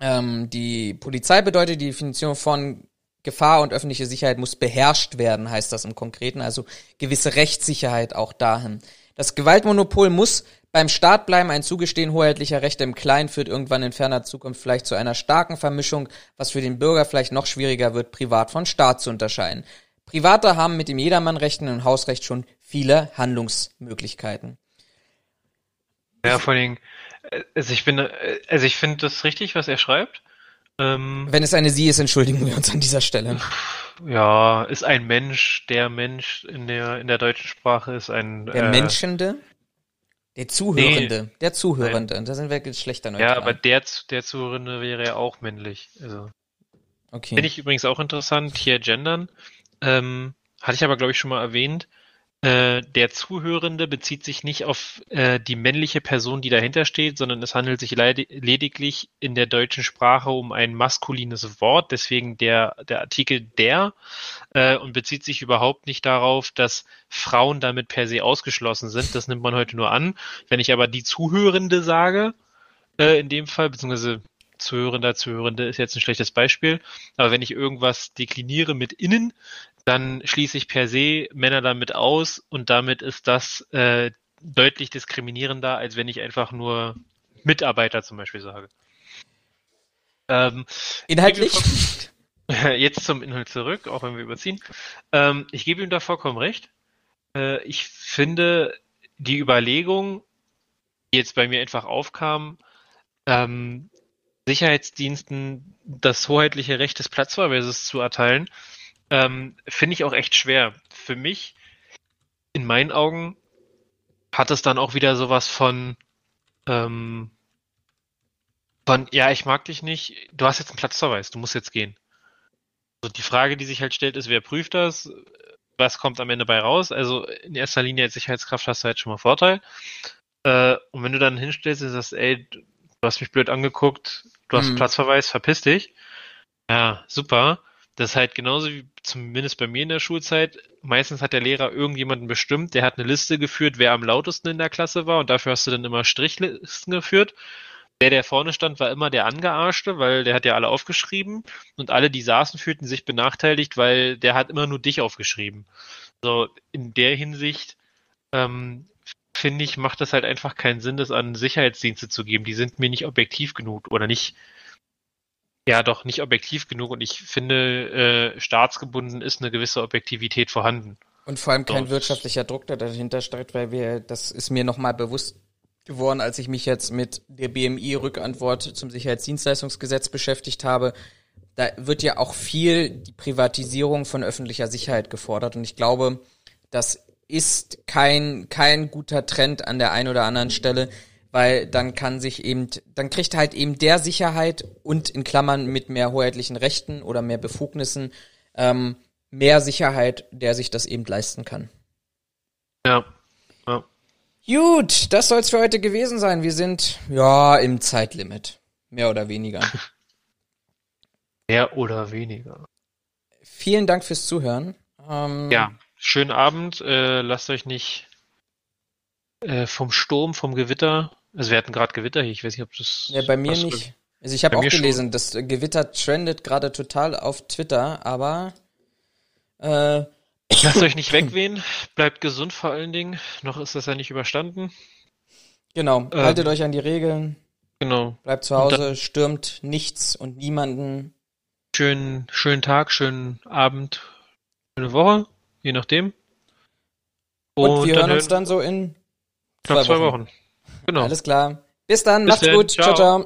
ähm, die Polizei bedeutet. Die Definition von Gefahr und öffentliche Sicherheit muss beherrscht werden, heißt das im Konkreten. Also gewisse Rechtssicherheit auch dahin. Das Gewaltmonopol muss beim Staat bleiben. Ein Zugestehen hoheitlicher Rechte im Kleinen führt irgendwann in ferner Zukunft vielleicht zu einer starken Vermischung, was für den Bürger vielleicht noch schwieriger wird, privat von Staat zu unterscheiden. Private haben mit dem Jedermannrechten und Hausrecht schon viele Handlungsmöglichkeiten. Ja, vor allem, äh, also ich bin, also ich finde das richtig, was er schreibt. Ähm, Wenn es eine Sie ist, entschuldigen wir uns an dieser Stelle. Ja, ist ein Mensch, der Mensch in der, in der deutschen Sprache ist ein. Der äh, Menschende? Der Zuhörende. Nee, der Zuhörende. Nein. Da sind wir schlechter neutral. Ja, aber der, der Zuhörende wäre ja auch männlich. Also. Okay. Finde ich übrigens auch interessant, hier gendern. Ähm, hatte ich aber, glaube ich, schon mal erwähnt. Äh, der Zuhörende bezieht sich nicht auf äh, die männliche Person, die dahinter steht, sondern es handelt sich lediglich in der deutschen Sprache um ein maskulines Wort, deswegen der, der Artikel der äh, und bezieht sich überhaupt nicht darauf, dass Frauen damit per se ausgeschlossen sind. Das nimmt man heute nur an. Wenn ich aber die Zuhörende sage, in dem Fall, beziehungsweise Zuhörender, Zuhörende ist jetzt ein schlechtes Beispiel. Aber wenn ich irgendwas dekliniere mit innen, dann schließe ich per se Männer damit aus und damit ist das äh, deutlich diskriminierender, als wenn ich einfach nur Mitarbeiter zum Beispiel sage. Ähm, Inhaltlich? Jetzt zum Inhalt zurück, auch wenn wir überziehen. Ähm, ich gebe ihm da vollkommen recht. Äh, ich finde die Überlegung, die jetzt bei mir einfach aufkam, ähm, Sicherheitsdiensten das hoheitliche Recht des Platzverweises zu erteilen, ähm, Finde ich auch echt schwer. Für mich, in meinen Augen, hat es dann auch wieder sowas von, ähm, von, ja, ich mag dich nicht, du hast jetzt einen Platzverweis, du musst jetzt gehen. Also die Frage, die sich halt stellt, ist, wer prüft das? Was kommt am Ende bei raus? Also in erster Linie als Sicherheitskraft hast du halt schon mal Vorteil. Äh, und wenn du dann hinstellst und sagst, ey, du hast mich blöd angeguckt, du hast einen hm. Platzverweis, verpiss dich. Ja, super. Das ist halt genauso wie zumindest bei mir in der Schulzeit. Meistens hat der Lehrer irgendjemanden bestimmt, der hat eine Liste geführt, wer am lautesten in der Klasse war und dafür hast du dann immer Strichlisten geführt. Der, der vorne stand, war immer der Angearschte, weil der hat ja alle aufgeschrieben und alle, die saßen, fühlten sich benachteiligt, weil der hat immer nur dich aufgeschrieben. So, in der Hinsicht, ähm, finde ich, macht das halt einfach keinen Sinn, das an Sicherheitsdienste zu geben. Die sind mir nicht objektiv genug oder nicht, ja doch nicht objektiv genug und ich finde, äh, staatsgebunden ist eine gewisse Objektivität vorhanden. Und vor allem kein so. wirtschaftlicher Druck, der dahinter steckt, weil wir, das ist mir nochmal bewusst geworden, als ich mich jetzt mit der BMI-Rückantwort zum Sicherheitsdienstleistungsgesetz beschäftigt habe. Da wird ja auch viel die Privatisierung von öffentlicher Sicherheit gefordert und ich glaube, das ist kein, kein guter Trend an der einen oder anderen Stelle, weil dann kann sich eben, dann kriegt halt eben der Sicherheit und in Klammern mit mehr hoheitlichen Rechten oder mehr Befugnissen ähm, mehr Sicherheit, der sich das eben leisten kann. Ja. ja. Gut, das soll es für heute gewesen sein. Wir sind ja im Zeitlimit. Mehr oder weniger. mehr oder weniger. Vielen Dank fürs Zuhören. Ähm, ja, schönen Abend. Äh, lasst euch nicht äh, vom Sturm, vom Gewitter also wir hatten gerade Gewitter hier, ich weiß nicht, ob das. Ja, bei mir nicht. Also ich habe auch gelesen, schon. das Gewitter trendet gerade total auf Twitter, aber äh, Lasst euch nicht wegwehen, bleibt gesund vor allen Dingen. Noch ist das ja nicht überstanden. Genau, ähm, haltet euch an die Regeln. Genau. Bleibt zu Hause, stürmt nichts und niemanden. Schönen, schönen Tag, schönen Abend, schöne Woche, je nachdem. Und, und wir hören uns dann so in zwei, zwei Wochen. Wochen. Genau. Alles klar. Bis dann, Bis macht's dann, gut. ciao. ciao. ciao.